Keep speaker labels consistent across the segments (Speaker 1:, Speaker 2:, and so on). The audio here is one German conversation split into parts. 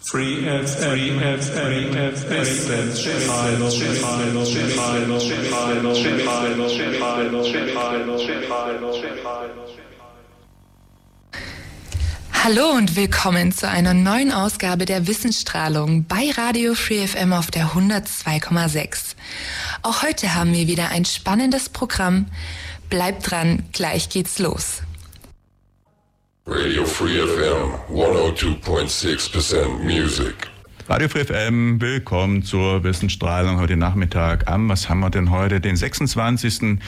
Speaker 1: Free FM, FM,
Speaker 2: Hallo und willkommen zu einer neuen Ausgabe der Wissensstrahlung bei Radio Free FM auf der 102,6. Auch heute haben wir wieder ein spannendes Programm. Bleibt dran, gleich geht's los.
Speaker 3: Radio Free FM 102.6% Music.
Speaker 4: Radio Free FM, willkommen zur Wissensstrahlung heute Nachmittag am, was haben wir denn heute, den 26.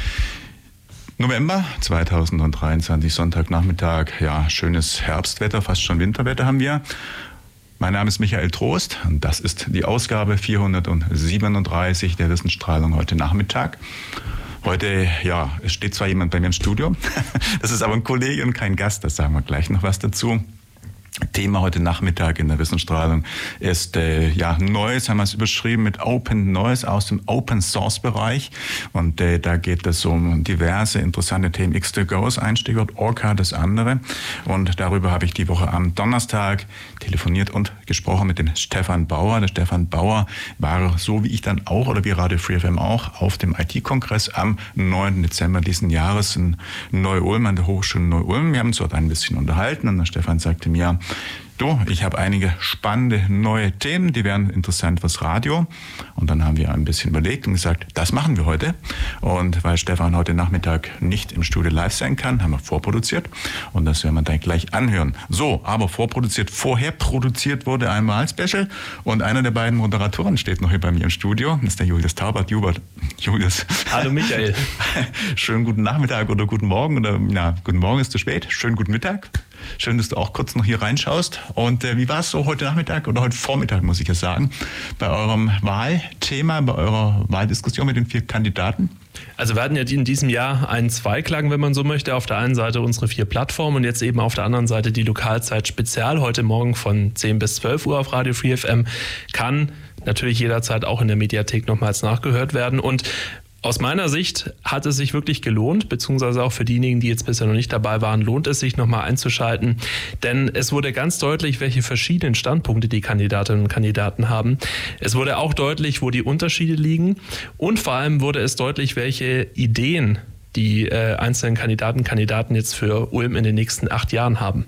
Speaker 4: November 2023, Sonntagnachmittag. Ja, schönes Herbstwetter, fast schon Winterwetter haben wir. Mein Name ist Michael Trost und das ist die Ausgabe 437 der Wissensstrahlung heute Nachmittag. Heute, ja, es steht zwar jemand bei mir im Studio, das ist aber ein Kollege und kein Gast, das sagen wir gleich noch was dazu. Thema heute Nachmittag in der Wissensstrahlung ist äh, ja Neues, haben wir es überschrieben mit Open Neues aus dem Open Source Bereich und äh, da geht es um diverse interessante Themen. X2Go ist ein Stichwort, Orca das andere und darüber habe ich die Woche am Donnerstag telefoniert und gesprochen mit dem Stefan Bauer. Der Stefan Bauer war so wie ich dann auch oder wie Radio Free FM auch auf dem IT-Kongress am 9. Dezember diesen Jahres in Neu-Ulm an der Hochschule Neu-Ulm. Wir haben uns dort ein bisschen unterhalten und der Stefan sagte mir, Du, ich habe einige spannende neue Themen, die wären interessant fürs Radio. Und dann haben wir ein bisschen überlegt und gesagt, das machen wir heute. Und weil Stefan heute Nachmittag nicht im Studio live sein kann, haben wir vorproduziert. Und das werden wir dann gleich anhören. So, aber vorproduziert, vorher produziert wurde einmal Special. Und einer der beiden Moderatoren steht noch hier bei mir im Studio. Das ist der Julius Taubert. Jubert, Julius.
Speaker 5: Hallo Michael.
Speaker 4: Schönen guten Nachmittag oder guten Morgen. Oder, na, guten Morgen ist zu spät. Schönen guten Mittag. Schön, dass du auch kurz noch hier reinschaust. Und äh, wie war es so heute Nachmittag oder heute Vormittag, muss ich ja sagen, bei eurem Wahlthema, bei eurer Wahldiskussion mit den vier Kandidaten?
Speaker 5: Also wir hatten ja in diesem Jahr einen Zweiklang, wenn man so möchte. Auf der einen Seite unsere vier Plattformen und jetzt eben auf der anderen Seite die Lokalzeit Spezial. Heute Morgen von 10 bis 12 Uhr auf Radio Free FM kann natürlich jederzeit auch in der Mediathek nochmals nachgehört werden. Und aus meiner Sicht hat es sich wirklich gelohnt, beziehungsweise auch für diejenigen, die jetzt bisher noch nicht dabei waren, lohnt es sich nochmal einzuschalten. Denn es wurde ganz deutlich, welche verschiedenen Standpunkte die Kandidatinnen und Kandidaten haben. Es wurde auch deutlich, wo die Unterschiede liegen. Und vor allem wurde es deutlich, welche Ideen die äh, einzelnen Kandidaten und Kandidaten jetzt für Ulm in den nächsten acht Jahren haben.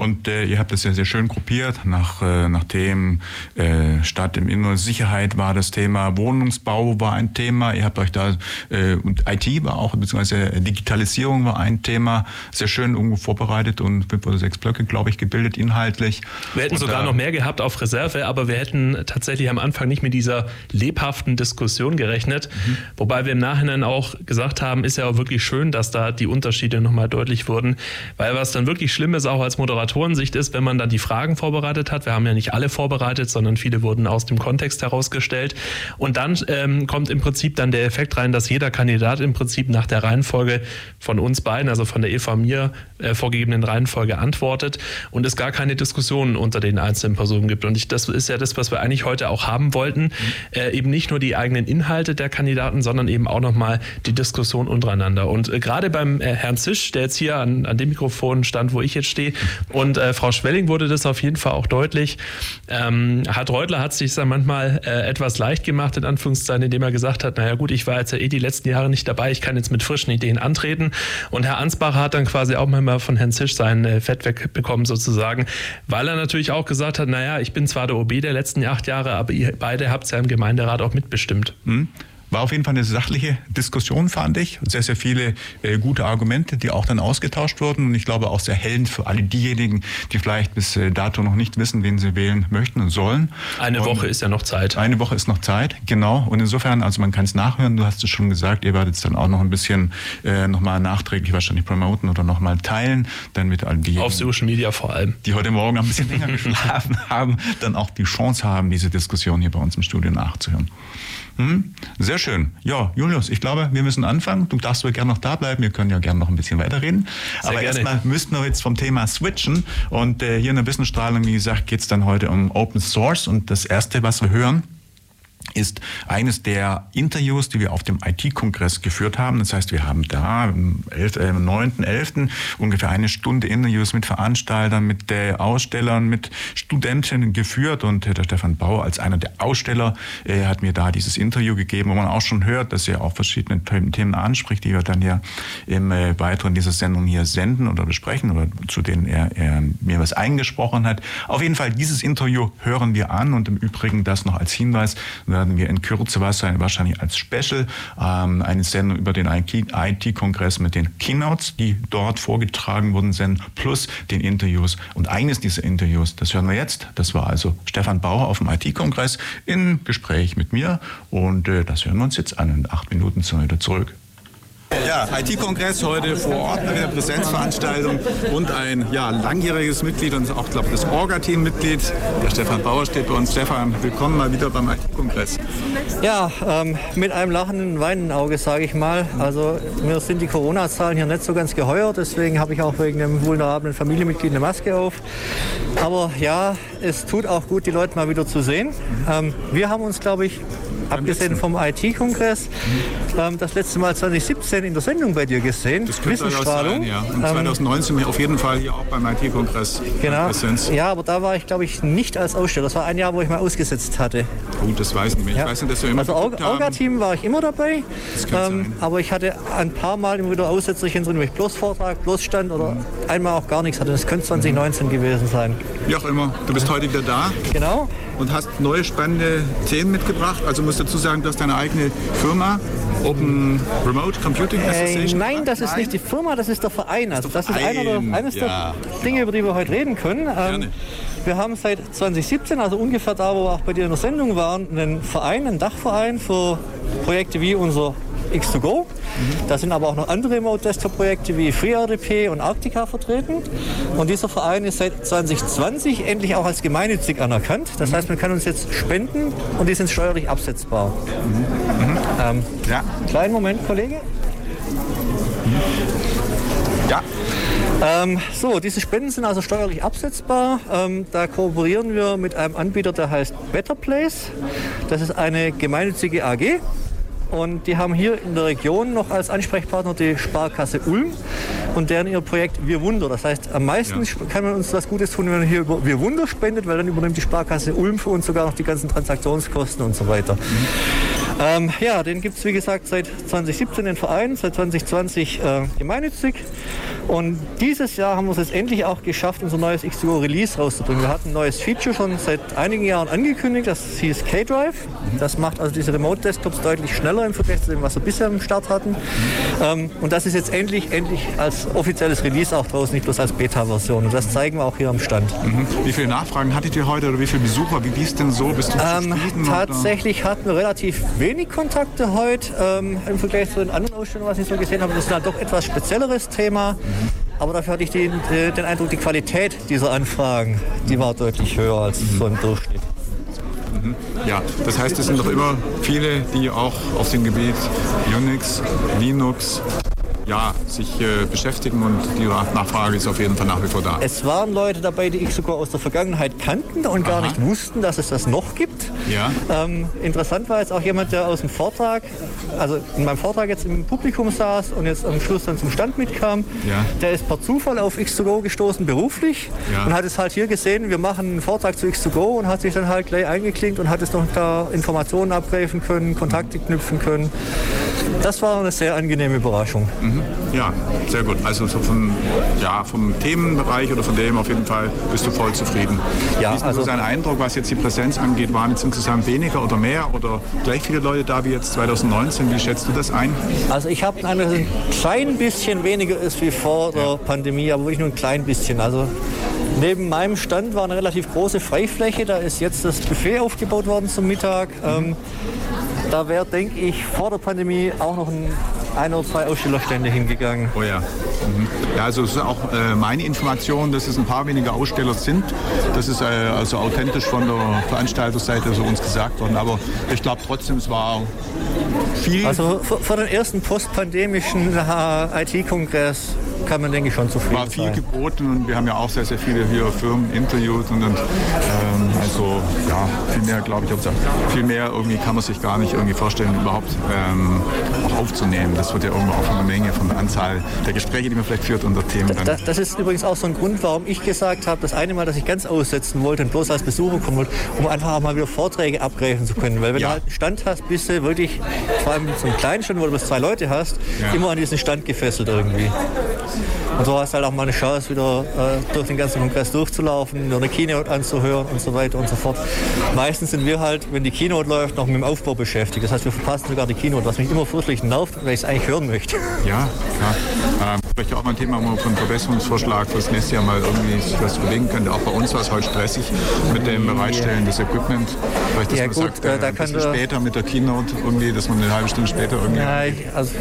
Speaker 4: Und äh, ihr habt das ja sehr schön gruppiert. Nach, äh, nach Themen äh, Stadt im Inneren Sicherheit war das Thema, Wohnungsbau war ein Thema. Ihr habt euch da, äh, und IT war auch, beziehungsweise Digitalisierung war ein Thema, sehr schön irgendwo vorbereitet und fünf oder sechs Blöcke, glaube ich, gebildet inhaltlich.
Speaker 5: Wir hätten
Speaker 4: und,
Speaker 5: sogar
Speaker 4: äh,
Speaker 5: noch mehr gehabt auf Reserve, aber wir hätten tatsächlich am Anfang nicht mit dieser lebhaften Diskussion gerechnet. Mhm. Wobei wir im Nachhinein auch gesagt haben, ist ja auch wirklich schön, dass da die Unterschiede nochmal deutlich wurden. Weil was dann wirklich schlimm ist, auch als Moderator, Moderatorensicht ist, wenn man dann die Fragen vorbereitet hat. Wir haben ja nicht alle vorbereitet, sondern viele wurden aus dem Kontext herausgestellt. Und dann ähm, kommt im Prinzip dann der Effekt rein, dass jeder Kandidat im Prinzip nach der Reihenfolge von uns beiden, also von der Eva mir äh, vorgegebenen Reihenfolge antwortet und es gar keine Diskussionen unter den einzelnen Personen gibt. Und ich, das ist ja das, was wir eigentlich heute auch haben wollten. Äh, eben nicht nur die eigenen Inhalte der Kandidaten, sondern eben auch nochmal die Diskussion untereinander. Und äh, gerade beim äh, Herrn Zisch, der jetzt hier an, an dem Mikrofon stand, wo ich jetzt stehe, und äh, Frau Schwelling wurde das auf jeden Fall auch deutlich. Ähm, Herr Reutler hat sich dann manchmal äh, etwas leicht gemacht, in Anführungszeichen, indem er gesagt hat, naja gut, ich war jetzt ja eh die letzten Jahre nicht dabei, ich kann jetzt mit frischen Ideen antreten. Und Herr Ansbacher hat dann quasi auch manchmal von Herrn Zisch sein äh, Fett wegbekommen sozusagen, weil er natürlich auch gesagt hat, naja, ich bin zwar der OB der letzten acht Jahre, aber ihr beide habt es ja im Gemeinderat auch mitbestimmt.
Speaker 4: Mhm. War auf jeden Fall eine sachliche Diskussion, fand ich. Sehr, sehr viele äh, gute Argumente, die auch dann ausgetauscht wurden. Und ich glaube auch sehr hellend für alle diejenigen, die vielleicht bis äh, dato noch nicht wissen, wen sie wählen möchten und sollen.
Speaker 5: Eine
Speaker 4: und
Speaker 5: Woche ist ja noch Zeit.
Speaker 4: Eine Woche ist noch Zeit, genau. Und insofern, also man kann es nachhören. Du hast es schon gesagt, ihr werdet es dann auch noch ein bisschen äh, nochmal nachträglich wahrscheinlich promoten oder nochmal teilen. Dann mit all diejenigen,
Speaker 5: Auf Social Media vor allem.
Speaker 4: Die heute Morgen ein bisschen länger geschlafen haben, dann auch die Chance haben, diese Diskussion hier bei uns im Studio nachzuhören. Hm? Sehr schön. Ja, Julius, ich glaube, wir müssen anfangen. Du darfst wohl gerne noch da bleiben. Wir können ja gerne noch ein bisschen weiterreden.
Speaker 5: Sehr
Speaker 4: Aber erstmal müssten wir jetzt vom Thema switchen. Und äh, hier in der Wissensstrahlung, wie gesagt, geht es dann heute um Open Source. Und das Erste, was wir hören, ist eines der Interviews, die wir auf dem IT-Kongress geführt haben. Das heißt, wir haben da am 11., äh, 9.11. ungefähr eine Stunde Interviews mit Veranstaltern, mit Ausstellern, mit Studenten geführt und der Stefan Bauer als einer der Aussteller äh, hat mir da dieses Interview gegeben, wo man auch schon hört, dass er auch verschiedene Themen anspricht, die wir dann ja im äh, weiteren dieser Sendung hier senden oder besprechen oder zu denen er, er mir was eingesprochen hat. Auf jeden Fall dieses Interview hören wir an und im Übrigen das noch als Hinweis, werden wir in Kürze wahrscheinlich als Special ähm, eine Sendung über den IT-Kongress mit den Keynotes, die dort vorgetragen worden sind, plus den Interviews. Und eines dieser Interviews, das hören wir jetzt, das war also Stefan Bauer auf dem IT-Kongress im Gespräch mit mir und äh, das hören wir uns jetzt an. In acht Minuten sind wir wieder zurück. Ja, IT-Kongress heute vor Ort mit der Präsenzveranstaltung und ein ja, langjähriges Mitglied und auch, glaube ich, das Orga-Team-Mitglied, der Stefan Bauer steht bei uns. Stefan, willkommen mal wieder beim IT-Kongress.
Speaker 6: Ja, ähm, mit einem lachenden, weinenden Auge, sage ich mal. Also mir sind die Corona-Zahlen hier nicht so ganz geheuer, deswegen habe ich auch wegen einem vulnerablen Familienmitglied eine Maske auf. Aber ja, es tut auch gut, die Leute mal wieder zu sehen. Ähm, wir haben uns, glaube ich, abgesehen vom IT-Kongress, ähm, das letzte Mal 2017 in der Sendung bei dir gesehen.
Speaker 4: Das Wissensstrahlung. Sein, ja. Und 2019 ähm, auf jeden Fall hier auch beim IT-Kongress.
Speaker 6: Genau. Ja, aber da war ich, glaube ich, nicht als Aussteller. Das war ein Jahr, wo ich mal ausgesetzt hatte.
Speaker 4: Gut, das weiß ich nicht. Ja. Ich weiß nicht, dass wir immer
Speaker 6: also Orga-Team war ich immer dabei. Ähm, aber ich hatte ein paar Mal immer wieder Aussetzerchen drin, wo ich bloß Vortrag, bloß Stand oder mhm. einmal auch gar nichts hatte. Das könnte 2019 mhm. gewesen sein.
Speaker 4: Wie auch immer. Du bist heute wieder da.
Speaker 6: Genau.
Speaker 4: Und hast neue spannende Themen mitgebracht. Also musst dazu sagen, du hast deine eigene Firma. Open Remote Computing Association?
Speaker 6: Äh, nein, das ist nicht die Firma, das ist der Verein. Also das ist einer der, eines ja. der Dinge, über die wir heute reden können. Ähm, wir haben seit 2017, also ungefähr da, wo wir auch bei dir in der Sendung waren, einen Verein, einen Dachverein für Projekte wie unser X2Go. Mhm. Da sind aber auch noch andere Remote-Desktop-Projekte wie FreeRDP und Arctica vertreten. Und dieser Verein ist seit 2020 endlich auch als gemeinnützig anerkannt. Das heißt, man kann uns jetzt spenden und die sind steuerlich absetzbar. Mhm. Mhm. Ähm, ja. Kleinen Moment, Kollege. Ja. Ähm, so, diese Spenden sind also steuerlich absetzbar. Ähm, da kooperieren wir mit einem Anbieter, der heißt Better Place. Das ist eine gemeinnützige AG. Und die haben hier in der Region noch als Ansprechpartner die Sparkasse Ulm und deren ihr Projekt Wir Wunder. Das heißt, am meisten ja. kann man uns was Gutes tun, wenn man hier über Wir Wunder spendet, weil dann übernimmt die Sparkasse Ulm für uns sogar noch die ganzen Transaktionskosten und so weiter. Mhm. Ähm, ja, den gibt es wie gesagt seit 2017 den Verein, seit 2020 äh, gemeinnützig. Und dieses Jahr haben wir es jetzt endlich auch geschafft, unser neues X2 Release rauszubringen. Wir hatten ein neues Feature schon seit einigen Jahren angekündigt, das hieß K-Drive. Das macht also diese Remote-Desktops deutlich schneller im Vergleich zu dem, was wir bisher im Start hatten. Ähm, und das ist jetzt endlich, endlich als offizielles Release auch draußen, nicht bloß als Beta-Version. Und das zeigen wir auch hier am Stand.
Speaker 4: Mhm. Wie viele Nachfragen hattet ihr heute oder wie viele Besucher? Wie lief es denn so? Bist du ähm,
Speaker 6: Tatsächlich hatten wir relativ wenig wenig Kontakte heute ähm, im Vergleich zu den anderen Ausstellungen, was ich so gesehen habe. Das ist halt doch etwas spezielleres Thema. Aber dafür hatte ich den, den Eindruck, die Qualität dieser Anfragen, die war deutlich höher als so im Durchschnitt.
Speaker 4: Mhm. Ja, das heißt, es sind doch immer viele, die auch auf dem Gebiet Unix, Linux, ja, sich äh, beschäftigen und die Nachfrage ist auf jeden Fall nach wie vor da.
Speaker 6: Es waren Leute dabei, die ich sogar aus der Vergangenheit kannten und gar Aha. nicht wussten, dass es das noch gibt. Ja. Ähm, interessant war jetzt auch jemand, der aus dem Vortrag, also in meinem Vortrag jetzt im Publikum saß und jetzt am Schluss dann zum Stand mitkam. Ja. Der ist per Zufall auf X2Go gestoßen beruflich ja. und hat es halt hier gesehen, wir machen einen Vortrag zu X2Go und hat sich dann halt gleich eingeklinkt und hat es noch da Informationen abgreifen können, Kontakte knüpfen können. Das war eine sehr angenehme Überraschung. Mhm.
Speaker 4: Ja, sehr gut. Also so vom, ja, vom Themenbereich oder von dem auf jeden Fall bist du voll zufrieden. Ja, Wie ist also sein Eindruck, was jetzt die Präsenz angeht? Waren jetzt insgesamt weniger oder mehr oder gleich viele Leute da wie jetzt 2019? Wie schätzt du das ein?
Speaker 6: Also ich habe ein klein bisschen weniger ist wie vor der ja. Pandemie, aber wirklich nur ein klein bisschen. Also Neben meinem Stand war eine relativ große Freifläche. Da ist jetzt das Buffet aufgebaut worden zum Mittag. Mhm. Ähm, da wäre, denke ich, vor der Pandemie auch noch ein, ein oder zwei Ausstellerstände hingegangen.
Speaker 4: Oh ja.
Speaker 7: Ja, also es ist auch äh, meine Information, dass es ein paar wenige Aussteller sind. Das ist äh, also authentisch von der Veranstalterseite so uns gesagt worden. Aber ich glaube trotzdem, es war viel.
Speaker 6: Also vor, dem ersten postpandemischen äh, IT-Kongress kann man, denke ich, schon zufrieden
Speaker 7: war viel
Speaker 6: sein.
Speaker 7: geboten und wir haben ja auch sehr, sehr viele hier Firmen interviewt und, und ähm, also ja, viel mehr glaube ich, auch- viel mehr irgendwie kann man sich gar nicht irgendwie vorstellen, überhaupt ähm, auch aufzunehmen. Das wird ja irgendwo auch von der Menge, von der Anzahl der Gespräche, die man vielleicht führt unter Themen dann.
Speaker 6: Das, ist übrigens auch so ein Grund, warum ich gesagt habe, das eine Mal, dass ich ganz aussetzen wollte und bloß als Besucher kommen wollte, um einfach auch mal wieder Vorträge abgreifen zu können. Weil wenn
Speaker 7: Ja.
Speaker 6: du halt einen Stand hast, bist du wirklich, vor allem so einen kleinen Stand, wo du bloß zwei Leute hast,
Speaker 7: Ja.
Speaker 6: immer an diesen Stand gefesselt irgendwie. Und so hast du halt auch mal eine Chance, wieder äh, durch den ganzen Kongress durchzulaufen, eine Keynote anzuhören und so weiter und so fort. Meistens sind wir halt, wenn die Keynote läuft, noch mit dem Aufbau beschäftigt. Das heißt, wir verpassen sogar die Keynote, was mich immer fürchterlich nervt, weil ich es eigentlich hören möchte.
Speaker 7: Ja, klar. Ähm, vielleicht auch mal ein Thema, wo man von Verbesserungsvorschlag fürs nächste Jahr mal irgendwie was überlegen könnte. Auch bei uns war es heute stressig mit dem Bereitstellen des Equipment. Vielleicht, dass
Speaker 6: Ja,
Speaker 7: man
Speaker 6: gut,
Speaker 7: sagt,
Speaker 6: äh,
Speaker 7: äh,
Speaker 6: da
Speaker 7: ein
Speaker 6: kann
Speaker 7: bisschen später mit der Keynote irgendwie, dass man eine halbe Stunde später irgendwie...
Speaker 6: Ja, ich- also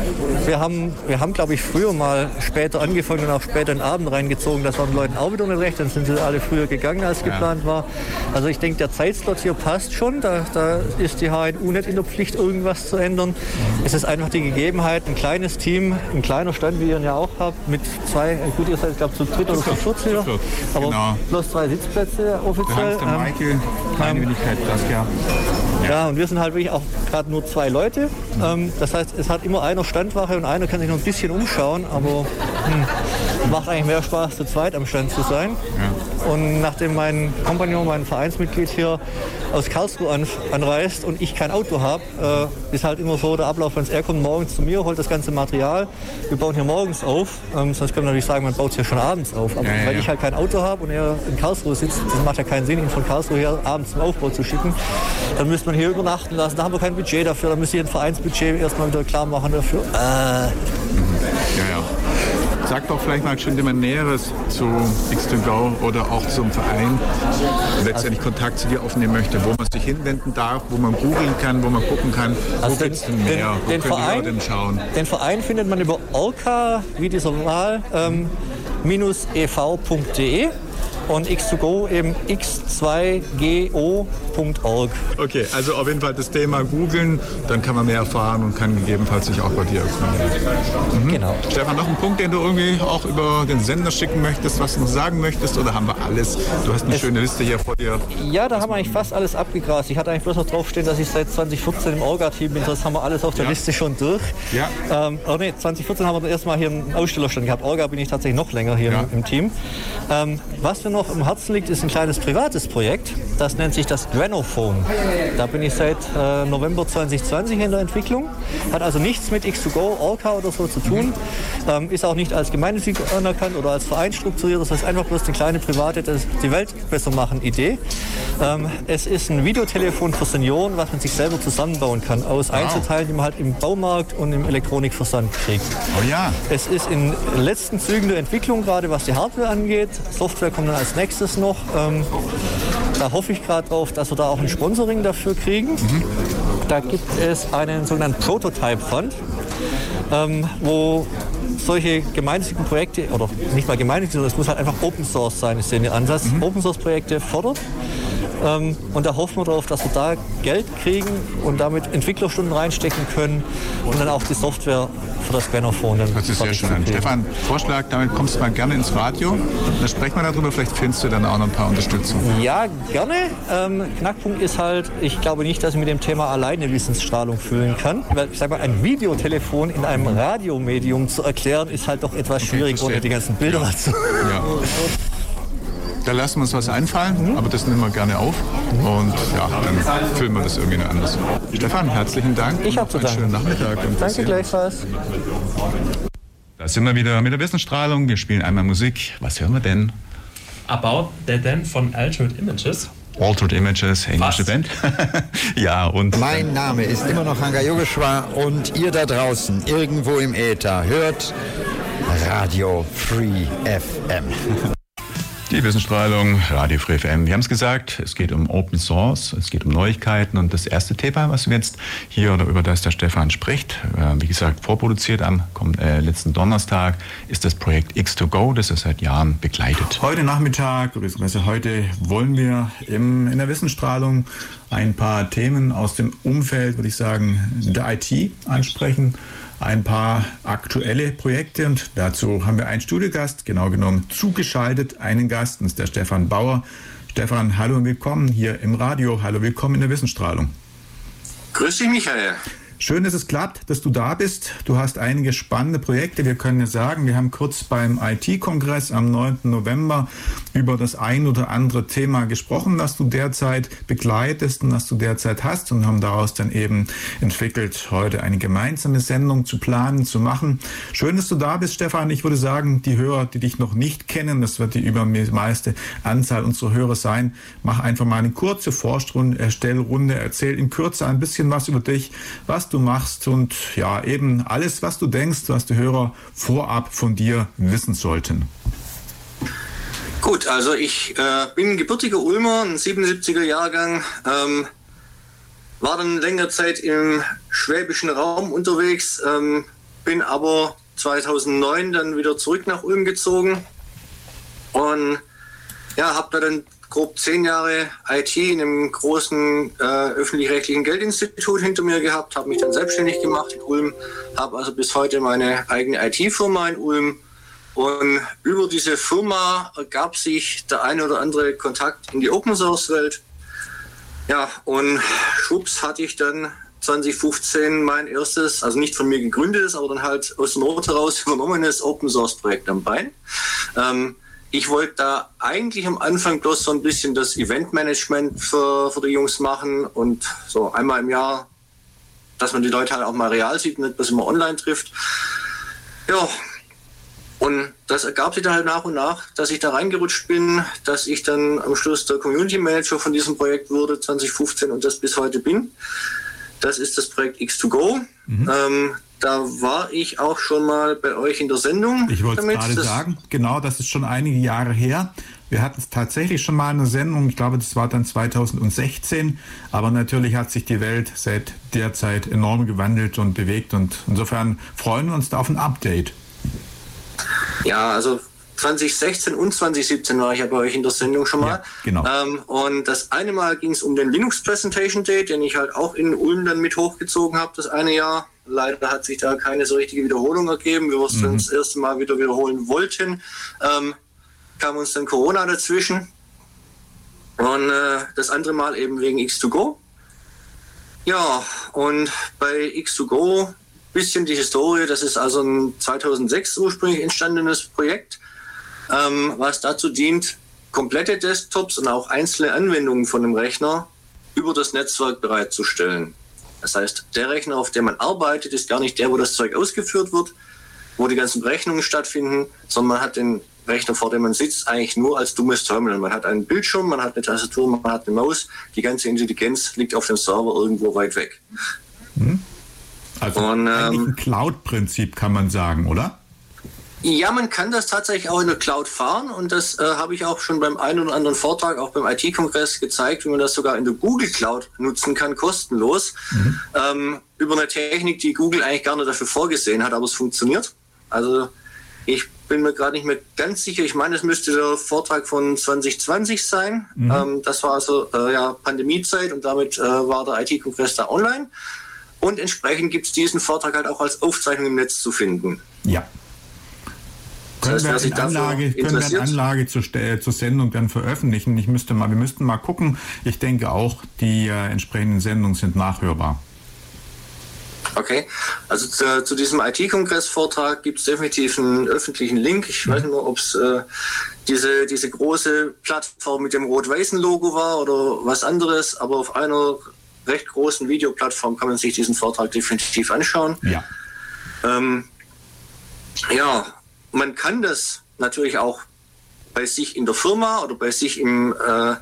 Speaker 6: wir haben, wir haben glaube ich, früher mal später angefangen und auch später den Abend reingezogen. Das war den Leuten auch wieder nicht recht. Dann sind sie alle früher gegangen, als geplant war. Also ich denke, der Zeitslot hier passt schon. Da, da ist die HNU nicht in der Pflicht, irgendwas zu ändern. Es ist einfach die Gegebenheit, ein kleines Team, ein kleiner Stand, wie ihr ihn ja auch habt, mit zwei, gut, ihr seid, ich glaube, zu dritt oder zu viert hier. Aber
Speaker 7: genau.
Speaker 6: bloß zwei Sitzplätze
Speaker 7: Der
Speaker 6: offiziell.
Speaker 7: Hans, der
Speaker 6: Ähm,
Speaker 7: Michael, kleine Wenigkeit, das ja.
Speaker 6: ja, und wir sind halt wirklich auch gerade nur zwei Leute. Ähm, das heißt, es hat immer einer Standwache und einer kann sich noch ein bisschen umschauen, aber hm, macht eigentlich mehr Spaß, zu zweit am Stand zu sein. Und nachdem mein Kompagnon, mein Vereinsmitglied hier aus Karlsruhe an, anreist und ich kein Auto habe, äh, ist halt immer so der Ablauf, wenn er kommt morgens zu mir, holt das ganze Material. Wir bauen hier morgens auf. Ähm, sonst können wir natürlich sagen, man baut es hier schon abends auf. Aber
Speaker 7: Ja,
Speaker 6: weil
Speaker 7: ja.
Speaker 6: ich halt kein Auto habe und er in Karlsruhe sitzt, das macht ja keinen Sinn, ihn von Karlsruhe her abends zum Aufbau zu schicken. Dann müsste man hier übernachten lassen. Da haben wir kein Budget dafür. Dann müsste ich ein Vereinsbudget erstmal wieder klar machen dafür. Äh.
Speaker 7: Sag doch vielleicht mal schon jemand Näheres zu X2Go oder auch zum Verein, letztendlich Kontakt zu dir aufnehmen möchte, wo man sich hinwenden darf, wo man googeln kann, wo man gucken kann, wo
Speaker 6: Also
Speaker 7: gibt's denn
Speaker 6: den-
Speaker 7: mehr, wo
Speaker 6: den
Speaker 7: können die
Speaker 6: Verein-
Speaker 7: Leute denn schauen?
Speaker 6: Den Verein findet man über orca, wie dieser Wahl, ähm, minus ev.de und X2Go eben x2go.org.
Speaker 7: Okay, also auf jeden Fall das Thema googeln, dann kann man mehr erfahren und kann gegebenenfalls sich auch bei dir öffnen.
Speaker 6: Genau.
Speaker 7: Stefan, noch ein Punkt, den du irgendwie auch über den Sender schicken möchtest, was du noch sagen möchtest, oder haben wir alles? Du hast eine schöne Liste hier vor dir.
Speaker 6: Ja, da haben wir eigentlich fast alles abgegrast. Ich hatte eigentlich bloß noch draufstehen, dass ich seit 2014 im Orga-Team bin. Das haben wir alles auf der
Speaker 7: Ja.
Speaker 6: Liste schon durch.
Speaker 7: Ja.
Speaker 6: Ähm, oh nee, 2014 haben wir erstmal hier einen Ausstellerstand gehabt. Orga bin ich tatsächlich noch länger hier
Speaker 7: Ja.
Speaker 6: im, im Team. Ähm, was mir noch im Herzen liegt, ist ein kleines privates Projekt. Das nennt sich das Granophone. Da bin ich seit äh, November 2020 in der Entwicklung. Hat also nichts mit X2Go, Orca oder so zu tun. Ähm, ist auch nicht als gemeinnützig anerkannt oder als Verein strukturiert. Das heißt einfach bloß eine kleine private, das die Welt besser machen Idee. Ähm, es ist ein Videotelefon für Senioren, was man sich selber zusammenbauen kann aus Einzelteilen, die man halt im Baumarkt und im Elektronikversand kriegt.
Speaker 7: Oh ja,
Speaker 6: Es ist in letzten Zügen der Entwicklung, gerade was die Hardware angeht. Software kommt dann als nächstes noch. Ähm, da hoffe ich gerade drauf, dass wir da auch ein Sponsoring dafür kriegen. Da gibt es einen sogenannten Prototype Fund, ähm, wo solche gemeinnützigen Projekte, oder nicht mal gemeinnützig, sondern es muss halt einfach Open Source sein, ist der Ansatz, Open Source Projekte fördert. Ähm, und da hoffen wir darauf, dass wir da Geld kriegen und damit Entwicklerstunden reinstecken können und dann auch die Software für das dann
Speaker 7: das ist sehr schön. an. Stefan, Vorschlag, damit kommst du mal gerne ins Radio. Dann sprechen wir darüber, vielleicht findest du dann auch noch ein paar Unterstützung.
Speaker 6: Ja, gerne. Ähm, Knackpunkt ist halt, ich glaube nicht, dass ich mit dem Thema alleine Wissensstrahlung füllen kann. Weil, ich sag mal, ein Videotelefon in einem Radiomedium zu erklären, ist halt doch etwas schwierig,
Speaker 7: verstehe.
Speaker 6: ohne die ganzen Bilder dazu.
Speaker 7: Ja. Da lassen wir uns was einfallen, aber das nehmen wir gerne auf. Und ja, dann füllen wir das irgendwie noch anders. Stefan, herzlichen Dank.
Speaker 6: Ich
Speaker 7: und
Speaker 6: hab zu
Speaker 7: einen
Speaker 6: danken.
Speaker 7: schönen Nachmittag.
Speaker 6: Danke gleichfalls.
Speaker 7: Da sind wir wieder mit der Wissensstrahlung. Wir spielen einmal Musik. Was hören wir denn?
Speaker 5: About Dead End von Altered Images.
Speaker 7: Altered Images, englische
Speaker 5: Was?
Speaker 7: Band. ja, und
Speaker 8: Mein Name ist immer noch Hanga Yogeshwar und ihr da draußen, irgendwo im Äther, hört Radio Free FM.
Speaker 4: Die Wissensstrahlung, Radio Free FM. Wir haben es gesagt, es geht um Open Source, es geht um Neuigkeiten und das erste Thema, was wir jetzt hier oder über das der Stefan spricht, äh, wie gesagt, vorproduziert am äh, letzten Donnerstag, ist das Projekt X2Go, das er seit Jahren begleitet.
Speaker 7: Heute Nachmittag, beziehungsweise heute wollen wir im, in der Wissensstrahlung ein paar Themen aus dem Umfeld, würde ich sagen, der IT ansprechen ein paar aktuelle Projekte und dazu haben wir einen Studiogast, genau genommen zugeschaltet, einen Gast, das ist der Stefan Bauer. Stefan, hallo und willkommen hier im Radio. Hallo, willkommen in der Wissensstrahlung.
Speaker 9: Grüß dich, Michael.
Speaker 7: Schön, dass es klappt, dass du da bist. Du hast einige spannende Projekte. Wir können ja sagen, wir haben kurz beim IT-Kongress am 9. November über das ein oder andere Thema gesprochen, das du derzeit begleitest und das du derzeit hast und haben daraus dann eben entwickelt, heute eine gemeinsame Sendung zu planen, zu machen. Schön, dass du da bist, Stefan. Ich würde sagen, die Hörer, die dich noch nicht kennen, das wird die übermeiste Anzahl unserer Hörer sein, mach einfach mal eine kurze Vorstellrunde, erzähl in Kürze ein bisschen was über dich, was du machst und ja, eben alles, was du denkst, was die Hörer vorab von dir wissen sollten.
Speaker 9: Gut, also ich äh, bin gebürtiger Ulmer, ein 77er Jahrgang, ähm, war dann längere Zeit im schwäbischen Raum unterwegs, ähm, bin aber 2009 dann wieder zurück nach Ulm gezogen und ja, habe da dann grob zehn Jahre IT in einem großen äh, öffentlich-rechtlichen Geldinstitut hinter mir gehabt, habe mich dann selbstständig gemacht in Ulm, habe also bis heute meine eigene IT-Firma in Ulm. Und über diese Firma ergab sich der eine oder andere Kontakt in die Open Source Welt. Ja, und schwupps hatte ich dann 2015 mein erstes, also nicht von mir gegründetes, aber dann halt aus der Not heraus übernommenes Open Source Projekt am Bein. Ähm, ich wollte da eigentlich am Anfang bloß so ein bisschen das Eventmanagement für, für die Jungs machen und so einmal im Jahr, dass man die Leute halt auch mal real sieht, nicht bloß immer online trifft. Ja, und das ergab sich dann halt nach und nach, dass ich da reingerutscht bin, dass ich dann am Schluss der Community Manager von diesem Projekt wurde 2015 und das bis heute bin. Das ist das Projekt X2Go. Mhm. Ähm, da war ich auch schon mal bei euch in der Sendung.
Speaker 7: Ich wollte es gerade sagen, genau, das ist schon einige Jahre her. Wir hatten tatsächlich schon mal in der Sendung, ich glaube, das war dann 2016, aber natürlich hat sich die Welt seit der Zeit enorm gewandelt und bewegt und insofern freuen wir uns da auf ein Update.
Speaker 9: Ja, also 2016 und 2017 war ich ja bei euch in der Sendung schon mal. Ja,
Speaker 7: genau.
Speaker 9: Ähm, und das eine Mal ging es um den Linux Presentation Day, den ich halt auch in Ulm dann mit hochgezogen habe, das eine Jahr. Leider hat sich da keine so richtige Wiederholung ergeben. Wir es mhm. das erste Mal wieder wiederholen wollten. Ähm, kam uns dann Corona dazwischen. Und äh, das andere Mal eben wegen X2Go. Ja, und bei X2Go bisschen die Historie. Das ist also ein 2006 ursprünglich entstandenes Projekt, ähm, was dazu dient, komplette Desktops und auch einzelne Anwendungen von einem Rechner über das Netzwerk bereitzustellen. Das heißt, der Rechner, auf dem man arbeitet, ist gar nicht der, wo das Zeug ausgeführt wird, wo die ganzen Rechnungen stattfinden, sondern man hat den Rechner, vor dem man sitzt, eigentlich nur als dummes Terminal. Man hat einen Bildschirm, man hat eine Tastatur, man hat eine Maus. Die ganze Intelligenz liegt auf dem Server irgendwo weit weg.
Speaker 7: Mhm. Also Und, ähm, eigentlich ein Cloud-Prinzip kann man sagen, oder?
Speaker 9: Ja, man kann das tatsächlich auch in der Cloud fahren und das äh, habe ich auch schon beim einen oder anderen Vortrag, auch beim IT-Kongress gezeigt, wie man das sogar in der Google Cloud nutzen kann, kostenlos, mhm. ähm, über eine Technik, die Google eigentlich gar nicht dafür vorgesehen hat, aber es funktioniert. Also ich bin mir gerade nicht mehr ganz sicher. Ich meine, es müsste der Vortrag von 2020 sein. Mhm. Ähm, das war also äh, ja Pandemiezeit und damit äh, war der IT-Kongress da online. Und entsprechend gibt es diesen Vortrag halt auch als Aufzeichnung im Netz zu finden.
Speaker 7: Ja. Können, heißt, wir, Anlage, können wir eine Anlage zur, zur Sendung dann veröffentlichen? Ich müsste mal, wir müssten mal gucken. Ich denke auch, die äh, entsprechenden Sendungen sind nachhörbar.
Speaker 9: Okay, also zu, zu diesem IT-Kongress-Vortrag gibt es definitiv einen öffentlichen Link. Ich mhm. weiß nicht mehr, ob es äh, diese, diese große Plattform mit dem rot-weißen Logo war oder was anderes, aber auf einer recht großen Videoplattform kann man sich diesen Vortrag definitiv anschauen.
Speaker 7: Ja.
Speaker 9: Ähm, ja, man kann das natürlich auch bei sich in der Firma oder bei sich im, äh,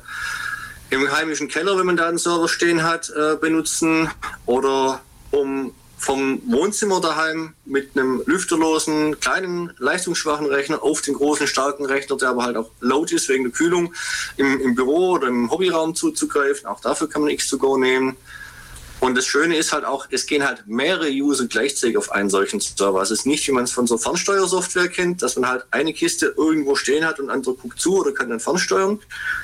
Speaker 9: im heimischen Keller, wenn man da einen Server stehen hat, äh, benutzen oder um vom Wohnzimmer daheim mit einem lüfterlosen, kleinen, leistungsschwachen Rechner auf den großen, starken Rechner, der aber halt auch laut ist wegen der Kühlung, im, im Büro oder im Hobbyraum zuzugreifen. Auch dafür kann man X2Go nehmen. Und das Schöne ist halt auch, es gehen halt mehrere User gleichzeitig auf einen solchen Server. Es ist nicht, wie man es von so Fernsteuersoftware kennt, dass man halt eine Kiste irgendwo stehen hat und andere guckt zu oder kann dann fernsteuern,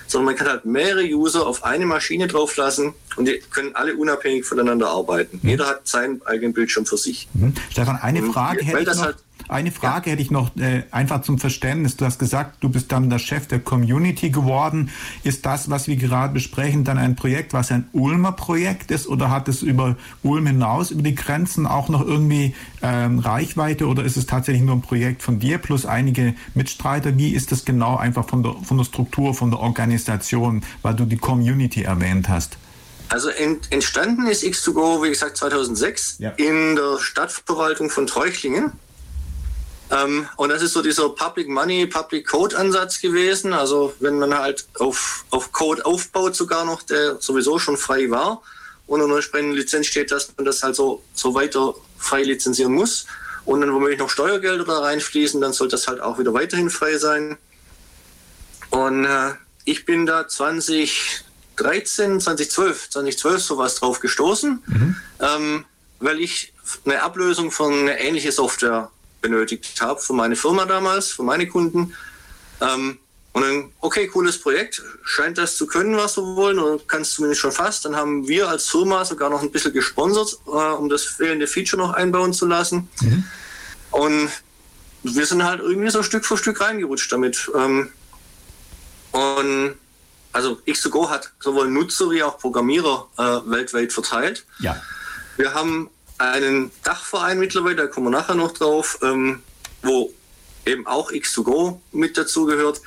Speaker 9: sondern man kann halt mehrere User auf eine Maschine drauflassen und die können alle unabhängig voneinander arbeiten. Mhm. Jeder hat seinen eigenen Bildschirm für sich.
Speaker 7: Mhm. Stefan, eine Frage und, hätte ich noch. Halt eine Frage ja. hätte ich noch äh, einfach zum Verständnis. Du hast gesagt, du bist dann der Chef der Community geworden. Ist das, was wir gerade besprechen, dann ein Projekt, was ein Ulmer Projekt ist oder hat es über Ulm hinaus, über die Grenzen auch noch irgendwie ähm, Reichweite oder ist es tatsächlich nur ein Projekt von dir plus einige Mitstreiter? Wie ist das genau einfach von der, von der Struktur, von der Organisation, weil du die Community erwähnt hast?
Speaker 9: Also ent, entstanden ist X2Go, wie gesagt, 2006 ja. in der Stadtverwaltung von Treuchlingen. Ähm, und das ist so dieser Public Money, Public Code Ansatz gewesen. Also wenn man halt auf, auf Code aufbaut, sogar noch, der sowieso schon frei war und unter entsprechenden Lizenz steht, dass man das halt so, so weiter frei lizenzieren muss. Und dann womöglich noch Steuergelder da reinfließen, dann soll das halt auch wieder weiterhin frei sein. Und äh, ich bin da 2013, 2012, 2012 sowas drauf gestoßen, mhm. ähm, weil ich eine Ablösung von eine ähnliche Software benötigt habe für meine Firma damals, für meine Kunden. Ähm, und dann, okay, cooles Projekt, scheint das zu können, was wir wollen, oder kannst zumindest schon fast. Dann haben wir als Firma sogar noch ein bisschen gesponsert, äh, um das fehlende Feature noch einbauen zu lassen. Mhm. Und wir sind halt irgendwie so Stück für Stück reingerutscht damit. Ähm, und also X2Go hat sowohl Nutzer wie auch Programmierer äh, weltweit verteilt.
Speaker 7: Ja.
Speaker 9: Wir haben einen Dachverein mittlerweile, da kommen wir nachher noch drauf, ähm, wo eben auch X2Go mit dazugehört.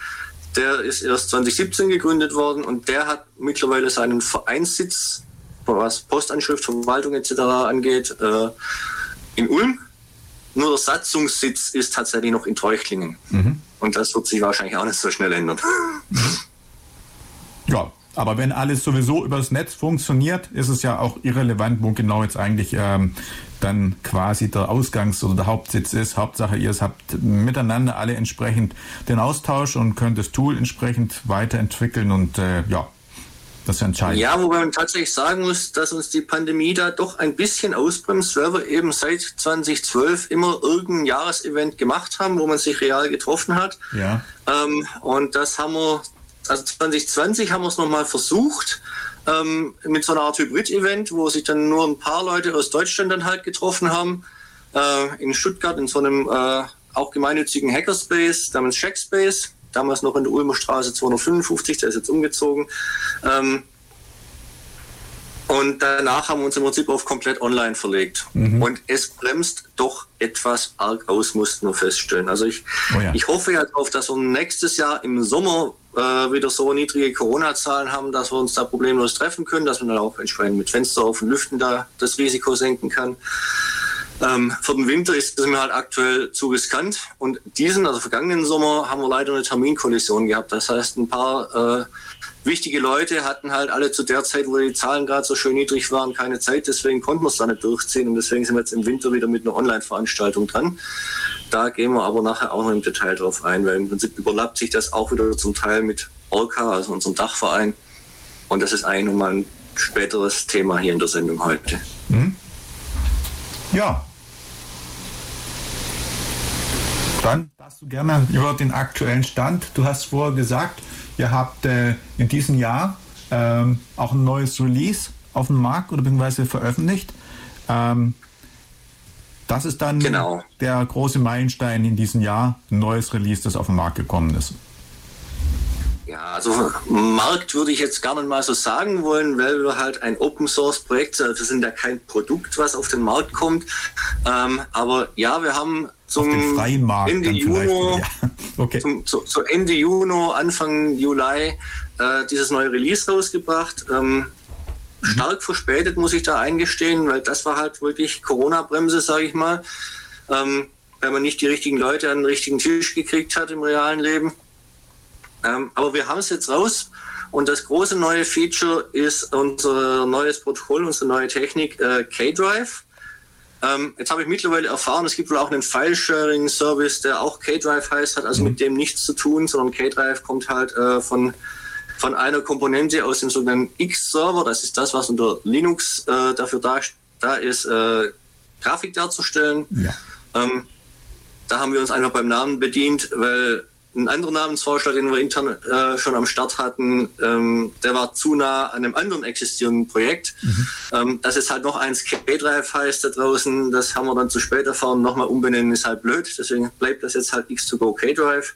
Speaker 9: Der ist erst 2017 gegründet worden und der hat mittlerweile seinen Vereinssitz, was Postanschrift, Verwaltung etc. angeht, äh, in Ulm. Nur der Satzungssitz ist tatsächlich noch in Treuchtlingen. Mhm. Und das wird sich wahrscheinlich auch nicht so schnell ändern.
Speaker 7: Ja, aber wenn alles sowieso übers Netz funktioniert, ist es ja auch irrelevant, wo genau jetzt eigentlich ähm, dann quasi der Ausgangs- oder der Hauptsitz ist. Hauptsache, ihr habt miteinander alle entsprechend den Austausch und könnt das Tool entsprechend weiterentwickeln und äh, ja, das ist entscheidend.
Speaker 9: Ja, wobei man tatsächlich sagen muss, dass uns die Pandemie da doch ein bisschen ausbremst, weil wir eben seit 2012 immer irgendein Jahresevent gemacht haben, wo man sich real getroffen hat.
Speaker 7: Ja.
Speaker 9: Ähm, und das haben wir also 2020 haben wir es nochmal versucht ähm, mit so einer Art Hybrid-Event, wo sich dann nur ein paar Leute aus Deutschland dann halt getroffen haben. Äh, in Stuttgart in so einem äh, auch gemeinnützigen Hackerspace namens Checkspace, damals noch in der Ulmer Straße 255, der ist jetzt umgezogen. Ähm, und danach haben wir uns im Prinzip auf komplett online verlegt. Mhm. Und es bremst doch etwas arg aus, mussten wir feststellen. Also ich, oh ja. ich hoffe ja darauf, dass wir nächstes Jahr im Sommer wieder so niedrige Corona-Zahlen haben, dass wir uns da problemlos treffen können, dass man dann auch entsprechend mit Fenster auf und Lüften da das Risiko senken kann. Ähm, für den Winter ist es mir halt aktuell zu riskant. Und diesen, also vergangenen Sommer, haben wir leider eine Terminkollision gehabt. Das heißt, ein paar äh, wichtige Leute hatten halt alle zu der Zeit, wo die Zahlen gerade so schön niedrig waren, keine Zeit. Deswegen konnten wir es da nicht durchziehen. Und deswegen sind wir jetzt im Winter wieder mit einer Online-Veranstaltung dran. Da gehen wir aber nachher auch noch im Detail drauf ein, weil im Prinzip überlappt sich das auch wieder zum Teil mit Orca, also unserem Dachverein. Und das ist eigentlich nochmal ein späteres Thema hier in der Sendung heute. Mhm.
Speaker 7: Ja. Dann darfst du gerne über den aktuellen Stand. Du hast vorher gesagt, ihr habt äh, in diesem Jahr ähm, auch ein neues Release auf dem Markt oder beziehungsweise veröffentlicht. Ähm, das ist dann genau. der große Meilenstein in diesem Jahr, ein neues Release, das auf den Markt gekommen ist.
Speaker 9: Ja, also Markt würde ich jetzt gar nicht mal so sagen wollen, weil wir halt ein Open Source Projekt sind. Also wir sind ja kein Produkt, was auf den Markt kommt. Ähm, aber ja, wir haben zum Ende Juni, ja. okay. zum, zu, zu, Ende Juni, Anfang Juli äh, dieses neue Release rausgebracht. Ähm, stark verspätet, muss ich da eingestehen, weil das war halt wirklich Corona-Bremse, sage ich mal. Ähm, weil man nicht die richtigen Leute an den richtigen Tisch gekriegt hat im realen Leben. Ähm, aber wir haben es jetzt raus und das große neue Feature ist unser neues Protokoll, unsere neue Technik äh, K-Drive. Ähm, jetzt habe ich mittlerweile erfahren, es gibt wohl auch einen File-Sharing-Service, der auch K-Drive heißt, hat also mhm. mit dem nichts zu tun, sondern K-Drive kommt halt äh, von, von einer Komponente aus dem sogenannten X-Server. Das ist das, was unter Linux äh, dafür da, da ist, äh, Grafik darzustellen. Ja. Ähm, da haben wir uns einfach beim Namen bedient, weil ein anderer Namensvorschlag, den wir intern äh, schon am Start hatten, ähm, der war zu nah an einem anderen existierenden Projekt. Mhm. Ähm, dass es halt noch eins K-Drive heißt da draußen, das haben wir dann zu spät erfahren. Nochmal umbenennen ist halt blöd, deswegen bleibt das jetzt halt X2Go K-Drive.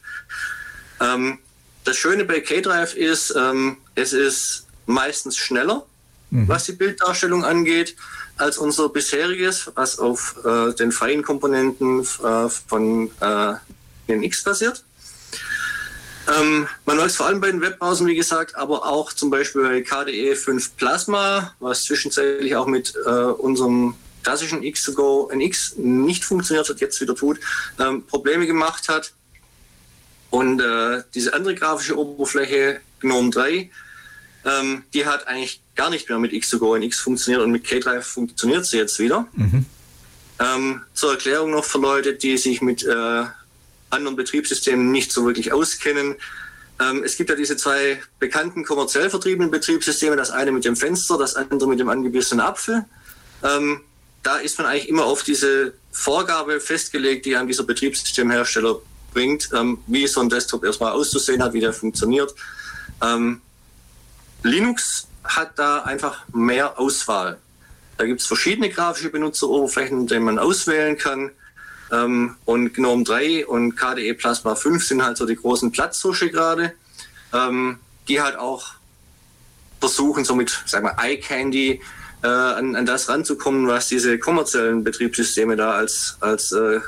Speaker 9: Ähm, das Schöne bei K-Drive ist, ähm, es ist meistens schneller, mhm. was die Bilddarstellung angeht, als unser bisheriges, was auf äh, den freien Komponenten äh, von äh, NX basiert. Ähm, man weiß vor allem bei den Webbrowsern, wie gesagt, aber auch zum Beispiel bei KDE 5 Plasma, was zwischenzeitlich auch mit äh, unserem klassischen X2Go NX nicht funktioniert hat, jetzt wieder tut, ähm, Probleme gemacht hat. Und äh, diese andere grafische Oberfläche, GNOME 3, ähm, die hat eigentlich gar nicht mehr mit X2Go NX funktioniert und mit K-Drive funktioniert sie jetzt wieder. Mhm. Ähm, zur Erklärung noch für Leute, die sich mit äh, anderen Betriebssystemen nicht so wirklich auskennen. Ähm, es gibt ja diese zwei bekannten kommerziell vertriebenen Betriebssysteme, das eine mit dem Fenster, das andere mit dem angebissenen Apfel. Ähm, da ist man eigentlich immer auf diese Vorgabe festgelegt, die einem dieser Betriebssystemhersteller bringt, ähm, wie so ein Desktop erstmal auszusehen hat, wie der funktioniert. Ähm, Linux hat da einfach mehr Auswahl. Da gibt es verschiedene grafische Benutzeroberflächen, die man auswählen kann. Ähm, und GNOME 3 und KDE Plasma 5 sind halt so die großen Platzhirsche gerade, ähm, die halt auch versuchen, so mit, sag Eye Candy äh, an, an das ranzukommen, was diese kommerziellen Betriebssysteme da als, als äh,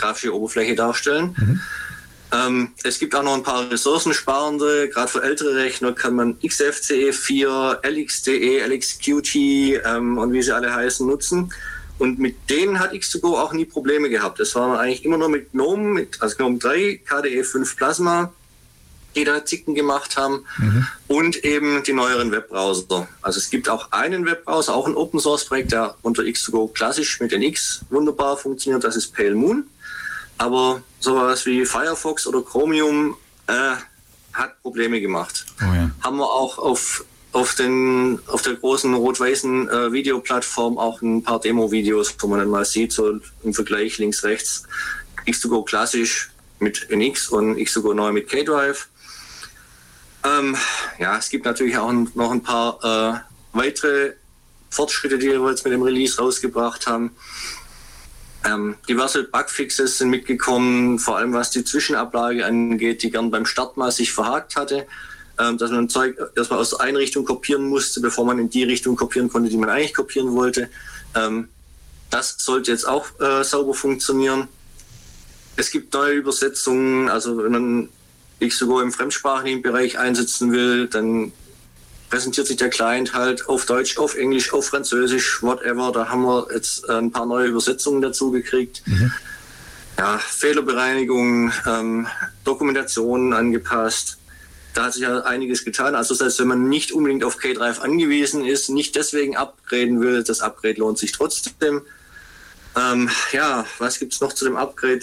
Speaker 9: grafische Oberfläche darstellen. Mhm. Ähm, es gibt auch noch ein paar ressourcensparende, gerade für ältere Rechner kann man XFCE 4, LXDE, LXQT ähm, und wie sie alle heißen nutzen. Und mit denen hat X2Go auch nie Probleme gehabt. Es war eigentlich immer nur mit GNOME, mit, also GNOME 3, KDE 5 Plasma, die da Zicken gemacht haben mhm. und eben die neueren Webbrowser. Also es gibt auch einen Webbrowser, auch ein Open Source Projekt, der unter X2Go klassisch mit NX wunderbar funktioniert. Das ist Pale Moon. Aber sowas wie Firefox oder Chromium äh, hat Probleme gemacht. Oh ja. Haben wir auch auf auf, den, auf der großen rot-weißen äh, Videoplattform auch ein paar Demo-Videos, wo man dann mal sieht, so im Vergleich links, rechts, X2Go klassisch mit NX und X2Go neu mit K-Drive. Ähm, ja, es gibt natürlich auch noch ein paar äh, weitere Fortschritte, die wir jetzt mit dem Release rausgebracht haben. Ähm, diverse Bugfixes sind mitgekommen, vor allem was die Zwischenablage angeht, die gern beim Start mal sich verhakt hatte. Ähm, dass man Zeug erstmal aus der Einrichtung kopieren musste, bevor man in die Richtung kopieren konnte, die man eigentlich kopieren wollte. Ähm, das sollte jetzt auch äh, sauber funktionieren. Es gibt neue Übersetzungen, also wenn man sogar im fremdsprachigen Bereich einsetzen will, dann präsentiert sich der Client halt auf Deutsch, auf Englisch, auf Französisch, whatever. Da haben wir jetzt ein paar neue Übersetzungen dazu gekriegt. Mhm. Ja, Fehlerbereinigung, ähm, Dokumentationen angepasst da hat sich ja einiges getan. Also das heißt, wenn man nicht unbedingt auf K-Drive angewiesen ist, nicht deswegen upgraden will, das Upgrade lohnt sich trotzdem. Ähm, ja, was gibt es noch zu dem Upgrade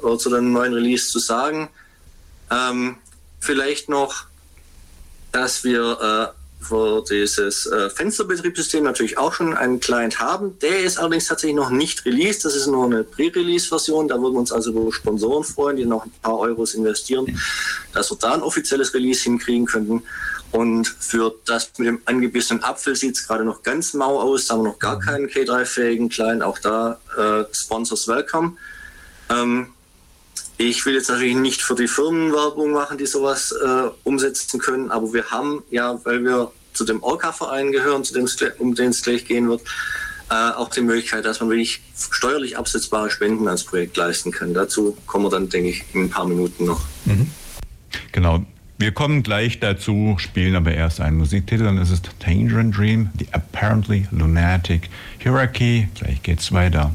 Speaker 9: oder zu dem neuen Release zu sagen? Ähm, vielleicht noch, dass wir für dieses äh, Fensterbetriebssystem natürlich auch schon einen Client haben. Der ist allerdings tatsächlich noch nicht released. Das ist nur eine Pre-Release-Version. Da würden wir uns also über Sponsoren freuen, die noch ein paar Euros investieren, dass wir da ein offizielles Release hinkriegen könnten. Und für das mit dem angebissenen Apfel sieht es gerade noch ganz mau aus. Da haben wir noch gar mhm. keinen K3-fähigen Client. Auch da äh, Sponsors welcome. Ähm, ich will jetzt natürlich nicht für die Firmen Werbung machen, die sowas äh, umsetzen können, aber wir haben ja, weil wir zu dem Orca-Verein gehören, zu dem, um den es gleich gehen wird, äh, auch die Möglichkeit, dass man wirklich steuerlich absetzbare Spenden als Projekt leisten kann. Dazu kommen wir dann, denke ich, in ein paar Minuten noch. Mhm.
Speaker 4: Genau. Wir kommen gleich dazu, spielen aber erst einen Musiktitel, dann ist es Tangerine Dream, The Apparently Lunatic Hierarchy. Gleich geht's weiter.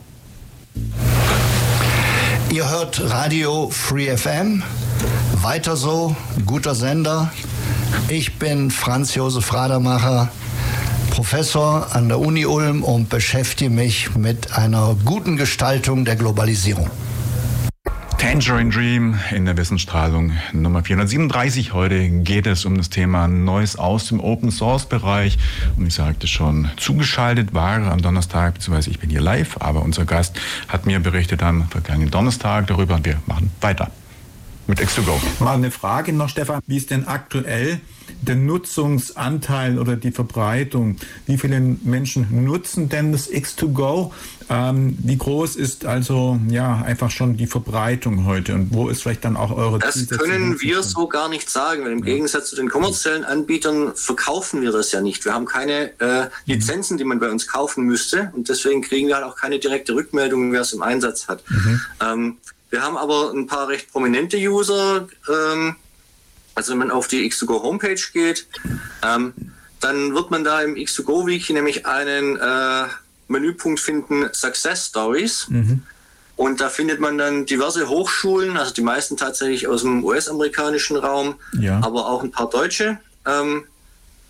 Speaker 10: Ihr hört Radio Free FM. Weiter so, guter Sender. Ich bin Franz Josef Radermacher. Professor an der Uni Ulm und beschäftige mich mit einer guten Gestaltung der Globalisierung.
Speaker 4: Tangerine Dream in der Wissensstrahlung Nummer 437. Heute geht es um das Thema Neues aus dem Open Source Bereich. Und ich sagte schon, zugeschaltet war am Donnerstag, beziehungsweise ich bin hier live, aber unser Gast hat mir berichtet am vergangenen Donnerstag darüber und wir machen weiter mit X2Go.
Speaker 7: Mal eine Frage noch, Stefan. Wie ist denn aktuell der Nutzungsanteil oder die Verbreitung? Wie viele Menschen nutzen denn das X2Go? Ähm, wie groß ist also ja einfach schon die Verbreitung heute und wo ist vielleicht dann auch eure
Speaker 9: Das können wir so gar nicht sagen, weil im ja. Gegensatz zu den kommerziellen Anbietern verkaufen wir das ja nicht. Wir haben keine äh, Lizenzen, die man bei uns kaufen müsste und deswegen kriegen wir halt auch keine direkte Rückmeldung, wer es im Einsatz hat. Mhm. Ähm, wir haben aber ein paar recht prominente User. Ähm, also wenn man auf die X2Go Homepage geht, ähm, dann wird man da im X2Go Wiki nämlich einen äh, Menüpunkt finden, Success Stories. Mhm. Und da findet man dann diverse Hochschulen, also die meisten tatsächlich aus dem US-amerikanischen Raum, ja. aber auch ein paar deutsche. Ähm,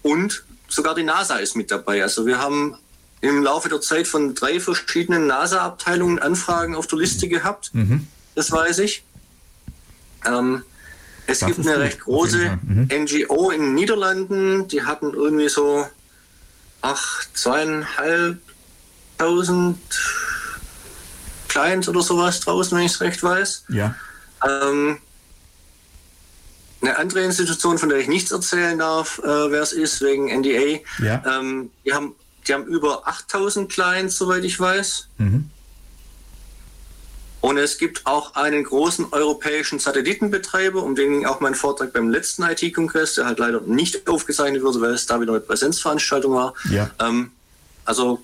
Speaker 9: und sogar die NASA ist mit dabei. Also wir haben im Laufe der Zeit von drei verschiedenen NASA-Abteilungen Anfragen auf der Liste gehabt. Mhm das weiß ich. Ähm, es das gibt eine recht große mhm. NGO in den Niederlanden, die hatten irgendwie so ach, zweieinhalbtausend Clients oder sowas draußen, wenn ich es recht weiß.
Speaker 7: Ja.
Speaker 9: Ähm, eine andere Institution, von der ich nichts erzählen darf, äh, wer es ist, wegen NDA, ja. ähm, die, haben, die haben über 8000 Clients, soweit ich weiß. Mhm. Und es gibt auch einen großen europäischen Satellitenbetreiber, um den ging auch mein Vortrag beim letzten IT-Kongress, der halt leider nicht aufgezeichnet wurde, weil es da wieder eine Präsenzveranstaltung war.
Speaker 7: Ja.
Speaker 9: Ähm, also,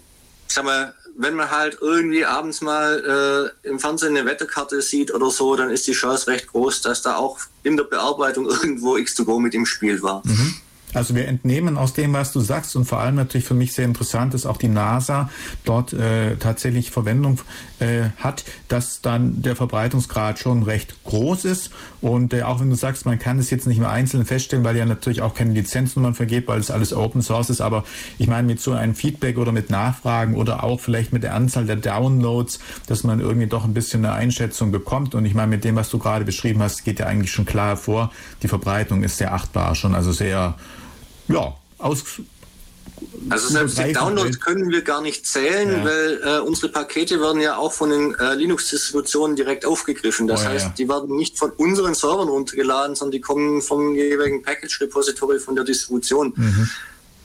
Speaker 9: ich sag mal, wenn man halt irgendwie abends mal äh, im Fernsehen eine Wetterkarte sieht oder so, dann ist die Chance recht groß, dass da auch in der Bearbeitung irgendwo X2Go mit im Spiel war.
Speaker 7: Mhm. Also wir entnehmen aus dem, was du sagst und vor allem natürlich für mich sehr interessant ist, auch die NASA dort äh, tatsächlich Verwendung äh, hat, dass dann der Verbreitungsgrad schon recht groß ist und äh, auch wenn du sagst, man kann es jetzt nicht mehr einzeln feststellen, weil ja natürlich auch keine Lizenznummern vergeht, weil es alles Open Source ist, aber ich meine mit so einem Feedback oder mit Nachfragen oder auch vielleicht mit der Anzahl der Downloads, dass man irgendwie doch ein bisschen eine Einschätzung bekommt und ich meine mit dem, was du gerade beschrieben hast, geht ja eigentlich schon klar hervor, die Verbreitung ist sehr achtbar schon, also sehr ja, aus.
Speaker 9: Also selbst die Downloads können wir gar nicht zählen, ja. weil äh, unsere Pakete werden ja auch von den äh, Linux-Distributionen direkt aufgegriffen. Das oh, heißt, ja. die werden nicht von unseren Servern runtergeladen, sondern die kommen vom jeweiligen Package-Repository von der Distribution. Mhm.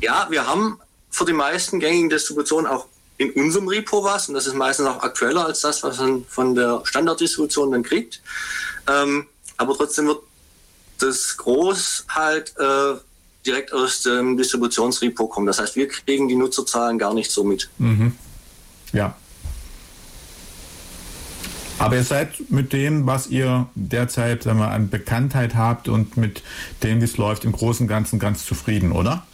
Speaker 9: Ja, wir haben für die meisten gängigen Distributionen auch in unserem Repo was und das ist meistens auch aktueller als das, was man von der Standarddistribution dann kriegt. Ähm, aber trotzdem wird das groß halt äh, direkt aus dem Distributionsrepo kommen. Das heißt, wir kriegen die Nutzerzahlen gar nicht so mit.
Speaker 7: Mhm. Ja. Aber ihr seid mit dem, was ihr derzeit sagen wir, an Bekanntheit habt und mit dem, wie es läuft, im Großen und Ganzen ganz zufrieden, oder?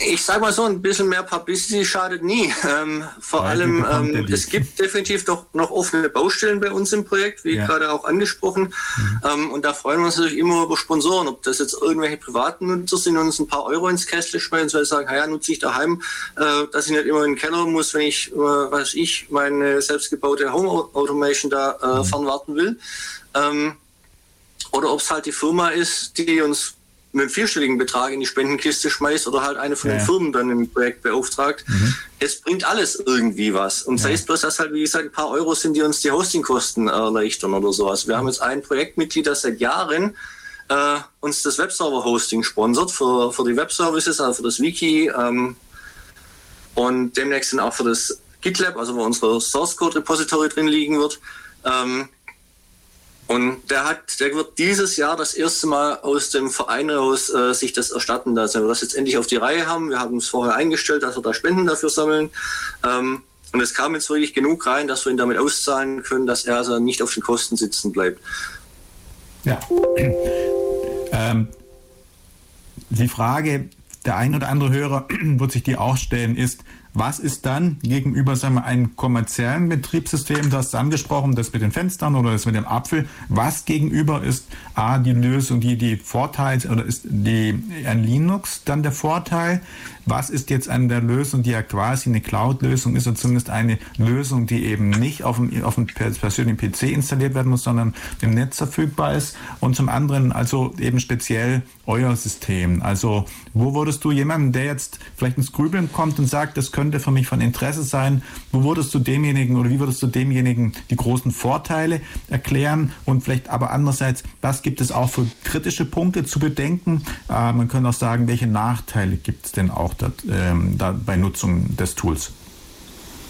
Speaker 9: Ich sage mal so, ein bisschen mehr Publicity schadet nie. Ähm, vor Weil allem, ähm, es gibt definitiv doch noch offene Baustellen bei uns im Projekt, wie ja. gerade auch angesprochen. Mhm. Ähm, und da freuen wir uns natürlich immer über Sponsoren, ob das jetzt irgendwelche privaten Nutzer sind und uns ein paar Euro ins Kästle schmeißen, weil sie sagen, ja, nutze ich daheim, äh, dass ich nicht immer in den Keller muss, wenn ich, äh, was ich, meine selbstgebaute Home Automation da äh, mhm. fernwarten will. Ähm, oder ob es halt die Firma ist, die uns einen vierstelligen Betrag in die Spendenkiste schmeißt oder halt eine von ja. den Firmen dann im Projekt beauftragt. Mhm. Es bringt alles irgendwie was. Und ja. sei es bloß, dass halt, wie gesagt, ein paar Euro sind, die uns die Hostingkosten erleichtern oder sowas. Wir haben jetzt ein Projektmitglied, das seit Jahren äh, uns das Webserver-Hosting sponsert für, für die Webservices, also für das Wiki ähm, und demnächst dann auch für das GitLab, also wo unser Source Code Repository drin liegen wird. Ähm, und der hat, der wird dieses Jahr das erste Mal aus dem Verein raus äh, sich das erstatten, dass wir das jetzt endlich auf die Reihe haben. Wir haben es vorher eingestellt, dass wir da Spenden dafür sammeln. Ähm, und es kam jetzt wirklich genug rein, dass wir ihn damit auszahlen können, dass er also nicht auf den Kosten sitzen bleibt.
Speaker 7: Ja. Ähm, die Frage, der ein oder andere Hörer wird sich die auch stellen, ist, Was ist dann gegenüber sagen wir, einem kommerziellen Betriebssystem, das angesprochen, das mit den Fenstern oder das mit dem Apfel, was gegenüber ist A, die Lösung, die die Vorteile oder ist die ein Linux dann der Vorteil? Was ist jetzt an der Lösung, die ja quasi eine Cloud-Lösung ist oder zumindest eine Lösung, die eben nicht auf dem, auf dem persönlichen PC installiert werden muss, sondern im Netz verfügbar ist? Und zum anderen also eben speziell euer System. Also wo würdest du jemanden, der jetzt vielleicht ins Grübeln kommt und sagt, das könnte für mich von Interesse sein, wo würdest du demjenigen oder wie würdest du demjenigen die großen Vorteile erklären und vielleicht aber andererseits, was gibt es auch für kritische Punkte zu bedenken? Äh, man könnte auch sagen, welche Nachteile gibt es denn auch da, ähm, da bei Nutzung des Tools?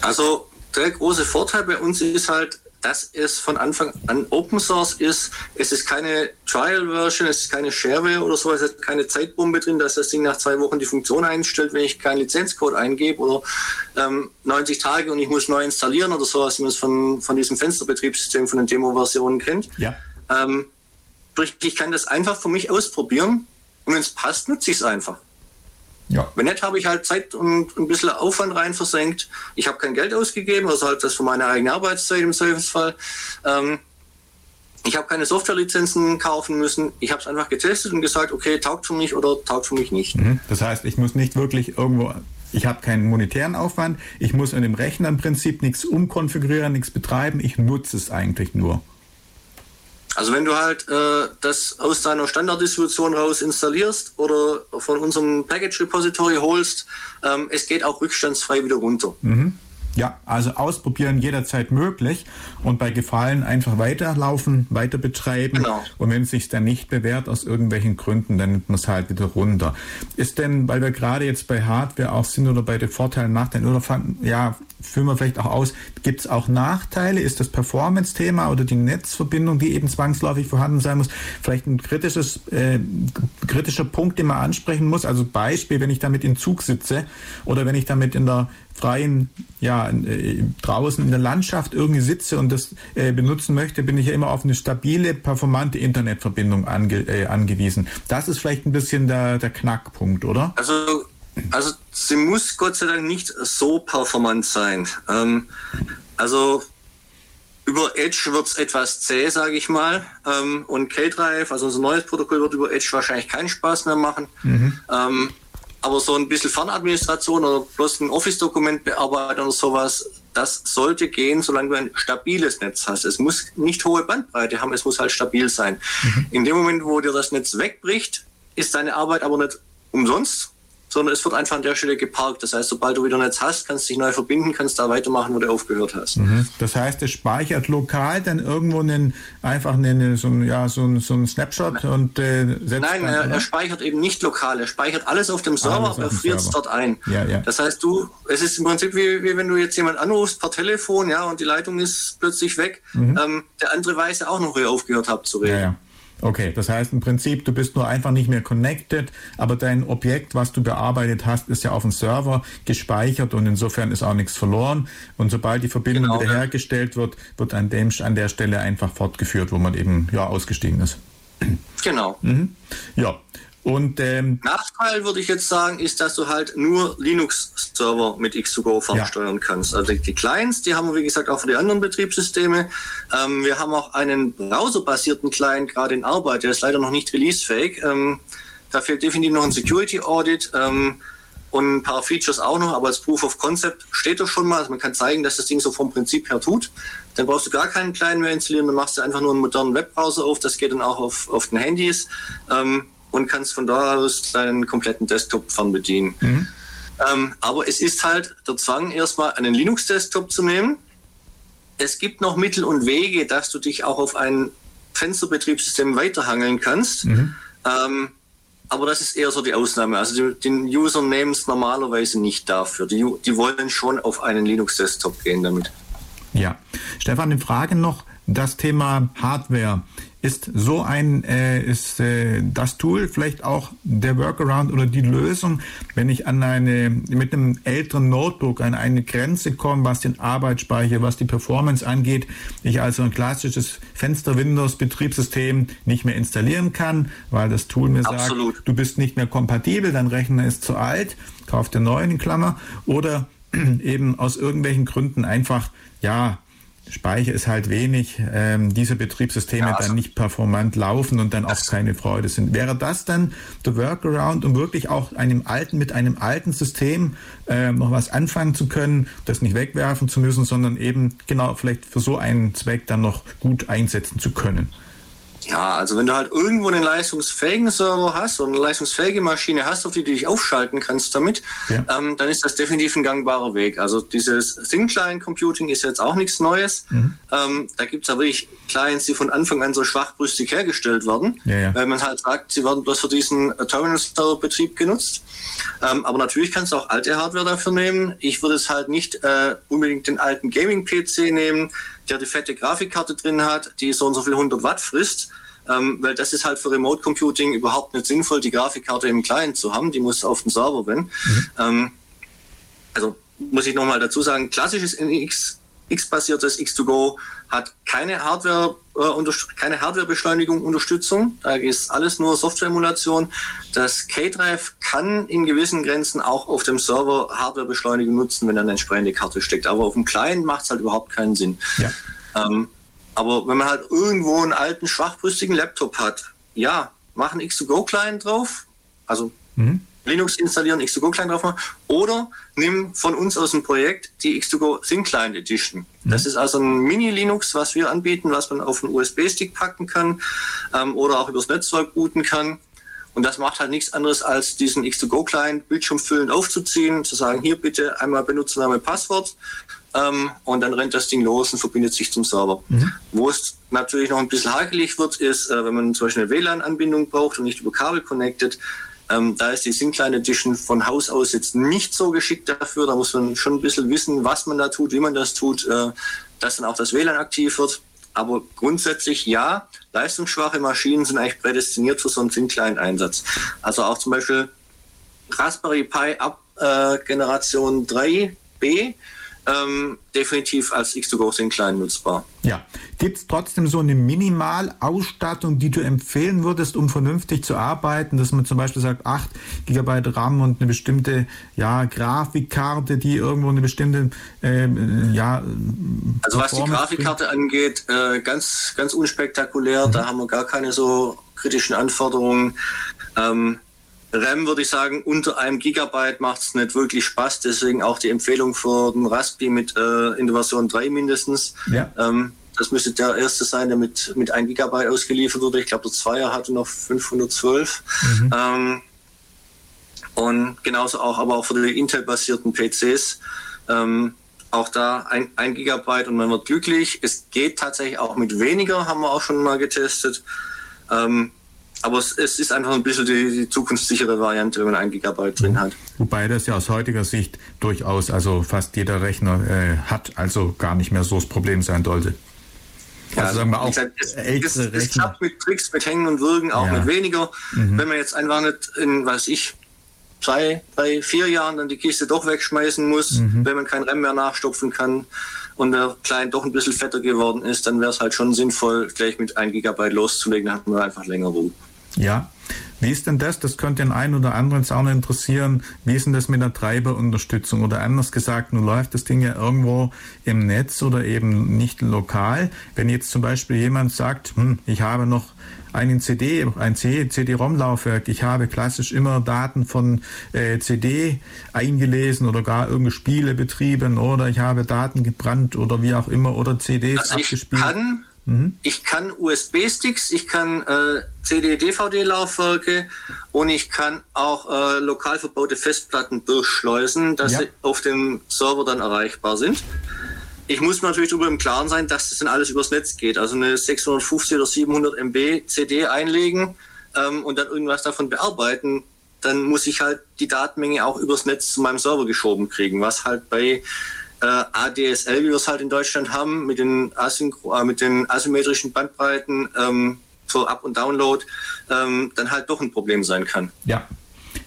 Speaker 9: Also der große Vorteil bei uns ist halt, dass es von Anfang an Open Source ist. Es ist keine Trial Version, es ist keine Shareware oder so, es ist keine Zeitbombe drin, dass das Ding nach zwei Wochen die Funktion einstellt, wenn ich keinen Lizenzcode eingebe oder ähm, 90 Tage und ich muss neu installieren oder sowas, wie man es von, von diesem Fensterbetriebssystem von den Demo-Versionen kennt.
Speaker 7: Ja.
Speaker 9: Ähm, ich kann das einfach für mich ausprobieren und wenn es passt, nutze ich es einfach.
Speaker 7: Ja.
Speaker 9: Wenn nicht, habe ich halt Zeit und ein bisschen Aufwand rein versenkt. Ich habe kein Geld ausgegeben, also halt das für meine eigene Arbeitszeit im Zweifelsfall. Ähm, ich habe keine Softwarelizenzen kaufen müssen. Ich habe es einfach getestet und gesagt, okay, taugt für mich oder taugt für mich nicht.
Speaker 7: Mhm. Das heißt, ich muss nicht wirklich irgendwo ich habe keinen monetären Aufwand, ich muss in dem Rechner im Prinzip nichts umkonfigurieren, nichts betreiben, ich nutze es eigentlich nur.
Speaker 9: Also wenn du halt äh, das aus deiner Standarddistribution raus installierst oder von unserem Package Repository holst, ähm, es geht auch rückstandsfrei wieder runter.
Speaker 7: Mhm. Ja, also ausprobieren jederzeit möglich und bei Gefallen einfach weiterlaufen, weiter betreiben.
Speaker 9: Genau.
Speaker 7: Und wenn es sich dann nicht bewährt aus irgendwelchen Gründen, dann nimmt man es halt wieder runter. Ist denn, weil wir gerade jetzt bei Hardware auch sind oder bei den Vorteilen, Nachteilen oder ja, führen wir vielleicht auch aus, gibt es auch Nachteile? Ist das Performance-Thema oder die Netzverbindung, die eben zwangsläufig vorhanden sein muss, vielleicht ein kritisches, äh, kritischer Punkt, den man ansprechen muss? Also Beispiel, wenn ich damit in Zug sitze oder wenn ich damit in der freien, ja, äh, draußen in der Landschaft irgendwie sitze und das äh, benutzen möchte, bin ich ja immer auf eine stabile, performante Internetverbindung ange, äh, angewiesen. Das ist vielleicht ein bisschen der, der Knackpunkt, oder?
Speaker 9: Also, also sie muss Gott sei Dank nicht so performant sein. Ähm, also über Edge wird es etwas zäh, sage ich mal. Ähm, und K-Drive, also unser neues Protokoll, wird über Edge wahrscheinlich keinen Spaß mehr machen.
Speaker 7: Mhm.
Speaker 9: Ähm, aber so ein bisschen Fernadministration oder bloß ein Office-Dokument bearbeiten oder sowas, das sollte gehen, solange du ein stabiles Netz hast. Es muss nicht hohe Bandbreite haben, es muss halt stabil sein.
Speaker 7: Mhm.
Speaker 9: In dem Moment, wo dir das Netz wegbricht, ist deine Arbeit aber nicht umsonst, sondern es wird einfach an der Stelle geparkt. Das heißt, sobald du wieder Netz hast, kannst du dich neu verbinden, kannst da weitermachen, wo du aufgehört hast.
Speaker 7: Mhm. Das heißt, es speichert lokal dann irgendwo einen, einfach einen, so, ein, ja, so, ein, so ein Snapshot und äh, setzt
Speaker 9: Nein,
Speaker 7: dann,
Speaker 9: er, er speichert eben nicht lokal. Er speichert alles auf dem Server, aber er friert es dort ein.
Speaker 7: Ja, ja.
Speaker 9: Das heißt, du, es ist im Prinzip wie, wie wenn du jetzt jemand anrufst per Telefon, ja, und die Leitung ist plötzlich weg. Ähm, der andere weiß ja auch noch, wo ihr aufgehört habt zu reden.
Speaker 7: Mhm. Ja. Okay, das heißt im Prinzip, du bist nur einfach nicht mehr connected, aber dein Objekt, was du bearbeitet hast, ist ja auf dem Server gespeichert und insofern ist auch nichts verloren. Und sobald die Verbindung
Speaker 9: Genau, ja.
Speaker 7: wiederhergestellt wird, wird an, dem, an der Stelle einfach fortgeführt, wo man eben ja ausgestiegen ist.
Speaker 9: Genau.
Speaker 7: Mhm. Ja. Und ähm,
Speaker 9: Nachteil würde ich jetzt sagen, ist, dass du halt nur Linux-Server mit X2Go fernsteuern kannst. Also die Clients, die haben wir wie gesagt auch für die anderen Betriebssysteme. Ähm, wir haben auch einen browserbasierten Client gerade in Arbeit, der ist leider noch nicht releasefähig. Ähm, da fehlt definitiv noch ein Security Audit ähm, und ein paar Features auch noch, aber als Proof of Concept steht das schon mal. Also man kann zeigen, dass das Ding so vom Prinzip her tut. Dann brauchst du gar keinen Client mehr installieren, dann machst du einfach nur einen modernen Webbrowser auf. Das geht dann auch auf, auf den Handys. Ähm, und kannst von da aus deinen kompletten Desktop fernbedienen. Ähm, aber es ist halt der Zwang, erstmal einen Linux-Desktop zu nehmen. Es gibt noch Mittel und Wege, dass du dich auch auf ein Fensterbetriebssystem weiterhangeln kannst. Ähm, aber das ist eher so die Ausnahme. Also die, den User nehmen es normalerweise nicht dafür. Die, die wollen schon auf einen Linux-Desktop gehen damit.
Speaker 7: Ja, Stefan, eine Frage noch. Das Thema Hardware. Ist so ein, äh, ist äh, das Tool vielleicht auch der Workaround oder die Lösung, wenn ich an eine, mit einem älteren Notebook an eine Grenze komme, was den Arbeitsspeicher, was die Performance angeht, ich also ein klassisches Fenster-Windows-Betriebssystem nicht mehr installieren kann, weil das Tool mir
Speaker 9: Absolut.
Speaker 7: sagt, du bist nicht mehr kompatibel, dein Rechner ist zu alt, kauf dir neuen in Klammer, oder eben aus irgendwelchen Gründen einfach, ja, Speicher ist halt wenig, ähm, diese Betriebssysteme ja, also dann nicht performant laufen und dann auch keine Freude sind. Wäre das dann der Workaround, um wirklich auch einem alten, mit einem alten System äh, noch was anfangen zu können, das nicht wegwerfen zu müssen, sondern eben genau vielleicht für so einen Zweck dann noch gut einsetzen zu können?
Speaker 9: Ja, also wenn du halt irgendwo einen leistungsfähigen Server hast oder eine leistungsfähige Maschine hast, auf die du dich aufschalten kannst damit, ja. ähm, dann ist das definitiv ein gangbarer Weg. Also dieses Thin-Client-Computing ist jetzt auch nichts Neues. Mhm. Ähm, da gibt es ja wirklich Clients, die von Anfang an so schwachbrüstig hergestellt werden, ja, ja. weil man halt sagt, sie werden bloß für diesen Terminal-Server-Betrieb genutzt. Ähm, aber natürlich kannst du auch alte Hardware dafür nehmen. Ich würde es halt nicht äh, unbedingt den alten Gaming-PC nehmen, der die fette Grafikkarte drin hat, die so und so viel 100 Watt frisst, ähm, weil das ist halt für Remote Computing überhaupt nicht sinnvoll, die Grafikkarte im Client zu haben, die muss auf dem Server wenn. Mhm. Ähm, also muss ich nochmal dazu sagen, klassisches NX X-basiertes X2Go hat keine Hardware, äh, keine Hardwarebeschleunigung Unterstützung. Da ist alles nur Software-Emulation. Das K-Drive kann in gewissen Grenzen auch auf dem Server Hardwarebeschleunigung nutzen, wenn dann eine entsprechende Karte steckt. Aber auf dem Client macht es halt überhaupt keinen Sinn. Ja. Ähm, aber wenn man halt irgendwo einen alten, schwachbrüstigen Laptop hat, ja, mach einen X2Go-Client drauf. Also mhm. Linux installieren, X2Go-Client drauf machen. Oder nimm von uns aus dem Projekt die X2Go Thin Client Edition. Mhm. Das ist also ein Mini-Linux, was wir anbieten, was man auf einen USB-Stick packen kann ähm, oder auch übers Netzwerk booten kann. Und das macht halt nichts anderes, als diesen X2Go-Client bildschirmfüllend aufzuziehen, zu sagen, hier bitte einmal Benutzername, Passwort. Ähm, und dann rennt das Ding los und verbindet sich zum Server. Mhm. Wo es natürlich noch ein bisschen hakelig wird, ist, äh, wenn man zum Beispiel eine WLAN-Anbindung braucht und nicht über Kabel connected, ähm, da ist die Syncline Edition von Haus aus jetzt nicht so geschickt dafür. Da muss man schon ein bisschen wissen, was man da tut, wie man das tut, äh, dass dann auch das WLAN aktiv wird. Aber grundsätzlich ja, leistungsschwache Maschinen sind eigentlich prädestiniert für so einen Syncline-Einsatz. Also auch zum Beispiel Raspberry Pi ab äh, Generation 3b ähm, definitiv als X2Go Sync Client nutzbar.
Speaker 7: Ja. Gibt es trotzdem so eine Minimalausstattung, die du empfehlen würdest, um vernünftig zu arbeiten, dass man zum Beispiel sagt, 8 GB RAM und eine bestimmte ja, Grafikkarte, die irgendwo eine bestimmte äh, ja,
Speaker 9: Also was die Grafikkarte bringt. angeht, äh, ganz, ganz unspektakulär, mhm. da haben wir gar keine so kritischen Anforderungen. Ähm, RAM würde ich sagen, unter einem Gigabyte macht es nicht wirklich Spaß. Deswegen auch die Empfehlung für den Raspi mit äh, in der Version 3 mindestens. Ja. Ähm, das müsste der erste sein, der mit, mit 1 Gigabyte ausgeliefert wurde. Ich glaube, der Zweier hatte noch 512. Mhm. Ähm, und genauso auch, aber auch für die Intel-basierten PCs. Ähm, auch da ein, ein Gigabyte und man wird glücklich. Es geht tatsächlich auch mit weniger, haben wir auch schon mal getestet. Ähm, aber es, es, ist einfach ein bisschen die, die, zukunftssichere Variante, wenn man ein Gigabyte drin hat.
Speaker 7: Wobei das ja aus heutiger Sicht durchaus, also fast jeder Rechner äh, hat, also gar nicht mehr so das Problem sein sollte.
Speaker 9: Also, also sagen wir auch gesagt, es, ältere es, es klappt mit Tricks, mit Hängen und Würgen, auch ja. mit weniger. Mhm. Wenn man jetzt einfach nicht in, weiß ich, zwei, drei, vier Jahren dann die Kiste doch wegschmeißen muss, mhm. wenn man kein RAM mehr nachstopfen kann und der Client doch ein bisschen fetter geworden ist, dann wäre es halt schon sinnvoll, gleich mit 1 Gigabyte loszulegen, dann hat man einfach länger Ruhe.
Speaker 7: Ja. Wie ist denn das? Das könnte den einen oder anderen jetzt auch noch interessieren. Wie ist denn das mit der Treiberunterstützung? Oder anders gesagt, nun läuft das Ding ja irgendwo im Netz oder eben nicht lokal. Wenn jetzt zum Beispiel jemand sagt, hm, ich habe noch einen CD, ein CD-ROM-Laufwerk. Ich habe klassisch immer Daten von äh, CD eingelesen oder gar irgendeine Spiele betrieben oder ich habe Daten gebrannt oder wie auch immer oder CDs
Speaker 9: also abgespielt. Kann Mhm. Ich kann USB-Sticks, ich kann äh, CD-DVD-Laufwerke und ich kann auch äh, lokal verbaute Festplatten durchschleusen, dass ja. sie auf dem Server dann erreichbar sind. Ich muss mir natürlich darüber im Klaren sein, dass das dann alles übers Netz geht. Also eine 650 oder 700 MB CD einlegen ähm, und dann irgendwas davon bearbeiten. Dann muss ich halt die Datenmenge auch übers Netz zu meinem Server geschoben kriegen, was halt bei ADSL, wie wir es halt in Deutschland haben, mit den, Asynchro äh, mit den asymmetrischen Bandbreiten ähm, für Up- und Download, ähm, dann halt doch ein Problem sein kann.
Speaker 7: Ja.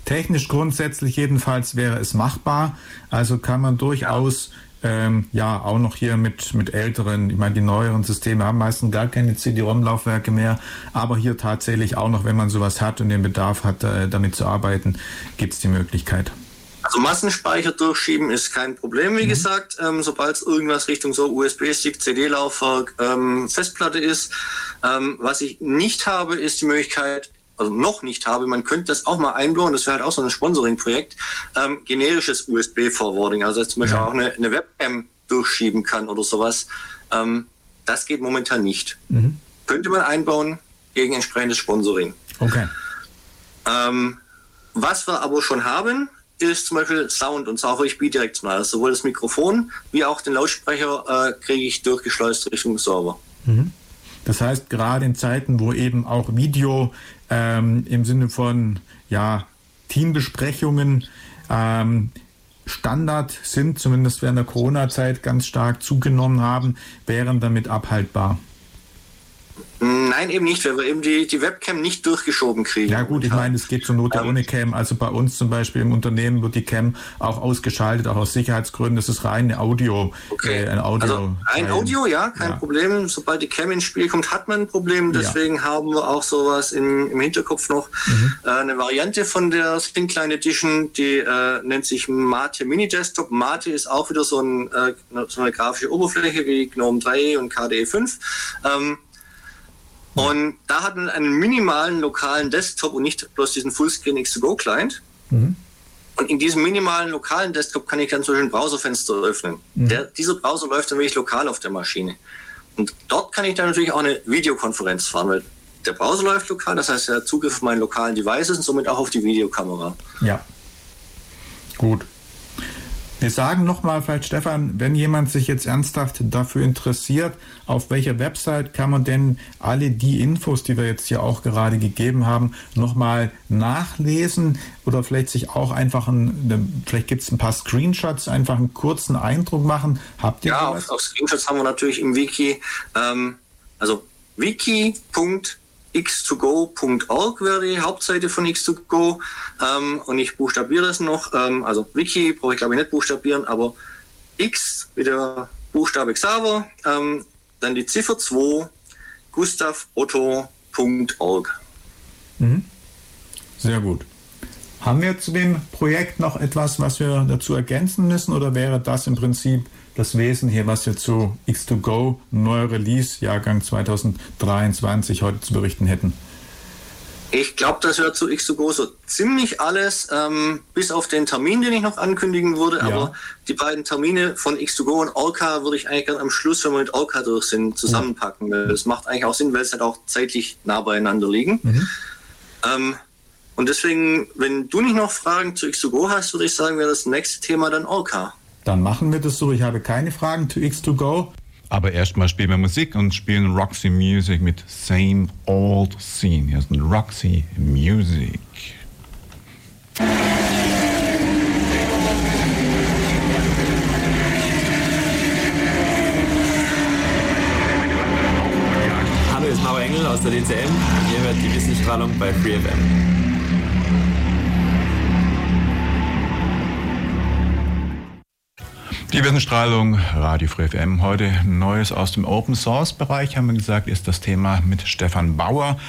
Speaker 7: Technisch grundsätzlich jedenfalls wäre es machbar. Also kann man durchaus ähm, ja auch noch hier mit, mit älteren, ich meine, die neueren Systeme haben meistens gar keine CD-ROM-Laufwerke mehr, aber hier tatsächlich auch noch, wenn man sowas hat und den Bedarf hat, äh, damit zu arbeiten, gibt es die Möglichkeit.
Speaker 9: Also Massenspeicher durchschieben ist kein Problem, wie mhm. gesagt. Ähm, Sobald es irgendwas Richtung so USB-Stick, CD-Laufwerk, ähm, Festplatte ist. Ähm, was ich nicht habe, ist die Möglichkeit, also noch nicht habe, man könnte das auch mal einbauen, das wäre halt auch so ein Sponsoring-Projekt, ähm, generisches USB-Forwarding, also zum Beispiel ja. auch eine, eine, Webcam durchschieben kann oder sowas. Ähm, das geht momentan nicht. Mhm. Könnte man einbauen gegen entsprechendes Sponsoring.
Speaker 7: Okay.
Speaker 9: Ähm, was wir aber schon haben, ist zum Beispiel Sound und auch ich direkt mal. Also sowohl das Mikrofon wie auch den Lautsprecher äh, kriege ich durchgeschleust Richtung Server.
Speaker 7: Mhm. Das heißt, gerade in Zeiten, wo eben auch Video ähm, im Sinne von ja, Teambesprechungen ähm, Standard sind, zumindest während der Corona-Zeit ganz stark zugenommen haben, wären damit abhaltbar.
Speaker 9: Nein, eben nicht, weil wir eben die, die Webcam nicht durchgeschoben kriegen.
Speaker 7: Ja gut, ich meine, es geht zur Not ähm, ohne Cam. Also bei uns zum Beispiel im Unternehmen wird die Cam auch ausgeschaltet, auch aus Sicherheitsgründen. Das ist rein Audio.
Speaker 9: Okay. Äh, ein Audio. Also ein Audio, ja, kein ja. Problem. Sobald die Cam ins Spiel kommt, hat man ein Problem. Deswegen ja. haben wir auch sowas in, im Hinterkopf noch. Mhm. Äh, eine Variante von der Thin Klein Edition, die äh, nennt sich Mate Mini Desktop. Mate ist auch wieder so, ein, äh, so eine grafische Oberfläche wie GNOME 3 und KDE 5. Ähm, und da hat man einen minimalen lokalen Desktop und nicht bloß diesen Fullscreen X2Go Client. Mhm. Und in diesem minimalen lokalen Desktop kann ich dann zum Beispiel ein Browserfenster öffnen. Mhm. Der, dieser Browser läuft dann wirklich lokal auf der Maschine. Und dort kann ich dann natürlich auch eine Videokonferenz fahren, weil der Browser läuft lokal, das heißt, er hat Zugriff auf meine lokalen Devices und somit auch auf die Videokamera.
Speaker 7: Ja. Gut. Wir sagen nochmal vielleicht, Stefan, wenn jemand sich jetzt ernsthaft dafür interessiert, auf welcher Website kann man denn alle die Infos, die wir jetzt hier auch gerade gegeben haben, nochmal nachlesen oder vielleicht sich auch einfach ein, vielleicht gibt es ein paar Screenshots, einfach einen kurzen Eindruck machen. Habt ihr
Speaker 9: Ja, auf, auf, Screenshots haben wir natürlich im Wiki, ähm, also wiki.de x2go.org wäre die Hauptseite von X2Go. Ähm, und ich buchstabiere das noch. Ähm, also Wiki brauche ich glaube ich nicht buchstabieren, aber X wie der Buchstabe Xaver, ähm, dann die Ziffer 2, gustavotto.org.
Speaker 7: Mhm. Sehr gut. Haben wir zu dem Projekt noch etwas, was wir dazu ergänzen müssen oder wäre das im Prinzip das Wesen hier, was wir zu X2Go, neuer Release, Jahrgang 2023 heute zu berichten hätten?
Speaker 9: Ich glaube, das wäre zu X2Go so ziemlich alles, ähm, bis auf den Termin, den ich noch ankündigen würde. Ja. Aber die beiden Termine von X2Go und Orca würde ich eigentlich gerne am Schluss, wenn wir mit Orca durch sind, zusammenpacken. Ja. Das macht eigentlich auch Sinn, weil es halt auch zeitlich nah beieinander liegen. Mhm. Ähm, und deswegen, wenn du nicht noch Fragen zu X2Go hast, würde ich sagen, wäre das nächste Thema dann Orca.
Speaker 7: Dann machen wir das so. Ich habe keine Fragen zu X2Go.
Speaker 4: Aber erstmal spielen wir Musik und spielen Roxy Music mit Same Old Scene. Hier ist ein Roxy Music.
Speaker 11: Hallo, hier ist Mauer Engel aus der DCM. Ihr hört die Wissensstrahlung bei FreeFM.
Speaker 4: Die Wissensstrahlung, Radio Free FM. Heute Neues aus dem Open Source Bereich, haben wir gesagt, ist das Thema mit Stefan Bauer.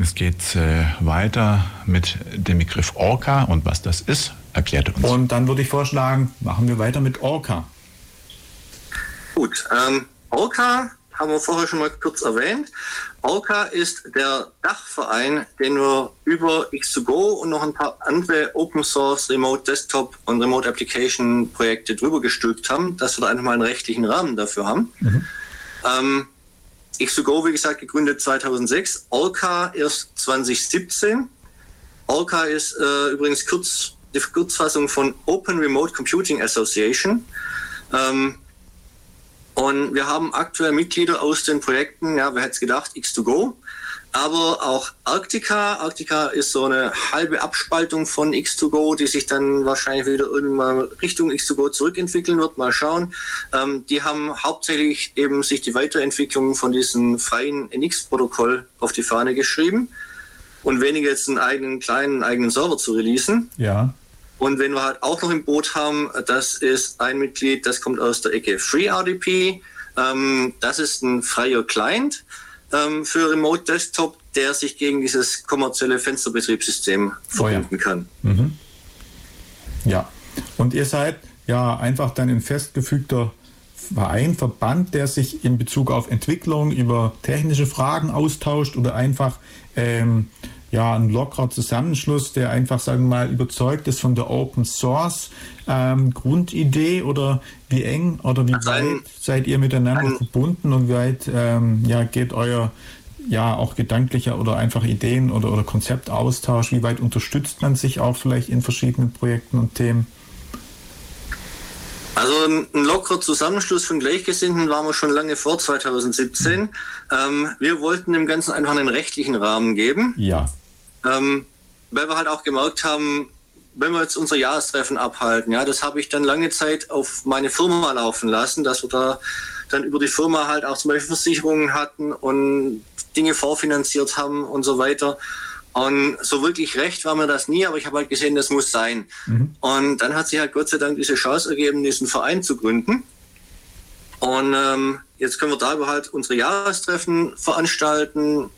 Speaker 4: Es geht äh, weiter mit dem Begriff Orca und was das ist, erklärt uns.
Speaker 7: Und dann würde ich vorschlagen, machen wir weiter mit Orca.
Speaker 9: Gut, ähm, Orca haben wir vorher schon mal kurz erwähnt. Orca ist der Dachverein, den wir über X2Go und noch ein paar andere Open Source Remote Desktop und Remote Application Projekte drüber gestülpt haben, dass wir da einfach mal einen rechtlichen Rahmen dafür haben. Mhm. Ähm, X2Go, wie gesagt, gegründet 2006, Orca erst 2017. Orca ist äh, übrigens kurz, die Kurzfassung von Open Remote Computing Association. Ähm, und wir haben aktuell Mitglieder aus den Projekten, ja, wer hätte es gedacht, X2Go, aber auch Arctica. Arctica ist so eine halbe Abspaltung von X2Go, die sich dann wahrscheinlich wieder irgendwann Richtung X2Go zurückentwickeln wird. Mal schauen. Ähm, die haben hauptsächlich eben sich die Weiterentwicklung von diesem freien NX-Protokoll auf die Fahne geschrieben und weniger jetzt einen eigenen kleinen eigenen Server zu releasen.
Speaker 7: Ja.
Speaker 9: Und wenn wir halt auch noch im Boot haben, das ist ein Mitglied, das kommt aus der Ecke FreeRDP. Ähm, das ist ein freier Client ähm, für Remote Desktop, der sich gegen dieses kommerzielle Fensterbetriebssystem verbinden oh kann.
Speaker 7: Mhm. Ja. Und ihr seid ja einfach dann ein festgefügter Verein, Verband, der sich in Bezug auf Entwicklung über technische Fragen austauscht oder einfach ähm, ja, ein lockerer Zusammenschluss, der einfach, sagen wir mal, überzeugt ist von der Open Source ähm, Grundidee oder wie eng oder wie also weit seid ihr miteinander verbunden und wie weit ähm, ja, geht euer ja auch gedanklicher oder einfach Ideen oder, oder Konzeptaustausch, wie weit unterstützt man sich auch vielleicht in verschiedenen Projekten und Themen?
Speaker 9: Also ein, lockerer Zusammenschluss von Gleichgesinnten waren wir schon lange vor 2017. Ähm, wir wollten dem Ganzen einfach einen rechtlichen Rahmen geben.
Speaker 7: Ja.
Speaker 9: Ähm, weil wir halt auch gemerkt haben, wenn wir jetzt unser Jahrestreffen abhalten, ja, das habe ich dann lange Zeit auf meine Firma laufen lassen, dass wir da dann über die Firma halt auch zum Beispiel Versicherungen hatten und Dinge vorfinanziert haben und so weiter. Und so wirklich recht war mir das nie, aber ich habe halt gesehen, das muss sein. Mhm. Und dann hat sich halt Gott sei Dank diese Chance ergeben, diesen Verein zu gründen. Und ähm, jetzt können wir da halt unsere Jahrestreffen veranstalten,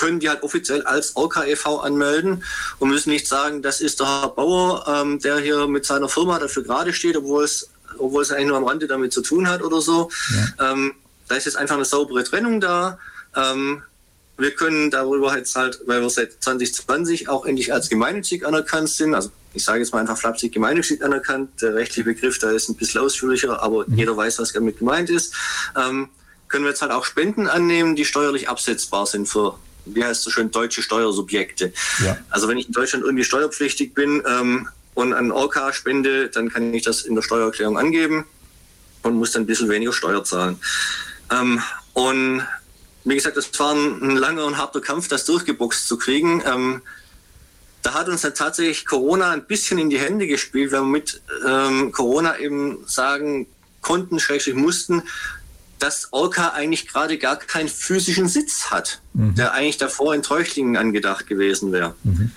Speaker 9: können die halt offiziell als OKEV anmelden und müssen nicht sagen, das ist der Herr Bauer, ähm, der hier mit seiner Firma dafür gerade steht, obwohl es, obwohl es eigentlich nur am Rande damit zu tun hat oder so. Ja. Ähm, da ist jetzt einfach eine saubere Trennung da. Ähm, wir können darüber jetzt halt, weil wir seit 2020 auch endlich als gemeinnützig anerkannt sind, also ich sage jetzt mal einfach flapsig gemeinnützig anerkannt, der rechtliche Begriff da ist ein bisschen ausführlicher, aber mhm. jeder weiß, was damit gemeint ist, ähm, können wir jetzt halt auch Spenden annehmen, die steuerlich absetzbar sind für, wie heißt es so schön, deutsche Steuersubjekte. Ja. Also wenn ich in Deutschland irgendwie steuerpflichtig bin ähm, und an Orca spende, dann kann ich das in der Steuererklärung angeben und muss dann ein bisschen weniger Steuer zahlen. Ähm, und wie gesagt, das war ein, langer und harter Kampf, das durchgeboxt zu kriegen. Ähm, da hat uns dann tatsächlich Corona ein bisschen in die Hände gespielt, weil wir mit ähm, Corona eben sagen konnten, schrägstrich mussten, dass Orca eigentlich gerade gar keinen physischen Sitz hat, mhm. der eigentlich davor in Teuchlingen angedacht gewesen wäre. Mhm.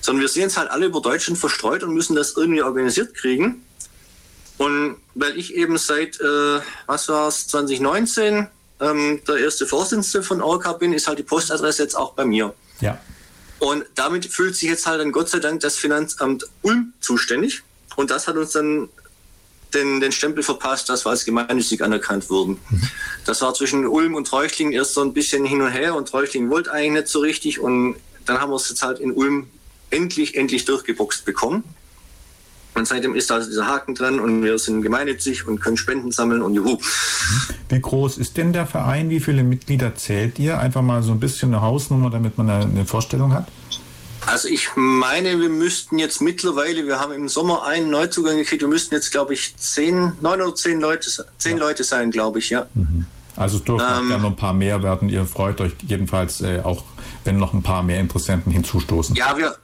Speaker 9: Sondern wir sehen es halt alle über Deutschland verstreut und müssen das irgendwie organisiert kriegen. Und weil ich eben seit, äh, was war es, 2019 ähm, der erste Vorsitzende von Orca bin, ist halt die Postadresse jetzt auch bei mir.
Speaker 7: Ja.
Speaker 9: Und damit fühlt sich jetzt halt dann Gott sei Dank das Finanzamt Ulm zuständig. Und das hat uns dann den, den Stempel verpasst, dass wir als gemeinnützig anerkannt wurden. Das war zwischen Ulm und Treuchtlingen erst so ein bisschen hin und her und Treuchtlingen wollte eigentlich nicht so richtig und dann haben wir es jetzt halt in Ulm endlich, endlich durchgeboxt bekommen. Und seitdem ist da also dieser Haken dran und wir sind gemeinnützig und können Spenden sammeln und juhu.
Speaker 7: Wie groß ist denn der Verein? Wie viele Mitglieder zählt ihr? Einfach mal so ein bisschen eine Hausnummer, damit man eine Vorstellung hat.
Speaker 9: Also ich meine, wir müssten jetzt mittlerweile, wir haben im Sommer einen Neuzugang gekriegt, wir müssten jetzt, glaube ich, zehn, neun oder zehn Leute, zehn ja. Leute sein, glaube ich, ja. Mhm.
Speaker 7: Also es dürfen ähm, gerne noch ein paar mehr werden. Ihr freut euch jedenfalls äh, auch, wenn noch ein paar mehr Interessenten hinzustoßen.
Speaker 9: Ja, wir,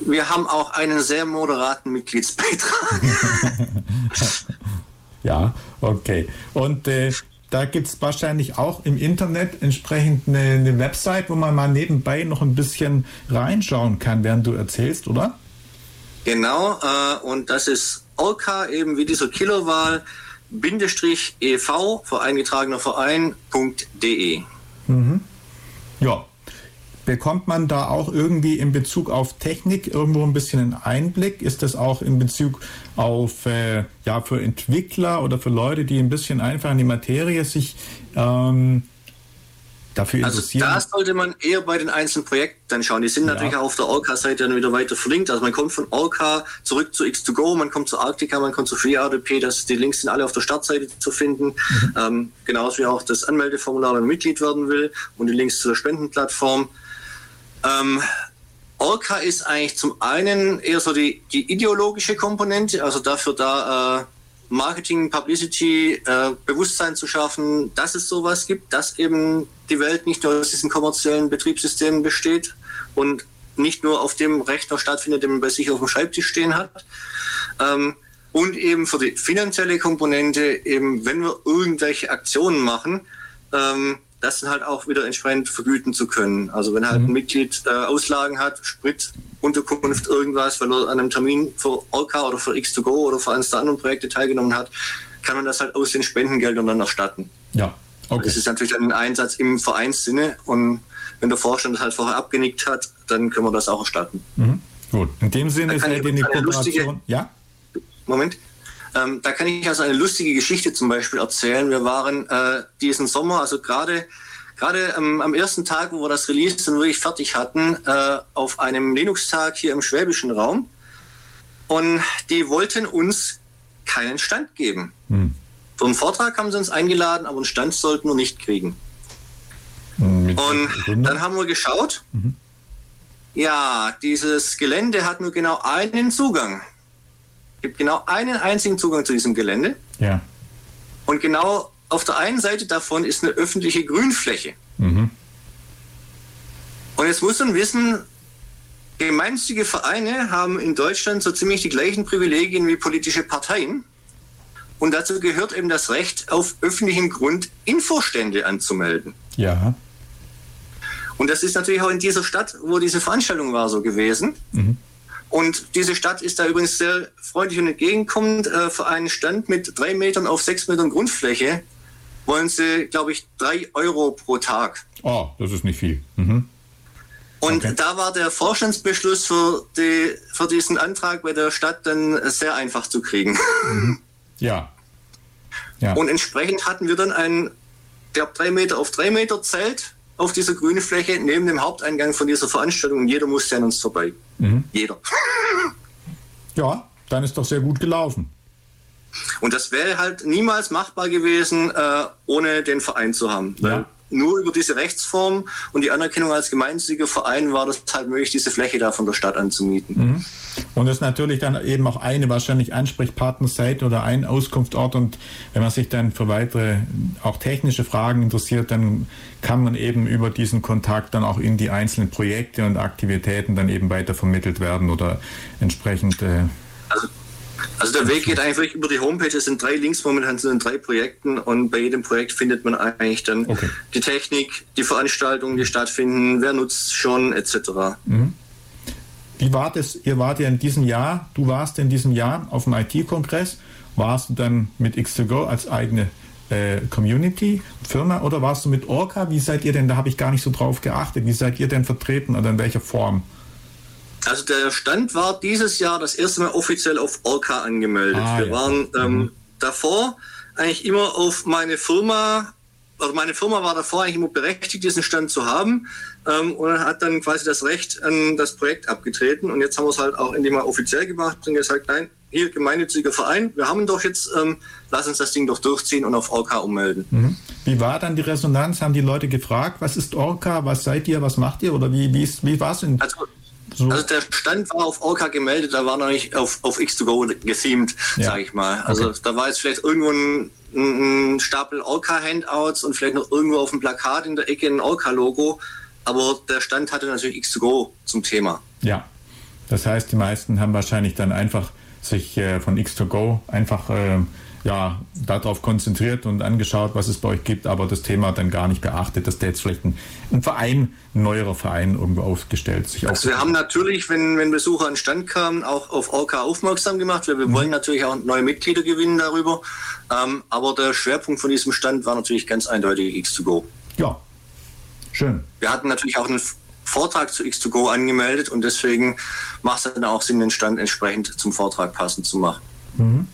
Speaker 9: wir haben auch einen sehr moderaten Mitgliedsbeitrag.
Speaker 7: ja, okay. Und äh, da gibt es wahrscheinlich auch im Internet entsprechend eine, eine, Website, wo man mal nebenbei noch ein bisschen reinschauen kann, während du erzählst, oder?
Speaker 9: Genau, äh, und das ist Orca, eben wie dieser Kilowahl, Bindestrich EV, für eingetragener Verein.de.
Speaker 7: Mhm. Ja, Bekommt man da auch irgendwie in Bezug auf Technik irgendwo ein bisschen einen Einblick? Ist das auch in Bezug auf äh, ja für Entwickler oder für Leute, die ein bisschen einfach in die Materie sich ähm, dafür
Speaker 9: also interessieren? Also da sollte man eher bei den einzelnen Projekten dann schauen. Die sind ja. natürlich auch auf der Orca-Seite dann wieder weiter verlinkt. Also man kommt von Orca zurück zu X2Go, man kommt zu Arctica, man kommt zu FreeRDP. Das, die Links sind alle auf der Startseite zu finden. Mhm. Ähm, genauso wie auch das Anmeldeformular, wenn man Mitglied werden will und die Links zur Spendenplattform. Ähm, Orca ist eigentlich zum einen eher so die, die ideologische Komponente, also dafür da äh, Marketing, Publicity, äh, Bewusstsein zu schaffen, dass es sowas gibt, dass eben die Welt nicht nur aus diesen kommerziellen Betriebssystemen besteht und nicht nur auf dem Rechner stattfindet, den man bei sich auf dem Schreibtisch stehen hat. Ähm, und eben für die finanzielle Komponente, eben wenn wir irgendwelche Aktionen machen, ähm, das dann halt auch wieder entsprechend vergüten zu können. Also wenn halt mhm. ein Mitglied äh, Auslagen hat, Sprit, Unterkunft, irgendwas, weil er an einem Termin für Orca oder für X2Go oder für eines der anderen Projekte teilgenommen hat, kann man das halt aus den Spendengeldern dann erstatten.
Speaker 7: Ja,
Speaker 9: okay. Das ist natürlich ein Einsatz im Vereinssinne und wenn der Vorstand das halt vorher abgenickt hat, dann können wir das auch erstatten.
Speaker 7: Mhm. Gut, in dem Sinne ist halt eine Kooperation. Ja?
Speaker 9: Moment. Ähm, da kann ich also eine lustige Geschichte zum Beispiel erzählen. Wir waren äh, diesen Sommer, also gerade gerade ähm, am ersten Tag, wo wir das Release dann wirklich fertig hatten, äh, auf einem Linux-Tag hier im schwäbischen Raum. Und die wollten uns keinen Stand geben. Hm. Für einen Vortrag haben sie uns eingeladen, aber einen Stand sollten wir nicht kriegen. Hm, und dann haben wir geschaut. Mhm. Ja, dieses Gelände hat nur genau einen Zugang. Es gibt genau einen einzigen Zugang zu diesem Gelände.
Speaker 7: Ja.
Speaker 9: Und genau auf der einen Seite davon ist eine öffentliche Grünfläche. Mhm. Und jetzt muss man wissen, gemeinnützige Vereine haben in Deutschland so ziemlich die gleichen Privilegien wie politische Parteien. Und dazu gehört eben das Recht, auf öffentlichem Grund Infostände anzumelden.
Speaker 7: Ja.
Speaker 9: Und das ist natürlich auch in dieser Stadt, wo diese Veranstaltung war, so gewesen. Mhm. Und diese Stadt ist da übrigens sehr freundlich und entgegenkommend. Äh, für einen Stand mit drei Metern auf sechs Metern Grundfläche wollen sie, glaube ich, drei Euro pro Tag.
Speaker 7: Oh, das ist nicht viel. Mhm.
Speaker 9: Und okay. da war der Vorstandsbeschluss für, die, für diesen Antrag bei der Stadt dann sehr einfach zu kriegen.
Speaker 7: Mhm. Ja.
Speaker 9: ja. Und entsprechend hatten wir dann ein, glaube drei Meter auf drei Meter Zelt auf dieser grünen Fläche neben dem Haupteingang von dieser Veranstaltung und jeder musste an uns vorbei. Mhm. Jeder.
Speaker 7: Ja, dann ist doch sehr gut gelaufen.
Speaker 9: Und das wäre halt niemals machbar gewesen, äh, ohne den Verein zu haben. Ja. Nur über diese Rechtsform und die Anerkennung als gemeinnütziger Verein war das halt möglich, diese Fläche da von der Stadt anzumieten.
Speaker 7: Mhm. Und es ist natürlich dann eben auch eine wahrscheinlich Ansprechpartnerseite oder ein Auskunftsort. Und wenn man sich dann für weitere, auch technische Fragen interessiert, dann kann man eben über diesen Kontakt dann auch in die einzelnen Projekte und Aktivitäten dann eben weiter vermittelt werden oder entsprechend. Äh,
Speaker 9: also also der Weg geht einfach über die Homepage. Es sind drei Links momentan zu den drei Projekten und bei jedem Projekt findet man eigentlich dann okay. die Technik, die Veranstaltungen, die stattfinden, wer nutzt schon etc. Mhm.
Speaker 7: Wie war das? Ihr wart ja in diesem Jahr, du warst in diesem Jahr auf dem IT-Kongress, warst du dann mit X2Go als eigene äh, Community, Firma oder warst du mit Orca? Wie seid ihr denn, da habe ich gar nicht so drauf geachtet, wie seid ihr denn vertreten oder in welcher Form?
Speaker 9: Also der Stand war dieses Jahr das erste Mal offiziell auf Orca angemeldet. Ah, Wir ja. waren ähm, mhm. davor eigentlich immer auf meine Firma, also meine Firma war davor eigentlich immer berechtigt, diesen Stand zu haben ähm, und hat dann quasi das Recht an das Projekt abgetreten. Und jetzt haben wir es halt auch endlich mal offiziell gemacht und gesagt, nein, hier gemeinnütziger Verein, wir haben doch jetzt, ähm, lass uns das Ding doch durchziehen und auf Orca ummelden.
Speaker 7: Mhm. Wie war dann die Resonanz? Haben die Leute gefragt, was ist Orca, was seid ihr, was macht ihr oder wie, wie, wie war es? Also,
Speaker 9: so. Also der Stand war auf Orca gemeldet, da war noch nicht auf, auf X2Go gethemed, ja. sage ich mal. Also okay. da war jetzt vielleicht irgendwo ein, ein Stapel Orca-Handouts und vielleicht noch irgendwo auf dem Plakat in der Ecke ein Orca-Logo. Aber der Stand hatte natürlich X2Go zum Thema.
Speaker 7: Ja, das heißt, die meisten haben wahrscheinlich dann einfach sich äh, von X2Go einfach äh, ja, darauf konzentriert und angeschaut, was es bei euch gibt, aber das Thema dann gar nicht beachtet, dass der jetzt vielleicht ein, ein Verein, ein neuerer Verein irgendwo aufgestellt sich
Speaker 9: Also wir haben natürlich, wenn, wenn Besucher an den Stand kamen, auch auf Orca aufmerksam gemacht. Wir, wir mhm. wollen natürlich auch neue Mitglieder gewinnen darüber. Ähm, aber der Schwerpunkt von diesem Stand war natürlich ganz eindeutig X2Go.
Speaker 7: Ja, schön.
Speaker 9: Wir hatten natürlich auch einen Vortrag zu X2Go angemeldet und deswegen macht es dann auch Sinn, den Stand entsprechend zum Vortrag passend zu machen. Mhm.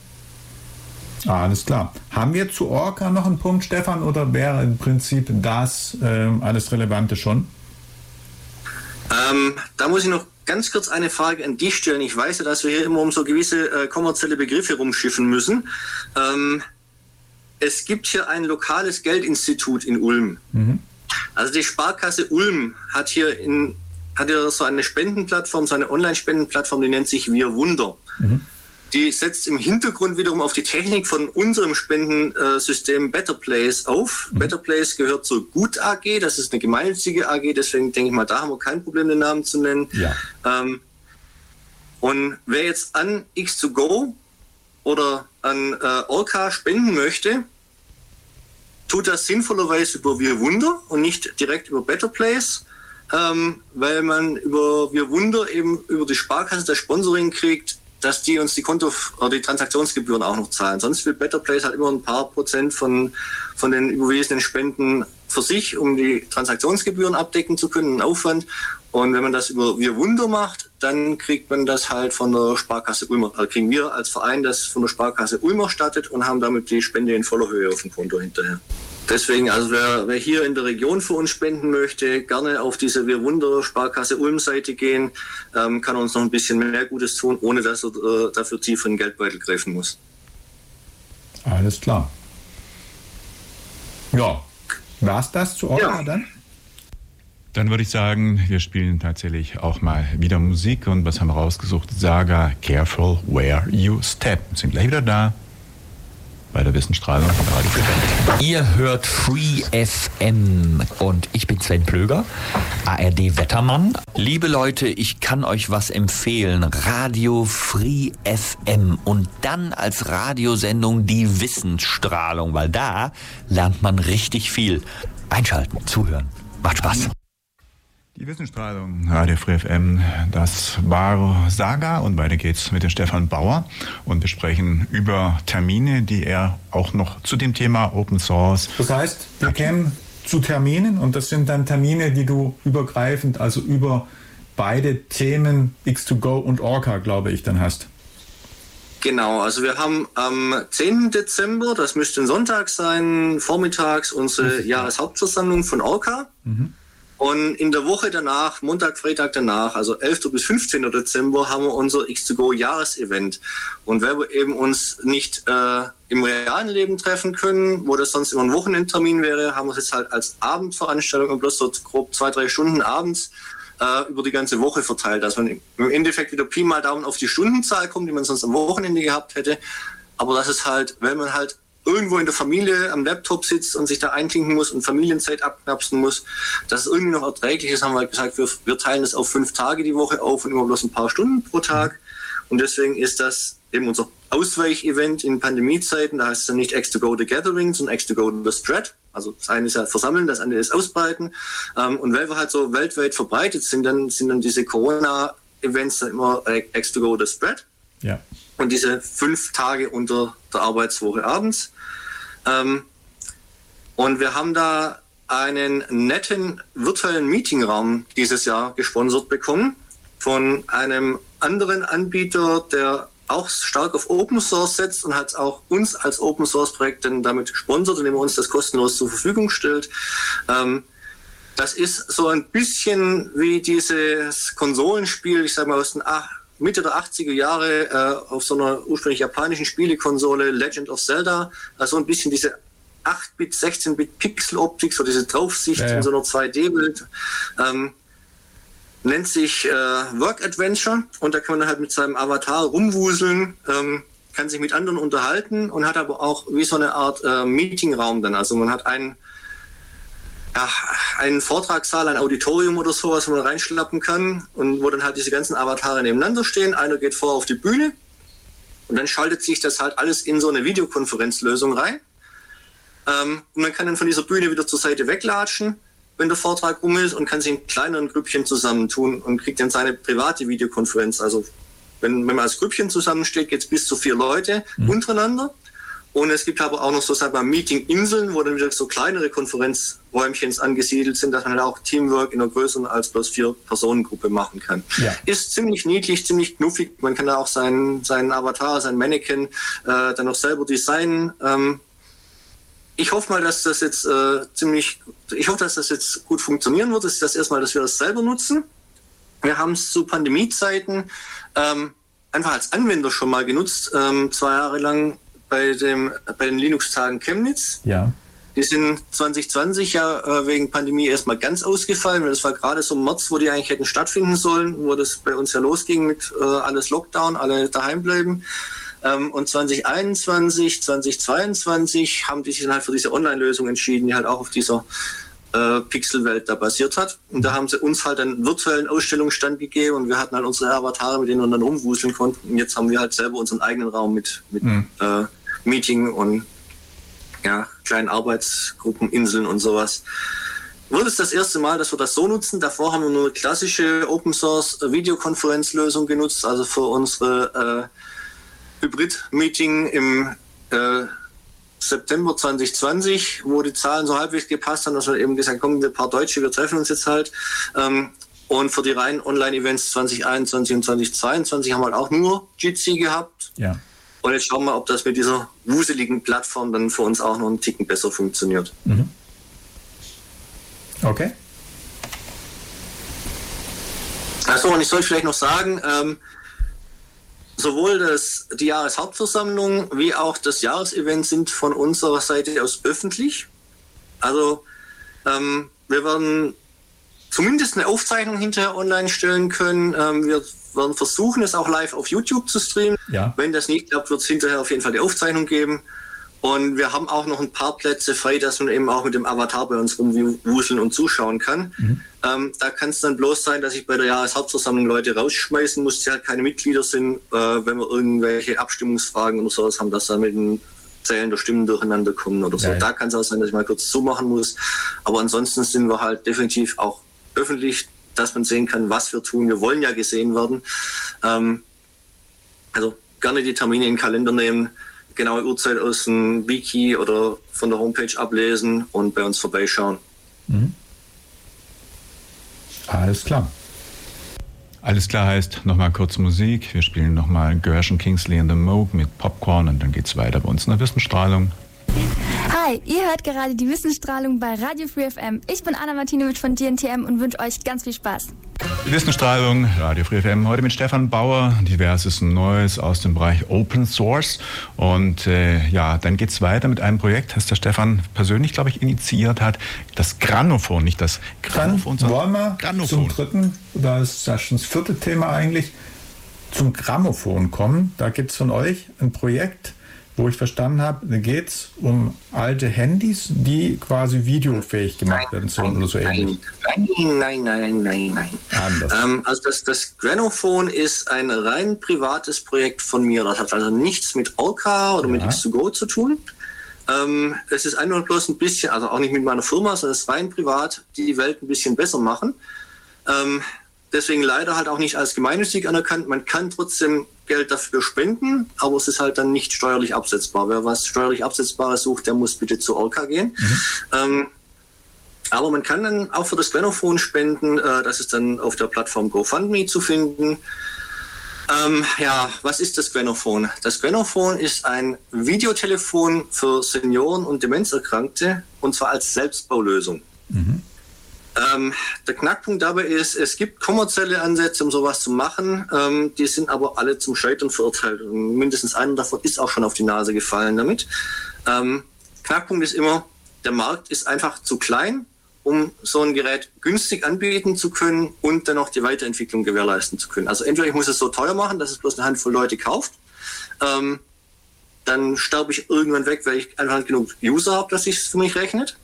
Speaker 7: Alles klar. Haben wir zu Orca noch einen Punkt, Stefan, oder wäre im Prinzip das äh, alles Relevante schon?
Speaker 9: Ähm, da muss ich noch ganz kurz eine Frage an dich stellen. Ich weiß ja, dass wir hier immer um so gewisse äh, kommerzielle Begriffe rumschiffen müssen. Ähm, es gibt hier ein lokales Geldinstitut in Ulm. Mhm. Also die Sparkasse Ulm hat hier in, hat hier so eine Spendenplattform, so eine Online-Spendenplattform, die nennt sich Wir Wunder. Mhm. Die setzt im Hintergrund wiederum auf die Technik von unserem Spendensystem Better Place auf. Mhm. Better Place gehört zur Gut AG, das ist eine gemeinnützige AG, deswegen denke ich mal, da haben wir kein Problem, den Namen zu nennen. Ja. Ähm, und wer jetzt an X2Go oder an äh, Orca spenden möchte, tut das sinnvollerweise über Wir Wunder und nicht direkt über Better Place, ähm, weil man über Wir Wunder eben über die Sparkasse das Sponsoring kriegt, dass die uns die Konto- oder die Transaktionsgebühren auch noch zahlen. Sonst will Better Place halt immer ein paar Prozent von, von den überwiesenen Spenden für sich, um die Transaktionsgebühren abdecken zu können, einen Aufwand. Und wenn man das über Wir Wunder macht, dann kriegt man das halt von der Sparkasse Ulmer, also kriegen wir als Verein das von der Sparkasse Ulmer stattet und haben damit die Spende in voller Höhe auf dem Konto hinterher. Deswegen, also wer, wer hier in der Region für uns spenden möchte, gerne auf diese Wir Wunder Sparkasse Ulm Seite gehen, ähm, kann uns noch ein bisschen mehr Gutes tun, ohne dass er äh, dafür tief in den Geldbeutel greifen muss.
Speaker 7: Alles klar. Ja, war's das zu Orca ja. dann?
Speaker 4: Dann würde ich sagen, wir spielen tatsächlich auch mal wieder Musik und was haben wir rausgesucht? Saga Careful Where You Step. Sind gleich wieder da bei der Wissenstrahlung von Radio
Speaker 12: Frequenz. Ihr hört Free FM und ich bin Sven Plöger, ARD Wettermann. Liebe Leute, ich kann euch was empfehlen. Radio Free FM und dann als Radiosendung die Wissensstrahlung, weil da lernt man richtig viel. Einschalten, zuhören. Macht Spaß.
Speaker 4: Die Wissensstrahlung, Radio Free FM, das war Saga und weiter geht's mit dem Stefan Bauer und wir sprechen über Termine, die er auch noch zu dem Thema Open Source.
Speaker 7: Das heißt, wir kämen zu Terminen und das sind dann Termine, die du übergreifend, also über beide Themen X2Go und Orca, glaube ich, dann hast.
Speaker 9: Genau, also wir haben am 10. Dezember, das müsste ein Sonntag sein, vormittags unsere Jahreshauptversammlung von Orca. Mhm. Und in der Woche danach, Montag, Freitag danach, also 11. bis 15. Dezember, haben wir unser X2Go Jahresevent. Und weil wir eben uns nicht äh, im realen Leben treffen können, wo das sonst immer ein Wochenendtermin wäre, haben wir es jetzt halt als Abendveranstaltung und bloß so grob zwei, drei Stunden abends äh, über die ganze Woche verteilt, dass man im Endeffekt wieder Pi mal Daumen auf die Stundenzahl kommt, die man sonst am Wochenende gehabt hätte. Aber das ist halt, wenn man halt irgendwo in der Familie am Laptop sitzt und sich da einklinken muss und Familienzeit abknapsen muss, dass es irgendwie noch erträglich ist, haben wir halt gesagt, wir, wir teilen das auf fünf Tage die Woche auf und immer bloß ein paar Stunden pro Tag. Und deswegen ist das eben unser Ausweichevent in Pandemiezeiten. Da heißt es dann nicht X to Go the Gathering, sondern X to Go the Spread. Also das eine ist ja versammeln, das andere ist ausbreiten. Ähm, und weil wir halt so weltweit verbreitet sind, dann sind dann diese Corona-Events dann immer X to Go the Spread.
Speaker 7: Ja.
Speaker 9: Und diese fünf Tage unter der Arbeitswoche abends. Ähm, und wir haben da einen netten virtuellen Meetingraum dieses Jahr gesponsert bekommen von einem anderen Anbieter, der auch stark auf Open Source setzt und hat auch uns als Open Source Projekt dann damit gesponsert, indem er uns das kostenlos zur Verfügung stellt. Ähm, das ist so ein bisschen wie dieses Konsolenspiel, ich sage mal aus den Mitte der 80er Jahre äh, auf so einer ursprünglich japanischen Spielekonsole Legend of Zelda, also ein bisschen diese 8-Bit, 16-Bit Pixel-Optik, so diese Draufsicht ja, ja. in so einer 2D-Bild. Ähm, nennt sich äh, Work Adventure und da kann man dann halt mit seinem Avatar rumwuseln, ähm, kann sich mit anderen unterhalten und hat aber auch wie so eine Art äh, Meetingraum dann. Also man hat einen ja, einen Vortragssaal, ein Auditorium oder sowas, wo man reinschlappen kann und wo dann halt diese ganzen Avatare nebeneinander stehen. Einer geht vor auf die Bühne und dann schaltet sich das halt alles in so eine Videokonferenzlösung rein. Ähm, und man kann dann von dieser Bühne wieder zur Seite weglatschen, wenn der Vortrag rum ist und kann sich in kleineren Grüppchen zusammentun und kriegt dann seine private Videokonferenz. Also wenn, wenn man als Grüppchen zusammensteht, geht es bis zu vier Leute mhm. untereinander. Und es gibt aber auch noch so sagen wir, Meeting-Inseln, wo dann wieder so kleinere Konferenzräumchen angesiedelt sind, dass man halt auch Teamwork in einer größeren als bloß vier Personengruppe machen kann. Ja. Ist ziemlich niedlich, ziemlich knuffig. Man kann da auch seinen, seinen Avatar, sein Mannequin äh, dann noch selber designen. Ähm, ich hoffe mal, dass das jetzt äh, ziemlich, ich hoffe, dass das jetzt gut funktionieren wird. Das ist das erstmal, dass wir das selber nutzen. Wir haben es zu Pandemiezeiten ähm, einfach als Anwender schon mal genutzt, ähm, zwei Jahre lang bei, dem, bei den Linux-Tagen Chemnitz.
Speaker 7: Ja.
Speaker 9: Die sind 2020 ja äh, wegen Pandemie erstmal ganz ausgefallen. Das war gerade so im März, wo die eigentlich hätten stattfinden sollen, wo das bei uns ja losging mit äh, alles Lockdown, alle daheim bleiben. Ähm, und 2021, 2022 haben die sich dann halt für diese Online-Lösung entschieden, die halt auch auf dieser äh, Pixelwelt da basiert hat. Und da haben sie uns halt einen virtuellen Ausstellungsstand gegeben und wir hatten halt unsere Avatare, mit denen wir dann rumwuseln konnten. Und jetzt haben wir halt selber unseren eigenen Raum mit, mit mhm. äh, Meeting und ja, kleinen Arbeitsgruppen, Inseln und sowas. Wird es das erste Mal, dass wir das so nutzen. Davor haben wir nur eine klassische Open Source Videokonferenzlösung genutzt, also für unsere äh, Hybrid-Meeting im äh, September 2020, wo die Zahlen so halbwegs gepasst haben, dass wir eben gesagt haben, komm, wir paar Deutsche, wir treffen uns jetzt halt. Ähm, Und für die reinen Online-Events 2021 und 2022 haben wir halt auch nur Jitsi gehabt.
Speaker 7: Ja.
Speaker 9: Und jetzt schauen wir, ob das mit dieser wuseligen Plattform dann für uns auch noch einen Ticken besser funktioniert.
Speaker 7: Mhm. Okay.
Speaker 9: Achso, und ich soll vielleicht noch sagen, ähm, sowohl das, die Jahreshauptversammlung wie auch das Jahresevent sind von unserer Seite aus öffentlich. Also ähm, wir werden zumindest eine Aufzeichnung hinterher online stellen können. Ähm, wir werden versuchen, es auch live auf YouTube zu streamen.
Speaker 7: Ja.
Speaker 9: Wenn das nicht klappt, wird es hinterher auf jeden Fall die Aufzeichnung geben. Und wir haben auch noch ein paar Plätze frei, dass man eben auch mit dem Avatar bei uns rumwuseln und zuschauen kann.
Speaker 7: Mhm.
Speaker 9: Ähm, da kann es dann bloß sein, dass ich bei der Jahreshauptversammlung Leute rausschmeißen muss, die halt keine Mitglieder sind, äh, wenn wir irgendwelche Abstimmungsfragen oder sowas haben, dass da mit den Zählen der Stimmen durcheinander kommen oder so.
Speaker 7: Ja.
Speaker 9: Da kann es auch sein, dass ich mal kurz zumachen muss. Aber ansonsten sind wir halt definitiv auch öffentlich, dass man sehen kann, was wir tun. Wir wollen ja gesehen werden. Ähm, also gerne die Termine in den Kalender nehmen, genaue Uhrzeit aus dem Wiki oder von der Homepage ablesen und bei uns vorbeischauen.
Speaker 7: Mhm. Alles klar.
Speaker 4: Alles klar heißt nochmal kurz Musik. Wir spielen nochmal Gershon Kingsley in the Moog mit Popcorn und dann geht's weiter bei uns in der Wissenstrahlung.
Speaker 13: Hi, ihr hört gerade die Wissensstrahlung bei Radio Free FM. Ich bin Anna Martinovic von DNTM und wünsche euch ganz viel Spaß.
Speaker 4: Die Wissenstrahlung, Radio Free FM, heute mit Stefan Bauer, diverses Neues aus dem Bereich Open Source. Und äh, ja, dann geht's weiter mit einem Projekt, das der Stefan persönlich, glaube ich, initiiert hat. Das Grammophon, nicht das Grammophon,
Speaker 7: Dann wollen wir
Speaker 4: Grammophon.
Speaker 7: zum dritten, oder ist das schon das vierte Thema eigentlich, zum Grammophon kommen. Da gibt es von euch ein Projekt, wo ich verstanden habe, da geht es um alte Handys, die quasi videofähig gemacht werden sollen oder so ähnlich.
Speaker 9: Nein, nein, nein, nein, nein.
Speaker 7: Anders.
Speaker 9: Ähm, also das, das Granophone ist ein rein privates Projekt von mir. Das hat also nichts mit Orca oder mit
Speaker 7: Ja.
Speaker 9: X2Go zu tun. Ähm, es ist einfach bloß ein bisschen, also auch nicht mit meiner Firma, sondern es ist rein privat, die die Welt ein bisschen besser machen. Ähm, deswegen leider halt auch nicht als gemeinnützig anerkannt. Man kann trotzdem Geld dafür spenden, aber es ist halt dann nicht steuerlich absetzbar. Wer was steuerlich Absetzbares sucht, der muss bitte zu Orca gehen. Ähm, aber man kann dann auch für das Granophone spenden. Äh, das ist dann auf der Plattform GoFundMe zu finden. Ähm, ja, was ist das Granophone? Das Granophone ist ein Videotelefon für Senioren und Demenzerkrankte und zwar als Selbstbaulösung. Ähm, der Knackpunkt dabei ist, es gibt kommerzielle Ansätze, um sowas zu machen. Ähm, die sind aber alle zum Scheitern verurteilt. Und mindestens einer davon ist auch schon auf die Nase gefallen damit. Ähm, Knackpunkt ist immer, der Markt ist einfach zu klein, um so ein Gerät günstig anbieten zu können und dann auch die Weiterentwicklung gewährleisten zu können. Also entweder ich muss es so teuer machen, dass es bloß eine Handvoll Leute kauft. Ähm, dann sterbe ich irgendwann weg, weil ich einfach genug User habe, dass sich für mich rechnet.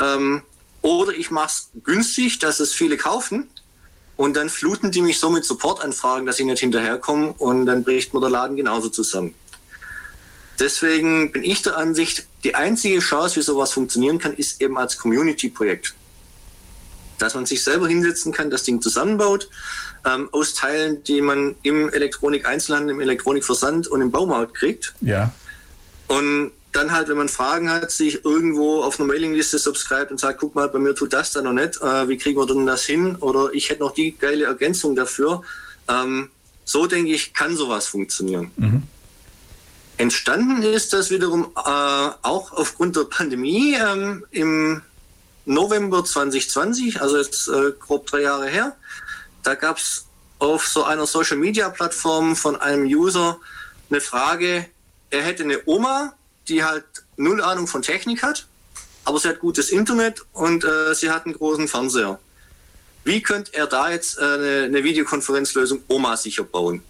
Speaker 9: Ähm, oder ich mache es günstig, dass es viele kaufen und dann fluten die mich so mit Supportanfragen, dass ich nicht hinterherkomme und dann bricht mir der Laden genauso zusammen. Deswegen bin ich der Ansicht, die einzige Chance, wie sowas funktionieren kann, ist eben als Community-Projekt. Dass man sich selber hinsetzen kann, das Ding zusammenbaut, ähm, aus Teilen, die man im Elektronik-Einzelhandel, im Elektronikversand und im Baumarkt kriegt.
Speaker 7: Ja.
Speaker 9: Und dann halt, wenn man Fragen hat, sich irgendwo auf einer Mailingliste subscribt und sagt, guck mal, bei mir tut das da noch nicht, äh, wie kriegen wir denn das hin? Oder ich hätte noch die geile Ergänzung dafür. Ähm, so denke ich, kann sowas funktionieren. Entstanden ist das wiederum äh, auch aufgrund der Pandemie ähm, im November 2020, also jetzt äh, grob drei Jahre her. Da gab es auf so einer Social-Media-Plattform von einem User eine Frage, er hätte eine Oma, die halt null Ahnung von Technik hat, aber sie hat gutes Internet und äh, sie hat einen großen Fernseher. Wie könnte er da jetzt äh, eine, eine Videokonferenzlösung Oma sicher bauen?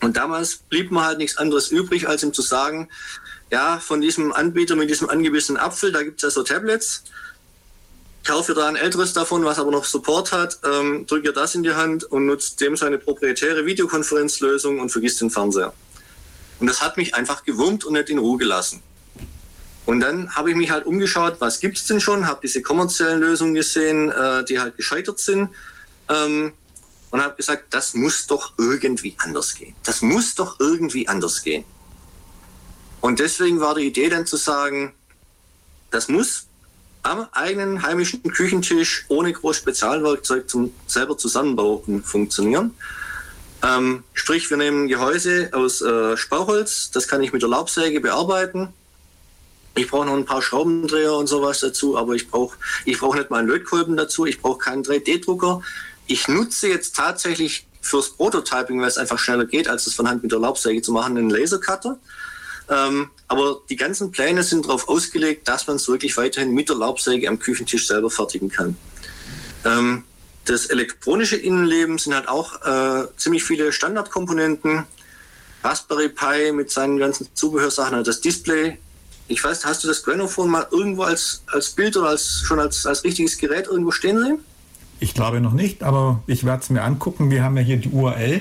Speaker 9: Und damals blieb mir halt nichts anderes übrig, als ihm zu sagen, ja, von diesem Anbieter mit diesem angebissenen Apfel, da gibt es ja so Tablets, kaufe da ein älteres davon, was aber noch Support hat, ähm, drück ihr das in die Hand und nutzt dem seine proprietäre Videokonferenzlösung und vergisst den Fernseher. Und das hat mich einfach gewurmt und nicht in Ruhe gelassen. Und dann habe ich mich halt umgeschaut, was gibt's denn schon, habe diese kommerziellen Lösungen gesehen, äh, die halt gescheitert sind. Ähm, und habe gesagt, das muss doch irgendwie anders gehen. Das muss doch irgendwie anders gehen. Und deswegen war die Idee dann zu sagen, das muss am eigenen heimischen Küchentisch ohne groß Spezialwerkzeug zum selber zusammenbauen funktionieren. Ähm, sprich, wir nehmen Gehäuse aus äh, Spauholz, das kann ich mit der Laubsäge bearbeiten. Ich brauche noch ein paar Schraubendreher und sowas dazu, aber ich brauche ich brauch nicht mal einen Lötkolben dazu, ich brauche keinen 3D-Drucker. Ich nutze jetzt tatsächlich fürs Prototyping, weil es einfach schneller geht, als es von Hand mit der Laubsäge zu machen, einen Lasercutter. Ähm, aber die ganzen Pläne sind darauf ausgelegt, dass man es wirklich weiterhin mit der Laubsäge am Küchentisch selber fertigen kann. Ähm, das elektronische Innenleben sind halt auch äh, ziemlich viele Standardkomponenten. Raspberry Pi mit seinen ganzen Zubehörsachen, also das Display. Ich weiß, hast du das Granophone mal irgendwo als, als Bild oder als, schon als, als richtiges Gerät irgendwo stehen sehen?
Speaker 7: Ich glaube noch nicht, aber ich werde es mir angucken. Wir haben ja hier die URL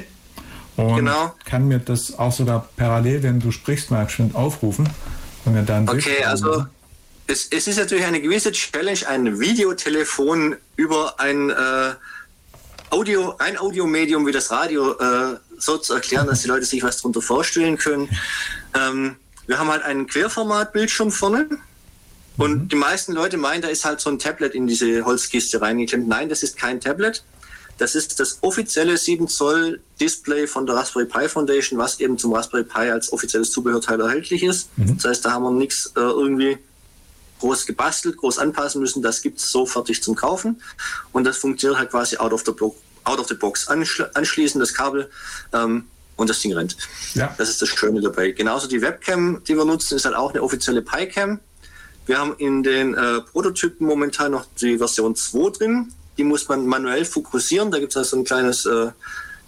Speaker 7: und genau. kann mir das auch sogar parallel, wenn du sprichst, mal schön aufrufen. Und mir dann
Speaker 9: okay, also es, es, ist natürlich eine gewisse Challenge, ein Videotelefon über ein äh, Audio, ein Audiomedium wie das Radio äh, so zu erklären, dass die Leute sich was darunter vorstellen können. Ähm, wir haben halt einen Querformat-Bildschirm vorne. Und mhm. die meisten Leute meinen, da ist halt so ein Tablet in diese Holzkiste reingeklemmt. Nein, das ist kein Tablet. Das ist das offizielle 7 Zoll Display von der Raspberry Pi Foundation, was eben zum Raspberry Pi als offizielles Zubehörteil erhältlich ist. Mhm. Das heißt, da haben wir nichts äh, irgendwie groß gebastelt, groß anpassen müssen. Das gibt es so fertig zum Kaufen. Und das funktioniert halt quasi out of the, out of the box. Anschl anschließen das Kabel ähm, und das Ding rennt. Ja. Das ist das Schöne dabei. Genauso die Webcam, die wir nutzen, ist halt auch eine offizielle Pi-Cam. Wir haben in den äh, Prototypen momentan noch die Version 2 drin. Die muss man manuell fokussieren. Da gibt es also ein kleines, äh,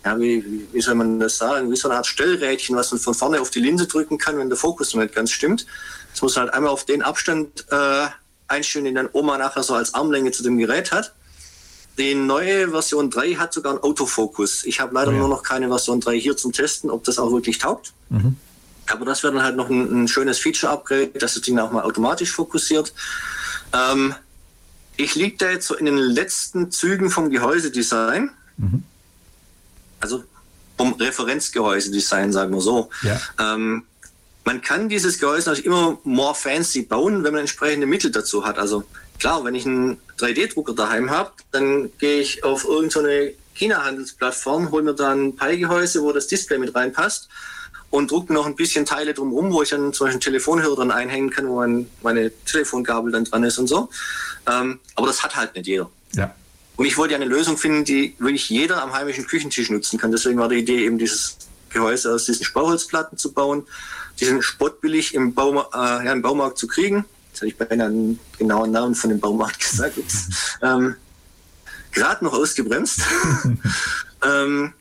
Speaker 9: ja, wie, wie soll man das sagen, wie so eine Art Stellrädchen, was man von vorne auf die Linse drücken kann, wenn der Fokus noch nicht ganz stimmt. Das muss man halt einmal auf den Abstand äh, einstellen, den dann Oma nachher so als Armlänge zu dem Gerät hat. Die neue Version 3 hat sogar einen Autofokus. Ich habe leider oh ja. nur noch keine Version 3 hier zum Testen, ob das auch wirklich taugt. Mhm. Aber das wäre dann halt noch ein, ein schönes Feature-Upgrade, dass das Ding auch mal automatisch fokussiert. Ähm, ich liege da jetzt so in den letzten Zügen vom Gehäusedesign. Mhm. Also vom Referenzgehäusedesign, sagen wir so. Ja. Ähm, man kann dieses Gehäuse natürlich immer more fancy bauen, wenn man entsprechende Mittel dazu hat. Also klar, wenn ich einen 3D-Drucker daheim habe, dann gehe ich auf irgendeine China-Handelsplattform, hole mir da ein Pi-Gehäuse, wo das Display mit reinpasst und drucke noch ein bisschen Teile drumherum, wo ich dann zum Beispiel einen Telefonhörer dran einhängen kann, wo mein, meine Telefongabel dann dran ist und so. Ähm, aber das hat halt nicht jeder. Ja. Und ich wollte eine Lösung finden, die wirklich jeder am heimischen Küchentisch nutzen kann. Deswegen war die Idee, eben dieses Gehäuse aus diesen Spauholzplatten zu bauen, diesen spottbillig im, Bauma äh, ja, im Baumarkt zu kriegen. Jetzt habe ich beinahe einen genauen Namen von dem Baumarkt gesagt. ähm, Gerade noch ausgebremst. ähm,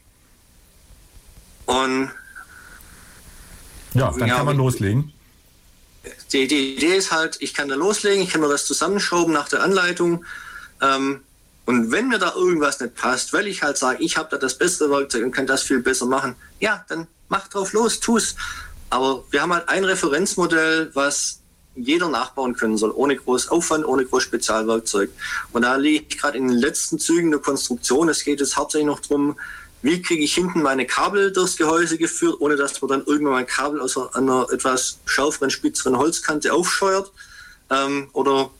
Speaker 9: und
Speaker 7: ja, dann ja, kann man loslegen.
Speaker 9: Die, die, Idee ist halt, ich kann da loslegen, ich kann mir das zusammenschrauben nach der Anleitung. Ähm, und wenn mir da irgendwas nicht passt, weil ich halt sage, ich habe da das bessere Werkzeug und kann das viel besser machen, ja, dann mach drauf los, tu's. Aber wir haben halt ein Referenzmodell, was jeder nachbauen können soll, ohne groß Aufwand, ohne groß Spezialwerkzeug. Und da liege ich gerade in den letzten Zügen der Konstruktion. Es geht jetzt hauptsächlich noch darum, wie kriege ich hinten meine Kabel durchs Gehäuse geführt, ohne dass man dann irgendwann mein Kabel aus einer etwas schärferen, spitzeren Holzkante aufscheuert ähm, oder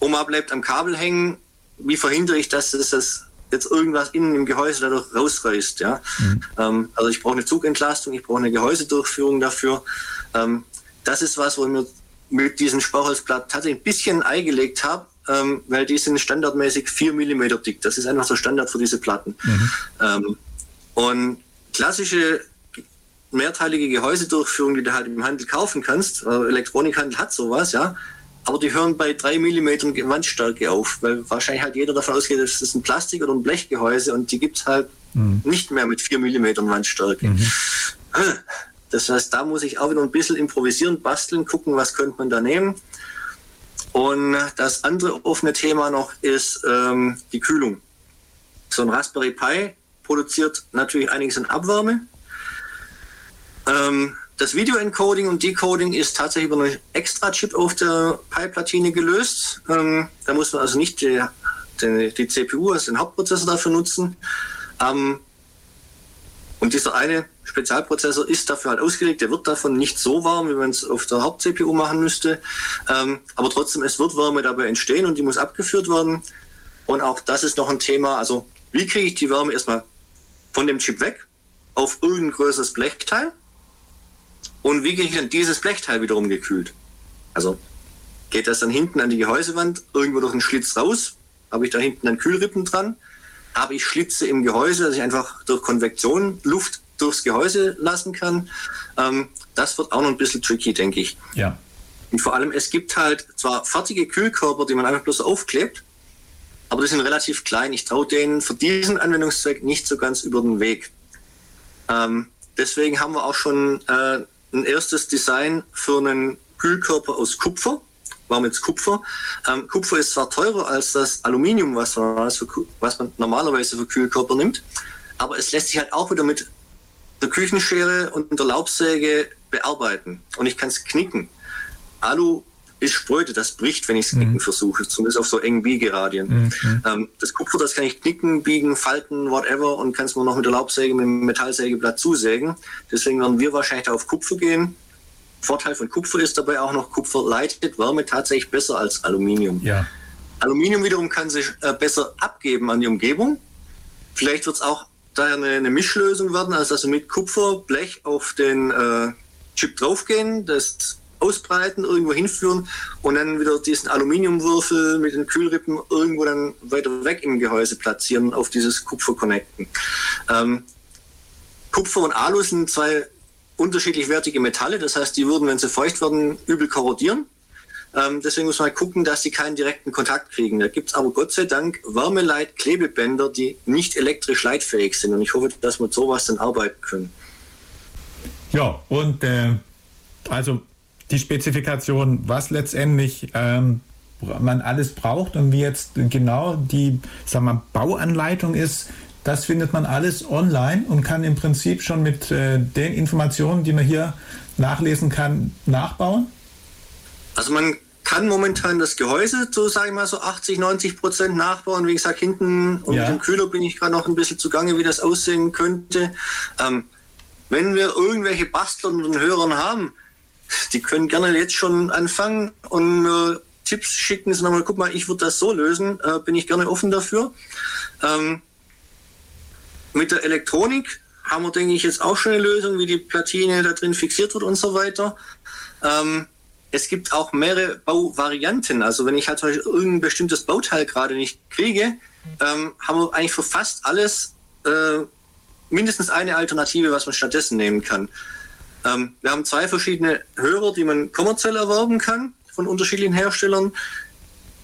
Speaker 9: Oma bleibt am Kabel hängen. Wie verhindere ich, dass das jetzt irgendwas innen im Gehäuse dadurch rausreißt? Ja? Mhm. Ähm, also ich brauche eine Zugentlastung, ich brauche eine Gehäusedurchführung dafür. Ähm, das ist was, wo ich mir mit diesem Spauholzblatt tatsächlich ein bisschen Ei gelegt habe, ähm, weil die sind standardmäßig 4 mm dick. Das ist einfach so Standard für diese Platten. Mhm. Ähm, und klassische mehrteilige Gehäusedurchführung, die du halt im Handel kaufen kannst, äh, Elektronikhandel hat sowas, ja, aber die hören bei 3 mm Wandstärke auf, weil wahrscheinlich halt jeder davon ausgeht, das ist ein Plastik- oder ein Blechgehäuse und die gibt es halt mhm. nicht mehr mit 4 mm Wandstärke. Mhm. Das heißt, da muss ich auch wieder ein bisschen improvisieren, basteln, gucken, was könnte man da nehmen. Und das andere offene Thema noch ist ähm, die Kühlung. So ein Raspberry Pi produziert natürlich einiges an Abwärme. Ähm, das Video-Encoding und Decoding ist tatsächlich über einen extra Chip auf der Pi-Platine gelöst. Ähm, da muss man also nicht die, die, die CPU, also den Hauptprozessor dafür nutzen. Ähm, und dieser eine Spezialprozessor ist dafür halt ausgelegt, der wird davon nicht so warm, wie man es auf der Haupt-CPU machen müsste. Ähm, aber trotzdem, es wird Wärme dabei entstehen und die muss abgeführt werden. Und auch das ist noch ein Thema. Also, wie kriege ich die Wärme erstmal von dem Chip weg auf irgendein größeres Blechteil? Und wie kriege ich dann dieses Blechteil wiederum gekühlt? Also, geht das dann hinten an die Gehäusewand, irgendwo durch einen Schlitz raus? Habe ich da hinten dann Kühlrippen dran? Habe ich Schlitze im Gehäuse, dass ich einfach durch Konvektion Luft durchs Gehäuse lassen kann? Ähm, das wird auch noch ein bisschen tricky, denke ich.
Speaker 7: Ja.
Speaker 9: Und vor allem, es gibt halt zwar fertige Kühlkörper, die man einfach bloß aufklebt, aber die sind relativ klein. Ich traue denen für diesen Anwendungszweck nicht so ganz über den Weg. Ähm, deswegen haben wir auch schon äh, ein erstes Design für einen Kühlkörper aus Kupfer. Warum jetzt Kupfer? Ähm, Kupfer ist zwar teurer als das Aluminium, was man, was man normalerweise für Kühlkörper nimmt, aber es lässt sich halt auch wieder mit der Küchenschere und der Laubsäge bearbeiten. Und ich kann es knicken. Alu ist Spröde, das bricht, wenn ich es knicken mhm. versuche, zumindest auf so engen Biegeradien. Mhm. Ähm, das Kupfer, das kann ich knicken, biegen, falten, whatever und kann es mir noch mit der Laubsäge, mit dem Metallsägeblatt zusägen. Deswegen werden wir wahrscheinlich auf Kupfer gehen. Vorteil von Kupfer ist dabei auch noch, Kupfer leitet Wärme tatsächlich besser als Aluminium.
Speaker 7: Ja.
Speaker 9: Aluminium wiederum kann sich äh, besser abgeben an die Umgebung. Vielleicht wird es auch daher eine, eine, Mischlösung werden, also, also mit Kupferblech auf den äh, Chip draufgehen, das ausbreiten, irgendwo hinführen und dann wieder diesen Aluminiumwürfel mit den Kühlrippen irgendwo dann weiter weg im Gehäuse platzieren, auf dieses Kupfer connecten. Ähm, Kupfer und Alu sind zwei unterschiedlich wertige Metalle, das heißt, die würden, wenn sie feucht werden, übel korrodieren. Ähm, deswegen muss man halt gucken, dass sie keinen direkten Kontakt kriegen. Da gibt es aber Gott sei Dank Wärmeleit-Klebebänder, die nicht elektrisch leitfähig sind. Und ich hoffe, dass wir mit sowas dann arbeiten können.
Speaker 7: Ja, und äh, also die Spezifikation, was letztendlich ähm, man alles braucht und wie jetzt genau die sagen wir, Bauanleitung ist, das findet man alles online und kann im Prinzip schon mit äh, den Informationen, die man hier nachlesen kann, nachbauen?
Speaker 9: Also man kann momentan das Gehäuse so, sage ich mal, so 80, 90 Prozent nachbauen. Wie gesagt, hinten und ja. mit dem Kühler bin ich gerade noch ein bisschen zugange, wie das aussehen könnte. Ähm, wenn wir irgendwelche Bastler und Hörern haben, die können gerne jetzt schon anfangen und äh, Tipps schicken. So nochmal, guck mal, ich würde das so lösen, äh, bin ich gerne offen dafür. Ähm, mit der Elektronik haben wir, denke ich, jetzt auch schon eine Lösung, wie die Platine da drin fixiert wird und so weiter. Ähm, es gibt auch mehrere Bauvarianten. Also wenn ich halt irgendein bestimmtes Bauteil gerade nicht kriege, ähm, haben wir eigentlich für fast alles äh, mindestens eine Alternative, was man stattdessen nehmen kann. Ähm, wir haben zwei verschiedene Hörer, die man kommerziell erwerben kann von unterschiedlichen Herstellern.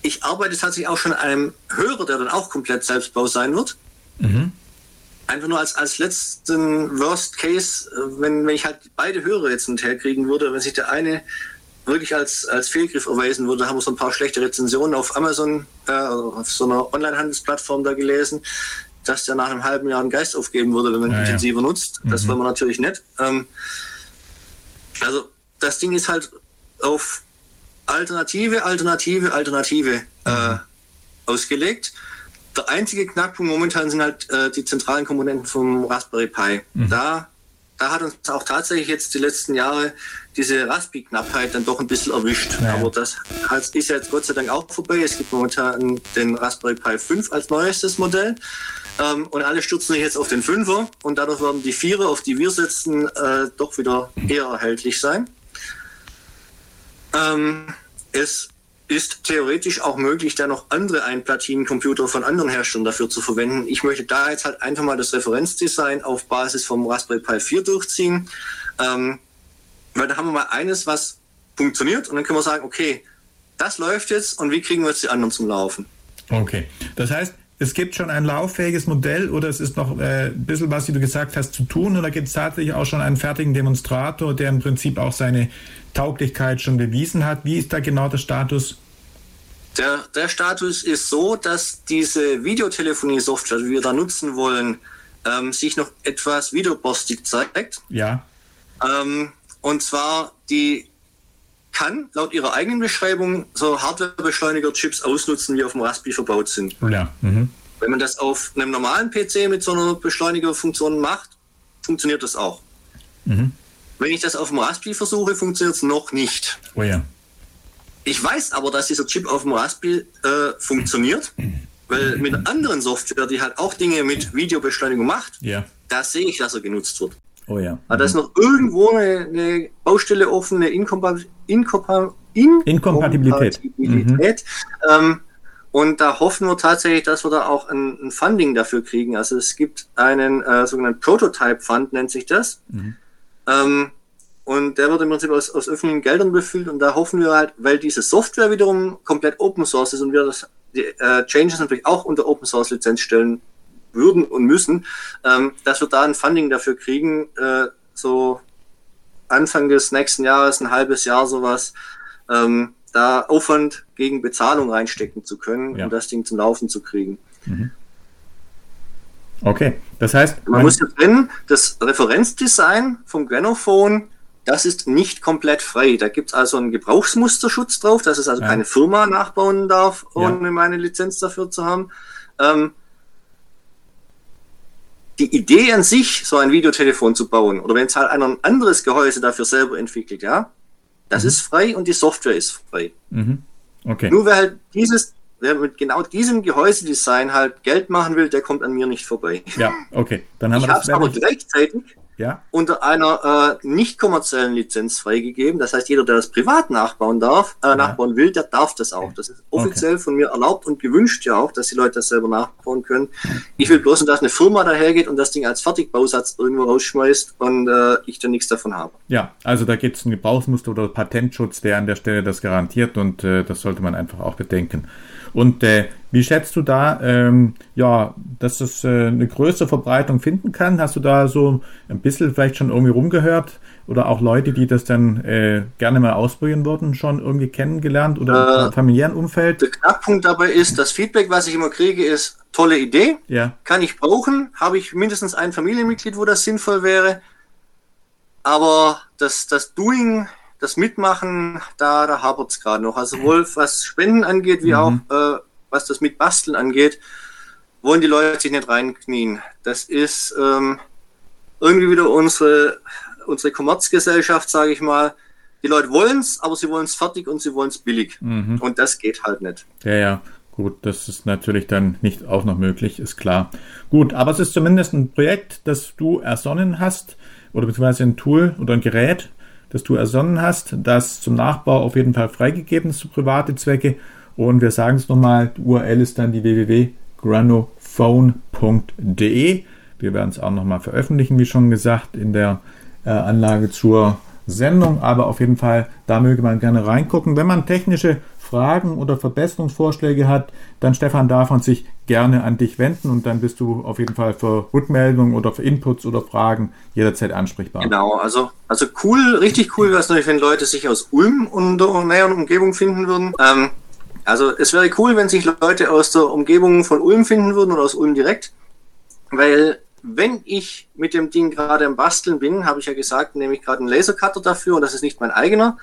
Speaker 9: Ich arbeite tatsächlich auch schon an einem Hörer, der dann auch komplett Selbstbau sein wird. Mhm. Einfach nur als, als letzten Worst Case, äh, wenn, wenn ich halt beide Hörer jetzt nicht herkriegen würde, wenn sich der eine wirklich als, als Fehlgriff erweisen würde, haben wir so ein paar schlechte Rezensionen auf Amazon, äh, auf so einer Online-Handelsplattform da gelesen, dass der nach einem halben Jahr einen Geist aufgeben würde, wenn man ja, intensiver ja. nutzt. Das mhm. wollen wir natürlich nicht. Ähm, also das Ding ist halt auf Alternative, Alternative, Alternative äh, ausgelegt. Der einzige Knackpunkt momentan sind halt äh, die zentralen Komponenten vom Raspberry Pi. Mhm. Da, da hat uns auch tatsächlich jetzt die letzten Jahre diese Raspi-Knappheit dann doch ein bisschen erwischt. Ja. Aber das ist ja jetzt Gott sei Dank auch vorbei. Es gibt momentan den Raspberry Pi 5 als neuestes Modell. Ähm, und alle stürzen sich jetzt auf den Fünfer und dadurch werden die Vierer, auf die wir setzen, äh, doch wieder eher erhältlich sein. Ähm, es ist theoretisch auch möglich, da noch andere Einplatinencomputer von anderen Herstellern dafür zu verwenden. Ich möchte da jetzt halt einfach mal das Referenzdesign auf Basis vom Raspberry Pi 4 durchziehen, ähm, weil da haben wir mal eines, was funktioniert und dann können wir sagen, okay, das läuft jetzt und wie kriegen wir jetzt die anderen zum Laufen?
Speaker 7: Okay, das heißt, es gibt schon ein lauffähiges Modell oder es ist noch äh, ein bisschen was, wie du gesagt hast, zu tun oder gibt es tatsächlich auch schon einen fertigen Demonstrator, der im Prinzip auch seine Tauglichkeit schon bewiesen hat? Wie ist da genau der Status?
Speaker 9: Der, der Status ist so, dass diese Videotelefonie-Software, die wir da nutzen wollen, ähm, sich noch etwas videoborstig zeigt.
Speaker 7: Ja.
Speaker 9: Ähm, und zwar die kann laut ihrer eigenen Beschreibung so Hardware-Beschleuniger-Chips ausnutzen, die auf dem Raspberry verbaut sind.
Speaker 7: Ja. Mhm.
Speaker 9: Wenn man das auf einem normalen PC mit so einer Beschleunigerfunktion macht, funktioniert das auch.
Speaker 7: Mhm.
Speaker 9: Wenn ich das auf dem Raspberry versuche, funktioniert es noch nicht.
Speaker 7: Oh ja.
Speaker 9: Ich weiß aber, dass dieser Chip auf dem Raspberry äh, funktioniert, weil mit anderen Software, die halt auch Dinge mit Videobeschleunigung macht,
Speaker 7: Ja.
Speaker 9: da sehe ich, dass er genutzt wird.
Speaker 7: Oh ja.
Speaker 9: Aber da ist noch irgendwo eine, eine Baustelle offen, eine Inkompa Inkompa In
Speaker 7: Inkompatibilität.
Speaker 9: Inkompatibilität. Ähm, und da hoffen wir tatsächlich, dass wir da auch ein, ein Funding dafür kriegen. Also es gibt einen äh, sogenannten Prototype Fund, nennt sich das.
Speaker 7: Mhm.
Speaker 9: Ähm, und der wird im Prinzip aus, aus öffentlichen Geldern befüllt. Und da hoffen wir halt, weil diese Software wiederum komplett Open Source ist und wir das, die äh, Changes natürlich auch unter Open Source Lizenz stellen würden und müssen, ähm, dass wir da ein Funding dafür kriegen, äh, so Anfang des nächsten Jahres, ein halbes Jahr sowas, ähm, da Aufwand gegen Bezahlung reinstecken zu können,
Speaker 7: Ja.
Speaker 9: um das Ding zum Laufen zu kriegen.
Speaker 7: Mhm. Okay, das heißt,
Speaker 9: Man muss ja trennen, das Referenzdesign vom Granophone, das ist nicht komplett frei. Da gibt es also einen Gebrauchsmusterschutz drauf, dass es also
Speaker 7: Ja.
Speaker 9: keine Firma nachbauen darf,
Speaker 7: Ja.
Speaker 9: ohne meine Lizenz dafür zu haben. Ähm, die Idee an sich, so ein Videotelefon zu bauen, oder wenn es halt einer ein anderes Gehäuse dafür selber entwickelt, ja, das
Speaker 7: Mhm.
Speaker 9: ist frei und die Software ist frei.
Speaker 7: Mhm. Okay.
Speaker 9: Nur wer halt dieses, wer mit genau diesem Gehäusedesign halt Geld machen will, der kommt an mir nicht vorbei.
Speaker 7: Ja, okay. Dann haben
Speaker 9: Ich
Speaker 7: wir
Speaker 9: habe es aber gleichzeitig
Speaker 7: Ja.
Speaker 9: unter einer äh, nicht kommerziellen Lizenz freigegeben. Das heißt, jeder, der das privat nachbauen darf, äh, nachbauen will, der darf das auch. Das ist offiziell von mir erlaubt und gewünscht ja auch, dass die Leute das selber nachbauen können. Ich will bloß nicht, dass eine Firma dahergeht und das Ding als Fertigbausatz irgendwo rausschmeißt und äh, ich dann nichts davon habe.
Speaker 7: Ja, also da gibt es einen Gebrauchsmuster oder Patentschutz, der an der Stelle das garantiert und äh, das sollte man einfach auch bedenken. Und äh, wie schätzt du da, ähm, ja, dass es äh, eine größere Verbreitung finden kann? Hast du da so ein bisschen vielleicht schon irgendwie rumgehört oder auch Leute, die das dann äh, gerne mal ausprobieren würden, schon irgendwie kennengelernt oder
Speaker 9: Äh,
Speaker 7: im familiären Umfeld?
Speaker 9: Der Knackpunkt dabei ist, das Feedback, was ich immer kriege, ist tolle Idee,
Speaker 7: Ja,
Speaker 9: kann ich brauchen, habe ich mindestens ein Familienmitglied, wo das sinnvoll wäre. Aber das, das Doing, das Mitmachen, da, da hapert es gerade noch. Also sowohl was Spenden angeht, wie auch äh, was das Mitbasteln angeht, wollen die Leute sich nicht reinknien. Das ist ähm, irgendwie wieder unsere, unsere Kommerzgesellschaft, sage ich mal. Die Leute wollen es, aber sie wollen es fertig und sie wollen es billig.
Speaker 7: Mhm.
Speaker 9: Und das geht halt nicht.
Speaker 7: Ja, ja, gut, das ist natürlich dann nicht auch noch möglich, ist klar. Gut, aber es ist zumindest ein Projekt, das du ersonnen hast, oder beziehungsweise ein Tool oder ein Gerät, das du ersonnen hast, das zum Nachbau auf jeden Fall freigegeben ist für private Zwecke. Und wir sagen es nochmal, die URL ist dann die www.granophone.de. Wir werden es auch nochmal veröffentlichen, wie schon gesagt, in der äh, Anlage zur Sendung, aber auf jeden Fall, da möge man gerne reingucken. Wenn man technische Fragen oder Verbesserungsvorschläge hat, dann Stefan darf man sich gerne an dich wenden und dann bist du auf jeden Fall für Rückmeldungen oder für Inputs oder Fragen jederzeit ansprechbar.
Speaker 9: Genau, also, also cool, richtig cool wäre es natürlich, wenn Leute sich aus Ulm und der näheren Umgebung finden würden. Ähm, also es wäre cool, wenn sich Leute aus der Umgebung von Ulm finden würden oder aus Ulm direkt, weil wenn ich mit dem Ding gerade am Basteln bin, habe ich ja gesagt, nehme ich gerade einen Lasercutter dafür und das ist nicht mein eigener,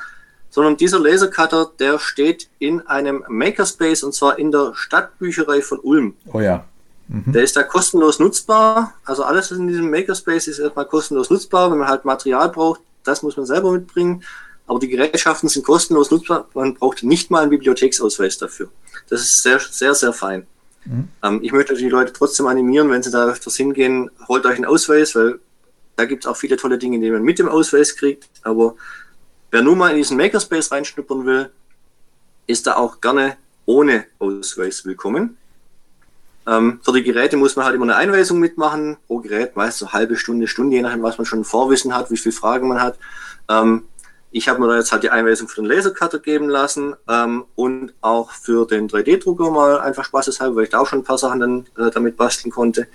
Speaker 9: sondern dieser Lasercutter, der steht in einem Makerspace und zwar in der Stadtbücherei von Ulm.
Speaker 7: Oh ja. Mhm.
Speaker 9: Der ist da kostenlos nutzbar. Also alles in diesem Makerspace ist erstmal kostenlos nutzbar. Wenn man halt Material braucht, das muss man selber mitbringen. Aber die Gerätschaften sind kostenlos nutzbar. Man braucht nicht mal einen Bibliotheksausweis dafür. Das ist sehr, sehr, sehr fein.
Speaker 7: Mhm.
Speaker 9: Ähm, ich möchte die Leute trotzdem animieren, wenn sie da öfters hingehen, holt euch einen Ausweis, weil da gibt es auch viele tolle Dinge, die man mit dem Ausweis kriegt. Aber wer nur mal in diesen Makerspace reinschnuppern will, ist da auch gerne ohne Ausweis willkommen. Ähm, für die Geräte muss man halt immer eine Einweisung mitmachen. Pro Gerät meist so halbe Stunde, Stunde, je nachdem, was man schon Vorwissen hat, wie viele Fragen man hat. Ähm, ich habe mir da jetzt halt die Einweisung für den Lasercutter geben lassen ähm, und auch für den 3D-Drucker mal einfach spaßeshalber, weil ich da auch schon ein paar Sachen dann äh, damit basteln konnte.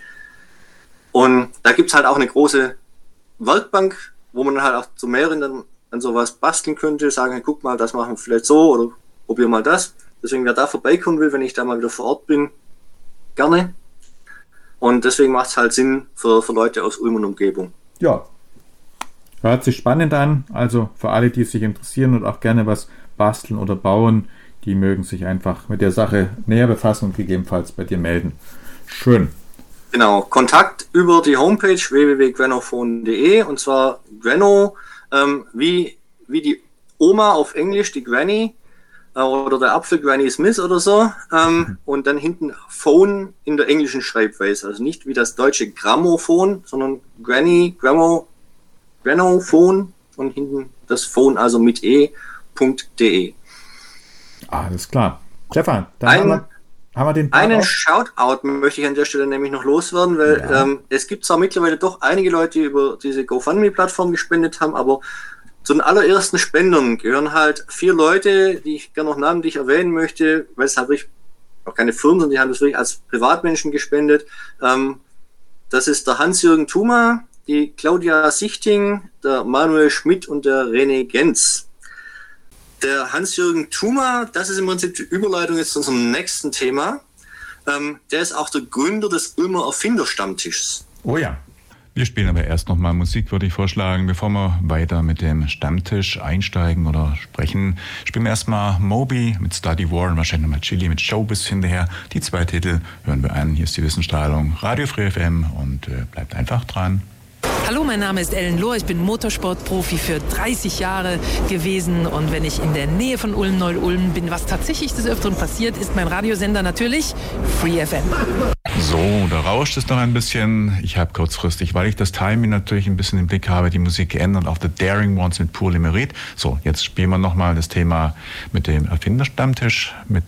Speaker 9: Und da gibt es halt auch eine große Werkbank, wo man halt auch zu mehreren dann an sowas basteln könnte, sagen, hey, guck mal, das machen wir vielleicht so oder probier mal das. Deswegen, wer da vorbeikommen will, wenn ich da mal wieder vor Ort bin, gerne. Und deswegen macht es halt Sinn für, für Leute aus Ulm und Umgebung.
Speaker 7: Ja. Hört sich spannend an. Also für alle, die sich interessieren und auch gerne was basteln oder bauen, die mögen sich einfach mit der Sache näher befassen und gegebenenfalls bei dir melden. Schön.
Speaker 9: Genau, Kontakt über die Homepage www.granophone.de und zwar Grano ähm, wie, wie die Oma auf Englisch, die Granny äh, oder der Apfel Granny Smith oder so ähm, und dann hinten Phone in der englischen Schreibweise, also nicht wie das deutsche Grammophon, sondern Granny, Grammo, Granophone und hinten das Phone, also mit e.de.
Speaker 7: Alles klar. Stefan, dann
Speaker 9: Ein-
Speaker 7: haben wir, haben wir den Part
Speaker 9: Einen
Speaker 7: auch.
Speaker 9: Shoutout möchte ich an der Stelle nämlich noch loswerden, weil
Speaker 7: Ja.
Speaker 9: ähm, es gibt zwar mittlerweile doch einige Leute, die über diese GoFundMe-Plattform gespendet haben, aber zu den allerersten Spendern gehören halt vier Leute, die ich gerne noch namentlich erwähnen möchte, weil es halt wirklich auch keine Firmen sind, die haben das wirklich als Privatmenschen gespendet. Ähm, das ist der Hans-Jürgen Thuma, die Claudia Sichting, der Manuel Schmidt und der René Genz. Der Hans-Jürgen Thuma, das ist im Prinzip die Überleitung jetzt zu unserem nächsten Thema. Ähm, der ist auch der Gründer des Ulmer Erfinderstammtischs.
Speaker 7: Oh ja.
Speaker 4: Wir spielen aber erst nochmal Musik, würde ich vorschlagen. Bevor wir weiter mit dem Stammtisch einsteigen oder sprechen, spielen wir erstmal Moby mit Study War und wahrscheinlich nochmal Chili mit Showbiz hinterher. Die zwei Titel hören wir an. Hier ist die Wissenstrahlung, Radio Free FM und äh, bleibt einfach dran.
Speaker 14: Hallo, mein Name ist Ellen Lohr. Ich bin Motorsportprofi für 30 Jahre gewesen. Und wenn ich in der Nähe von Ulm, Neu-Ulm bin, was tatsächlich des Öfteren passiert, ist mein Radiosender natürlich Free FM.
Speaker 4: So, da rauscht es noch ein bisschen. Ich habe kurzfristig, weil ich das Timing natürlich ein bisschen im Blick habe, die Musik geändert auf The Daring Ones mit Pur Limerit. So, jetzt spielen wir nochmal das Thema mit dem Erfinderstammtisch mit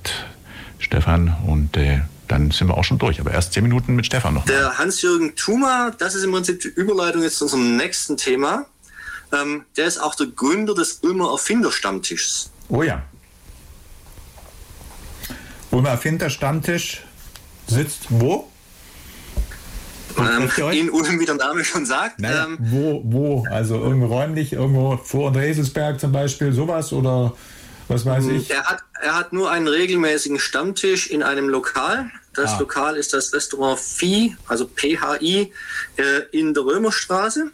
Speaker 4: Stefan und äh, dann sind wir auch schon durch. Aber erst zehn Minuten mit Stefan noch.
Speaker 9: Der Hans-Jürgen Thuma, das ist im Prinzip die Überleitung jetzt zu unserem nächsten Thema. Ähm, der ist auch der Gründer des Ulmer Erfinderstammtischs.
Speaker 7: Oh ja. Ulmer Erfinder-Stammtisch sitzt wo?
Speaker 9: Ähm, in Ulm, wie der Name schon sagt.
Speaker 7: Naja,
Speaker 9: Ähm,
Speaker 7: wo, wo? Also irgendwo räumlich, irgendwo vor Andreselsberg zum Beispiel, sowas oder was weiß ich?
Speaker 9: Er hat, er hat nur einen regelmäßigen Stammtisch in einem Lokal. Das
Speaker 7: Ah.
Speaker 9: Lokal ist das Restaurant Phi, also PHI, äh, in der Römerstraße.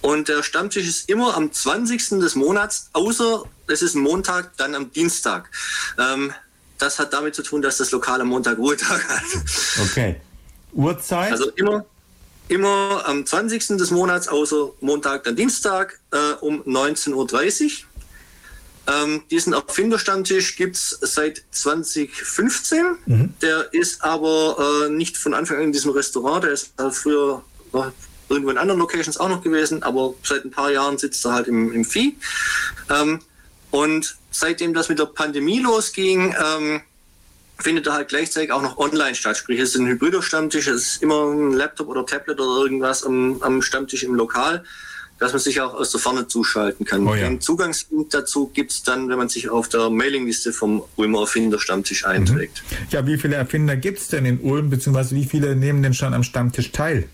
Speaker 9: Und der Stammtisch ist immer am 20. des Monats, außer es ist ein Montag, dann am Dienstag. Ähm, das hat damit zu tun, dass das Lokal am Montag Ruhetag hat.
Speaker 7: Okay. Uhrzeit?
Speaker 9: Also immer, immer am 20. des Monats, außer Montag, dann Dienstag äh, um 19.30 Uhr. Ähm, diesen Erfinderstammtisch gibt es seit 2015.
Speaker 7: Mhm.
Speaker 9: Der ist aber äh, nicht von Anfang an in diesem Restaurant. Der ist äh, früher noch irgendwo in anderen Locations auch noch gewesen, aber seit ein paar Jahren sitzt er halt im, im Vieh. Ähm, und seitdem das mit der Pandemie losging, ähm, findet er halt gleichzeitig auch noch online statt. Sprich, es ist ein hybrider Stammtisch, es ist immer ein Laptop oder Tablet oder irgendwas am, am Stammtisch im Lokal, dass man sich auch aus der Ferne zuschalten kann.
Speaker 7: Oh ja.
Speaker 9: Den Zugangslink dazu gibt es dann, wenn man sich auf der Mailingliste vom Ulmer Erfinder Stammtisch einträgt.
Speaker 7: Ja, wie viele Erfinder gibt es denn in Ulm, beziehungsweise wie viele nehmen denn schon am Stammtisch teil?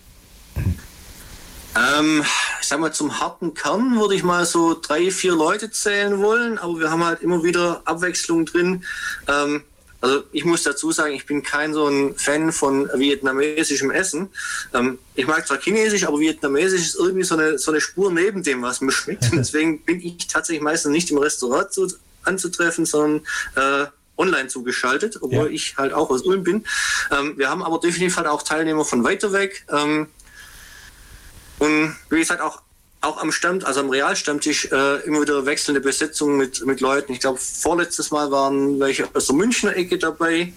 Speaker 9: Ähm, ich sag mal, zum harten Kern würde ich mal so drei, vier Leute zählen wollen, aber wir haben halt immer wieder Abwechslung drin. Ähm, also ich muss dazu sagen, ich bin kein so ein Fan von vietnamesischem Essen. Ähm, ich mag zwar Chinesisch, aber Vietnamesisch ist irgendwie so eine, so eine Spur neben dem, was mir schmeckt. Und deswegen bin ich tatsächlich meistens nicht im Restaurant zu, anzutreffen, sondern äh, online zugeschaltet, obwohl
Speaker 7: Ja.
Speaker 9: ich halt auch aus Ulm bin. Ähm, wir haben aber definitiv halt auch Teilnehmer von weiter weg. Ähm, und wie gesagt, auch, auch am Stamm, also am Realstammtisch äh, immer wieder wechselnde Besetzungen mit, mit Leuten. Ich glaube, vorletztes Mal waren welche aus der Münchner Ecke dabei.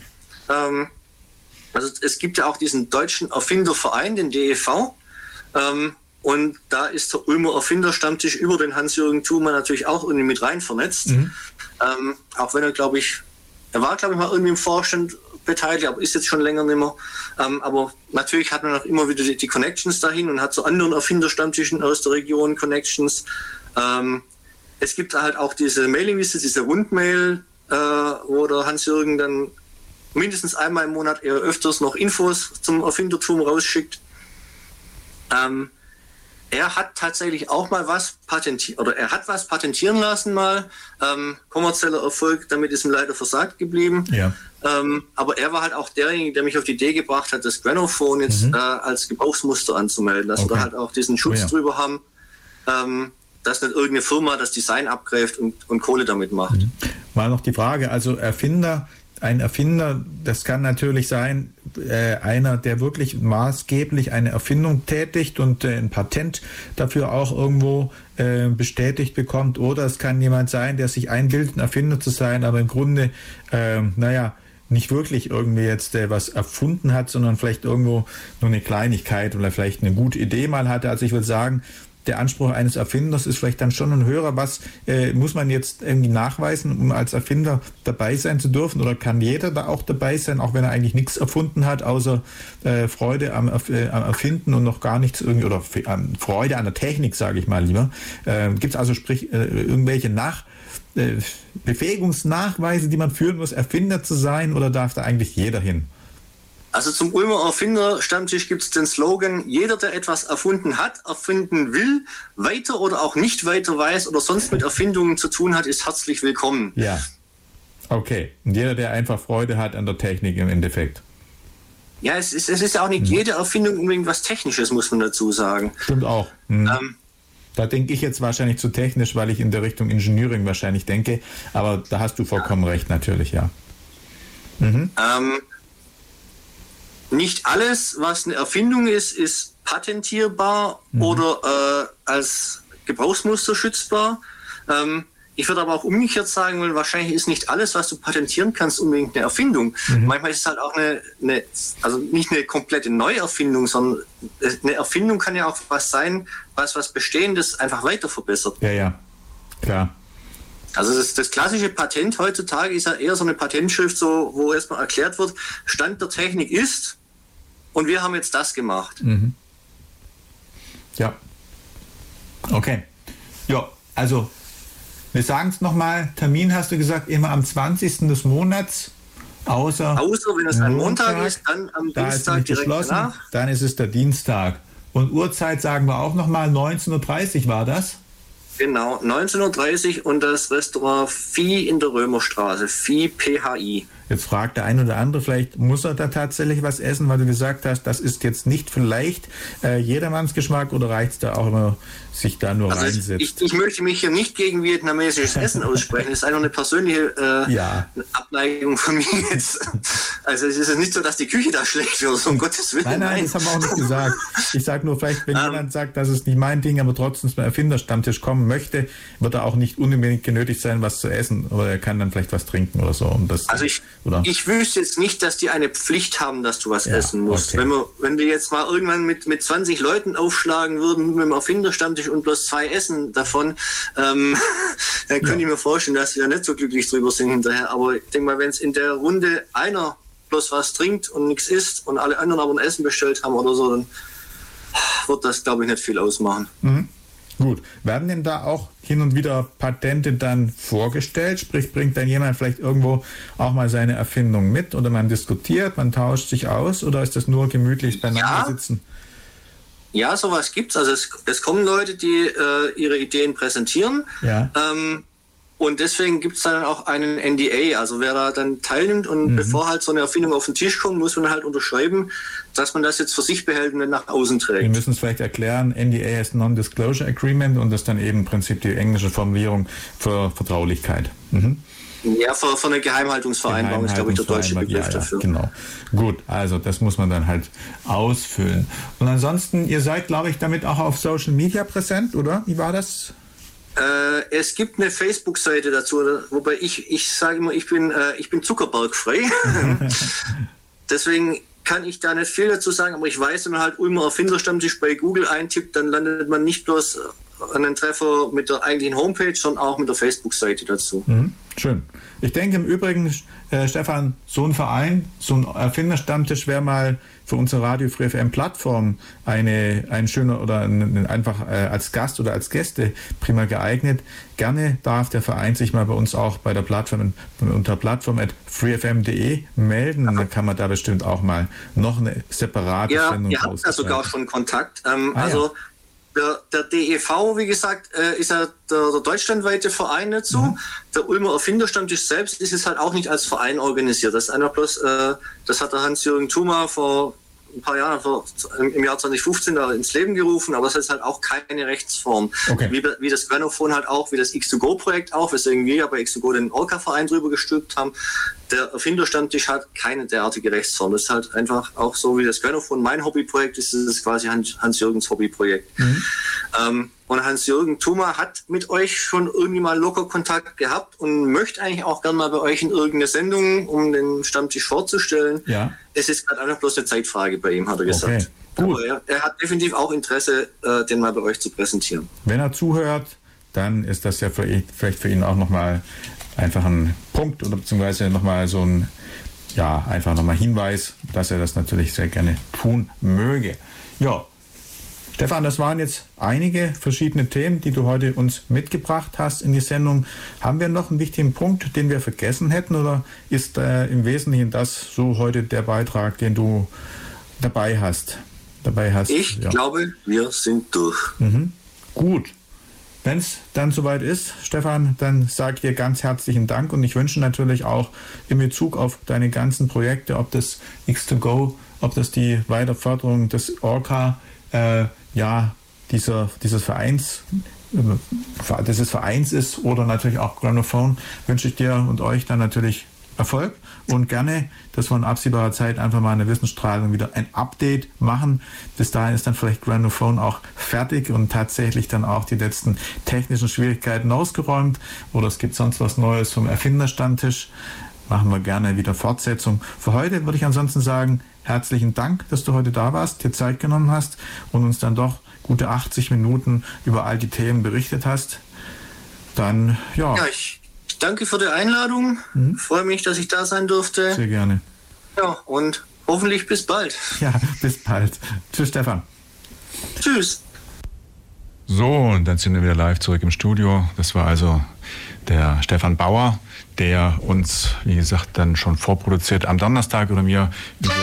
Speaker 9: Ähm, also es gibt ja auch diesen deutschen Erfinderverein, den DEV. Ähm, und da ist der Ulmer Erfinderstammtisch über den Hans-Jürgen Thumann natürlich auch irgendwie mit rein vernetzt. Ähm, auch wenn er, glaube ich, er war, glaube ich, mal irgendwie im Vorstand beteiligt, aber ist jetzt schon länger nicht mehr. Ähm, aber natürlich hat man auch immer wieder die, die Connections dahin und hat zu anderen Erfinderstammtischen aus der Region Connections. Ähm, es gibt halt auch diese Mailingliste, diese Rundmail, äh, wo der Hans-Jürgen dann mindestens einmal im Monat eher öfters noch Infos zum Erfindertum rausschickt. Ähm, er hat tatsächlich auch mal was patentiert, oder er hat was patentieren lassen mal. Ähm, kommerzieller Erfolg, damit ist ihm leider versagt geblieben.
Speaker 7: Ja.
Speaker 9: Ähm, aber er war halt auch derjenige, der mich auf die Idee gebracht hat, das Granophone jetzt
Speaker 7: Mhm.
Speaker 9: äh, als Gebrauchsmuster anzumelden, dass wir
Speaker 7: Okay.
Speaker 9: da halt auch diesen Schutz
Speaker 7: Oh ja.
Speaker 9: drüber haben, ähm, dass nicht irgendeine Firma das Design abgreift und, und Kohle damit macht.
Speaker 7: Mal noch die Frage, also Erfinder ein Erfinder, das kann natürlich sein, äh, einer, der wirklich maßgeblich eine Erfindung tätigt und äh, ein Patent dafür auch irgendwo äh, bestätigt bekommt. Oder es kann jemand sein, der sich einbildet, ein Erfinder zu sein, aber im Grunde, äh, naja, nicht wirklich irgendwie jetzt äh, was erfunden hat, sondern vielleicht irgendwo nur eine Kleinigkeit oder vielleicht eine gute Idee mal hatte. Also ich würde sagen, der Anspruch eines Erfinders ist vielleicht dann schon ein höherer. Was äh, muss man jetzt irgendwie nachweisen, um als Erfinder dabei sein zu dürfen? Oder kann jeder da auch dabei sein, auch wenn er eigentlich nichts erfunden hat, außer äh, Freude am, äh, am, Erfinden und noch gar nichts irgendwie, oder Freude an der Technik, sage ich mal lieber. Äh, Gibt es also sprich äh, irgendwelche Nach äh, Befähigungsnachweise, die man führen muss, Erfinder zu sein, oder darf da eigentlich jeder hin?
Speaker 9: Also zum Ulmer Erfinder-Stammtisch gibt es den Slogan, jeder, der etwas erfunden hat, erfinden will, weiter oder auch nicht weiter weiß oder sonst mit Erfindungen zu tun hat, ist herzlich willkommen.
Speaker 7: Ja. Okay. Und jeder, der einfach Freude hat an der Technik im Endeffekt.
Speaker 9: Ja, es ist, es ist ja auch nicht hm. jede Erfindung unbedingt was Technisches, muss man dazu sagen.
Speaker 7: Stimmt auch. Hm. Ähm, da denke ich jetzt wahrscheinlich zu technisch, weil ich in der Richtung Engineering wahrscheinlich denke. Aber da hast du vollkommen ja. recht, natürlich, ja.
Speaker 9: Mhm. Ähm, nicht alles, was eine Erfindung ist, ist patentierbar mhm. oder äh, als Gebrauchsmuster schützbar. Ähm, ich würde aber auch umgekehrt sagen wollen, wahrscheinlich ist nicht alles, was du patentieren kannst, unbedingt eine Erfindung. Mhm. Manchmal ist es halt auch eine, eine, also nicht eine komplette Neuerfindung, sondern eine Erfindung kann ja auch was sein, was was Bestehendes einfach weiter verbessert.
Speaker 7: Ja, ja, klar.
Speaker 9: Also das, das, klassische Patent heutzutage ist ja eher so eine Patentschrift, so, wo erstmal erklärt wird, Stand der Technik ist und wir haben jetzt das gemacht. Mhm.
Speaker 7: Ja. Okay. Ja, also wir sagen es nochmal, Termin hast du gesagt, immer am 20. des Monats. Außer,
Speaker 9: Außer wenn es ein Montag, Montag ist, dann am da Dienstag direkt
Speaker 7: geschlossen, danach. Dann ist es der Dienstag. Und Uhrzeit sagen wir auch nochmal, 19.30 Uhr war das?
Speaker 9: Genau, 19.30 Uhr und das Restaurant Vieh in der Römerstraße, Vieh PHI.
Speaker 7: Jetzt fragt der ein oder andere, vielleicht muss er da tatsächlich was essen, weil du gesagt hast, das ist jetzt nicht vielleicht äh, jedermanns Geschmack oder reicht es da auch immer sich da nur also reinsetzt.
Speaker 9: Ich, ich, möchte mich hier nicht gegen vietnamesisches Essen aussprechen. Das ist einfach eine persönliche äh, ja. Abneigung von mir jetzt. Also es ist nicht so, dass die Küche da schlecht wird, um Gottes Willen.
Speaker 7: Nein, nein, nein, das haben wir auch nicht gesagt. Ich sage nur, vielleicht, wenn um, ähm. jemand sagt, das ist nicht mein Ding, aber trotzdem zum Erfinderstammtisch kommen möchte, wird er auch nicht unbedingt genötigt sein, was zu essen. Oder er kann dann vielleicht was trinken oder so. Und das,
Speaker 9: also ich, oder? ich wüsste jetzt nicht, dass die eine Pflicht haben, dass du was ja, essen musst. Okay. Wenn, wir, wenn wir jetzt mal irgendwann mit, mit 20 Leuten aufschlagen würden mit dem Erfinderstammtisch und bloß zwei essen davon, ähm, dann könnte ja. ich mir vorstellen, dass sie ja nicht so glücklich drüber sind hinterher. Aber ich denke mal, wenn es in der Runde einer bloß was trinkt und nichts isst und alle anderen aber ein Essen bestellt haben oder so, dann wird das, glaube ich, nicht viel ausmachen.
Speaker 7: Mhm. Gut. Werden denn da auch hin und wieder Patente dann vorgestellt? Sprich, bringt dann jemand vielleicht irgendwo auch mal seine Erfindung mit oder man diskutiert, man tauscht sich aus oder ist das nur gemütlich beieinander ja. sitzen?
Speaker 9: Ja, sowas gibt's. Also es, es kommen Leute, die äh, ihre Ideen präsentieren. Ja. Ähm, und deswegen gibt es dann auch einen NDA. Also wer da dann teilnimmt und mhm. bevor halt so eine Erfindung auf den Tisch kommt, muss man halt unterschreiben, dass man das jetzt für sich behält und nicht nach außen trägt.
Speaker 7: Wir müssen es vielleicht erklären. NDA ist Non-Disclosure Agreement und das ist dann eben im Prinzip die englische Formulierung für Vertraulichkeit. Mhm.
Speaker 9: Ja, für, für eine Geheimhaltungsvereinbarung ist, glaube ich, der deutsche Begriff ja, ja, dafür.
Speaker 7: Genau. Gut, also das muss man dann halt ausfüllen. Und ansonsten, ihr seid, glaube ich, damit auch auf Social Media präsent, oder? Wie war das?
Speaker 9: Äh, es gibt eine Facebook-Seite dazu, wobei ich, ich sage immer, ich bin, äh, ich bin Zuckerbergfrei. Deswegen kann ich da nicht viel dazu sagen, aber ich weiß, wenn man halt Ulmer Erfinderstammtisch bei Google eintippt, dann landet man nicht bloß einen Treffer mit der eigentlichen Homepage, sondern auch mit der Facebook-Seite dazu.
Speaker 7: Mhm, schön. Ich denke im Übrigen, äh, Stefan, so ein Verein, so ein Erfinderstammtisch wäre mal für unsere Radio Free FM Plattform eine, ein schöner oder ein, einfach äh, als Gast oder als Gäste prima geeignet. Gerne darf der Verein sich mal bei uns auch bei der Plattform unter plattform at freefm.de melden. Dann kann man da bestimmt auch mal noch eine separate
Speaker 9: ja, Sendung Ja, wir haben da sogar schon Kontakt. Ähm, ah, also ja der, der DEV, wie gesagt, äh, ist ja der, der, deutschlandweite Verein dazu. Mhm. Der Ulmer Erfinderstammtisch selbst ist es halt auch nicht als Verein organisiert. Das ist einer bloß, äh, das hat der Hans-Jürgen Thuma vor ein paar Jahren, vor, im Jahr 2015 da ins Leben gerufen, aber es ist halt auch keine Rechtsform.
Speaker 7: Okay.
Speaker 9: Wie, wie das Granophon halt auch, wie das X2Go-Projekt auch, weswegen wir ja bei X2Go den Orca-Verein drüber gestülpt haben. Der Erfinderstammtisch hat keine derartige Rechtsform. Das ist halt einfach auch so wie das Granophon mein Hobbyprojekt ist, das ist quasi Hans- Hans-Jürgens Hobbyprojekt. Ähm, und Hans-Jürgen Thuma hat mit euch schon irgendwie mal locker Kontakt gehabt und möchte eigentlich auch gerne mal bei euch in irgendeine Sendung, um den Stammtisch vorzustellen.
Speaker 7: Ja.
Speaker 9: Es ist gerade einfach bloß eine Zeitfrage bei ihm, hat er gesagt.
Speaker 7: Okay,
Speaker 9: Aber er, er hat definitiv auch Interesse, äh, den mal bei euch zu präsentieren.
Speaker 7: Wenn er zuhört, dann ist das ja ihn, vielleicht für ihn auch nochmal einfach ein Punkt oder beziehungsweise nochmal so ein, ja, einfach nochmal Hinweis, dass er das natürlich sehr gerne tun möge. Ja, Stefan, das waren jetzt einige verschiedene Themen, die du heute uns mitgebracht hast in die Sendung. Haben wir noch einen wichtigen Punkt, den wir vergessen hätten oder ist äh, im Wesentlichen das so heute der Beitrag, den du dabei hast? Dabei hast
Speaker 9: Ich
Speaker 7: ja.
Speaker 9: glaube, wir sind durch.
Speaker 7: Mhm. Gut. Wenn es dann soweit ist, Stefan, dann sage ich dir ganz herzlichen Dank und ich wünsche natürlich auch in Bezug auf deine ganzen Projekte, ob das X2Go, ob das die Weiterförderung des Orca, äh, ja, dieser, dieses Vereins, äh, dieses Vereins ist oder natürlich auch Granophone, wünsche ich dir und euch dann natürlich Erfolg und gerne, dass wir in absehbarer Zeit einfach mal eine Wissensstrahlung wieder ein Update machen. Bis dahin ist dann vielleicht Granophone auch fertig und tatsächlich dann auch die letzten technischen Schwierigkeiten ausgeräumt oder es gibt sonst was Neues vom Erfinderstammtisch. Machen wir gerne wieder Fortsetzung. Für heute würde ich ansonsten sagen, herzlichen Dank, dass du heute da warst, dir Zeit genommen hast und uns dann doch gute 80 Minuten über all die Themen berichtet hast. Dann, ja,
Speaker 9: Ja, ich, danke für die Einladung. Freue mich, dass ich da sein durfte.
Speaker 7: sehr gerne.
Speaker 9: Ja, und hoffentlich bis bald.
Speaker 7: Ja, bis bald. Tschüss, Stefan.
Speaker 9: Tschüss.
Speaker 4: So, und dann sind wir wieder live zurück im Studio. Das war also der Stefan Bauer, der uns, wie gesagt, dann schon vorproduziert am Donnerstag oder mir über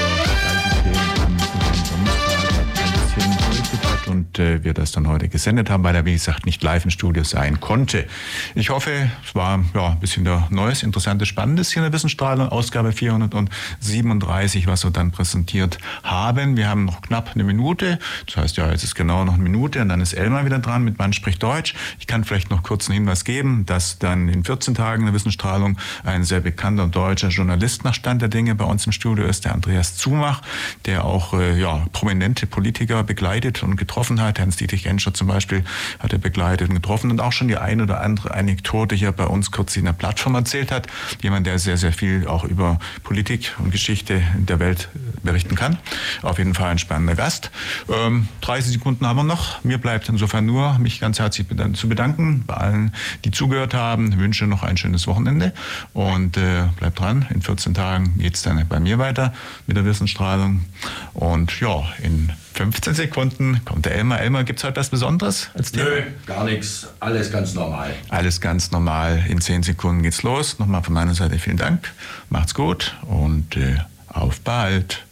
Speaker 4: und äh, wir das dann heute gesendet haben, weil er, wie gesagt, nicht live im Studio sein konnte. Ich hoffe, es war ja, ein bisschen der Neues, Interessantes, Spannendes hier in der Wissensstrahlung, Ausgabe 437, was wir dann präsentiert haben. Wir haben noch knapp eine Minute, das heißt ja, jetzt ist genau noch eine Minute und dann ist Elmar wieder dran mit Mann spricht Deutsch. Ich kann vielleicht noch kurz einen Hinweis geben, dass dann in 14 Tagen der Wissensstrahlung ein sehr bekannter deutscher Journalist nach Stand der Dinge bei uns im Studio ist, der Andreas Zumach, der auch äh, ja, prominente Politiker begleitet und getroffen hat. Hans-Dietrich Genscher zum Beispiel hat er begleitet und getroffen und auch schon die eine oder andere Anekdote hier bei uns kurz in der Plattform erzählt hat. Jemand, der sehr, sehr viel auch über Politik und Geschichte der Welt berichten kann. Auf jeden Fall ein spannender Gast. Ähm, 30 Sekunden haben wir noch. Mir bleibt insofern nur, mich ganz herzlich zu bedanken bei allen, die zugehört haben. Ich wünsche noch ein schönes Wochenende und äh, bleibt dran. In 14 Tagen geht es dann bei mir weiter mit der Wissensstrahlung. Und ja, in 15 Sekunden kommt der Elmar. Elmar, gibt es heute was Besonderes als Thema?
Speaker 12: Nö, gar nichts. Alles ganz normal.
Speaker 4: Alles ganz normal. In 10 Sekunden geht's los. Nochmal von meiner Seite vielen Dank. Macht's gut und äh, auf bald.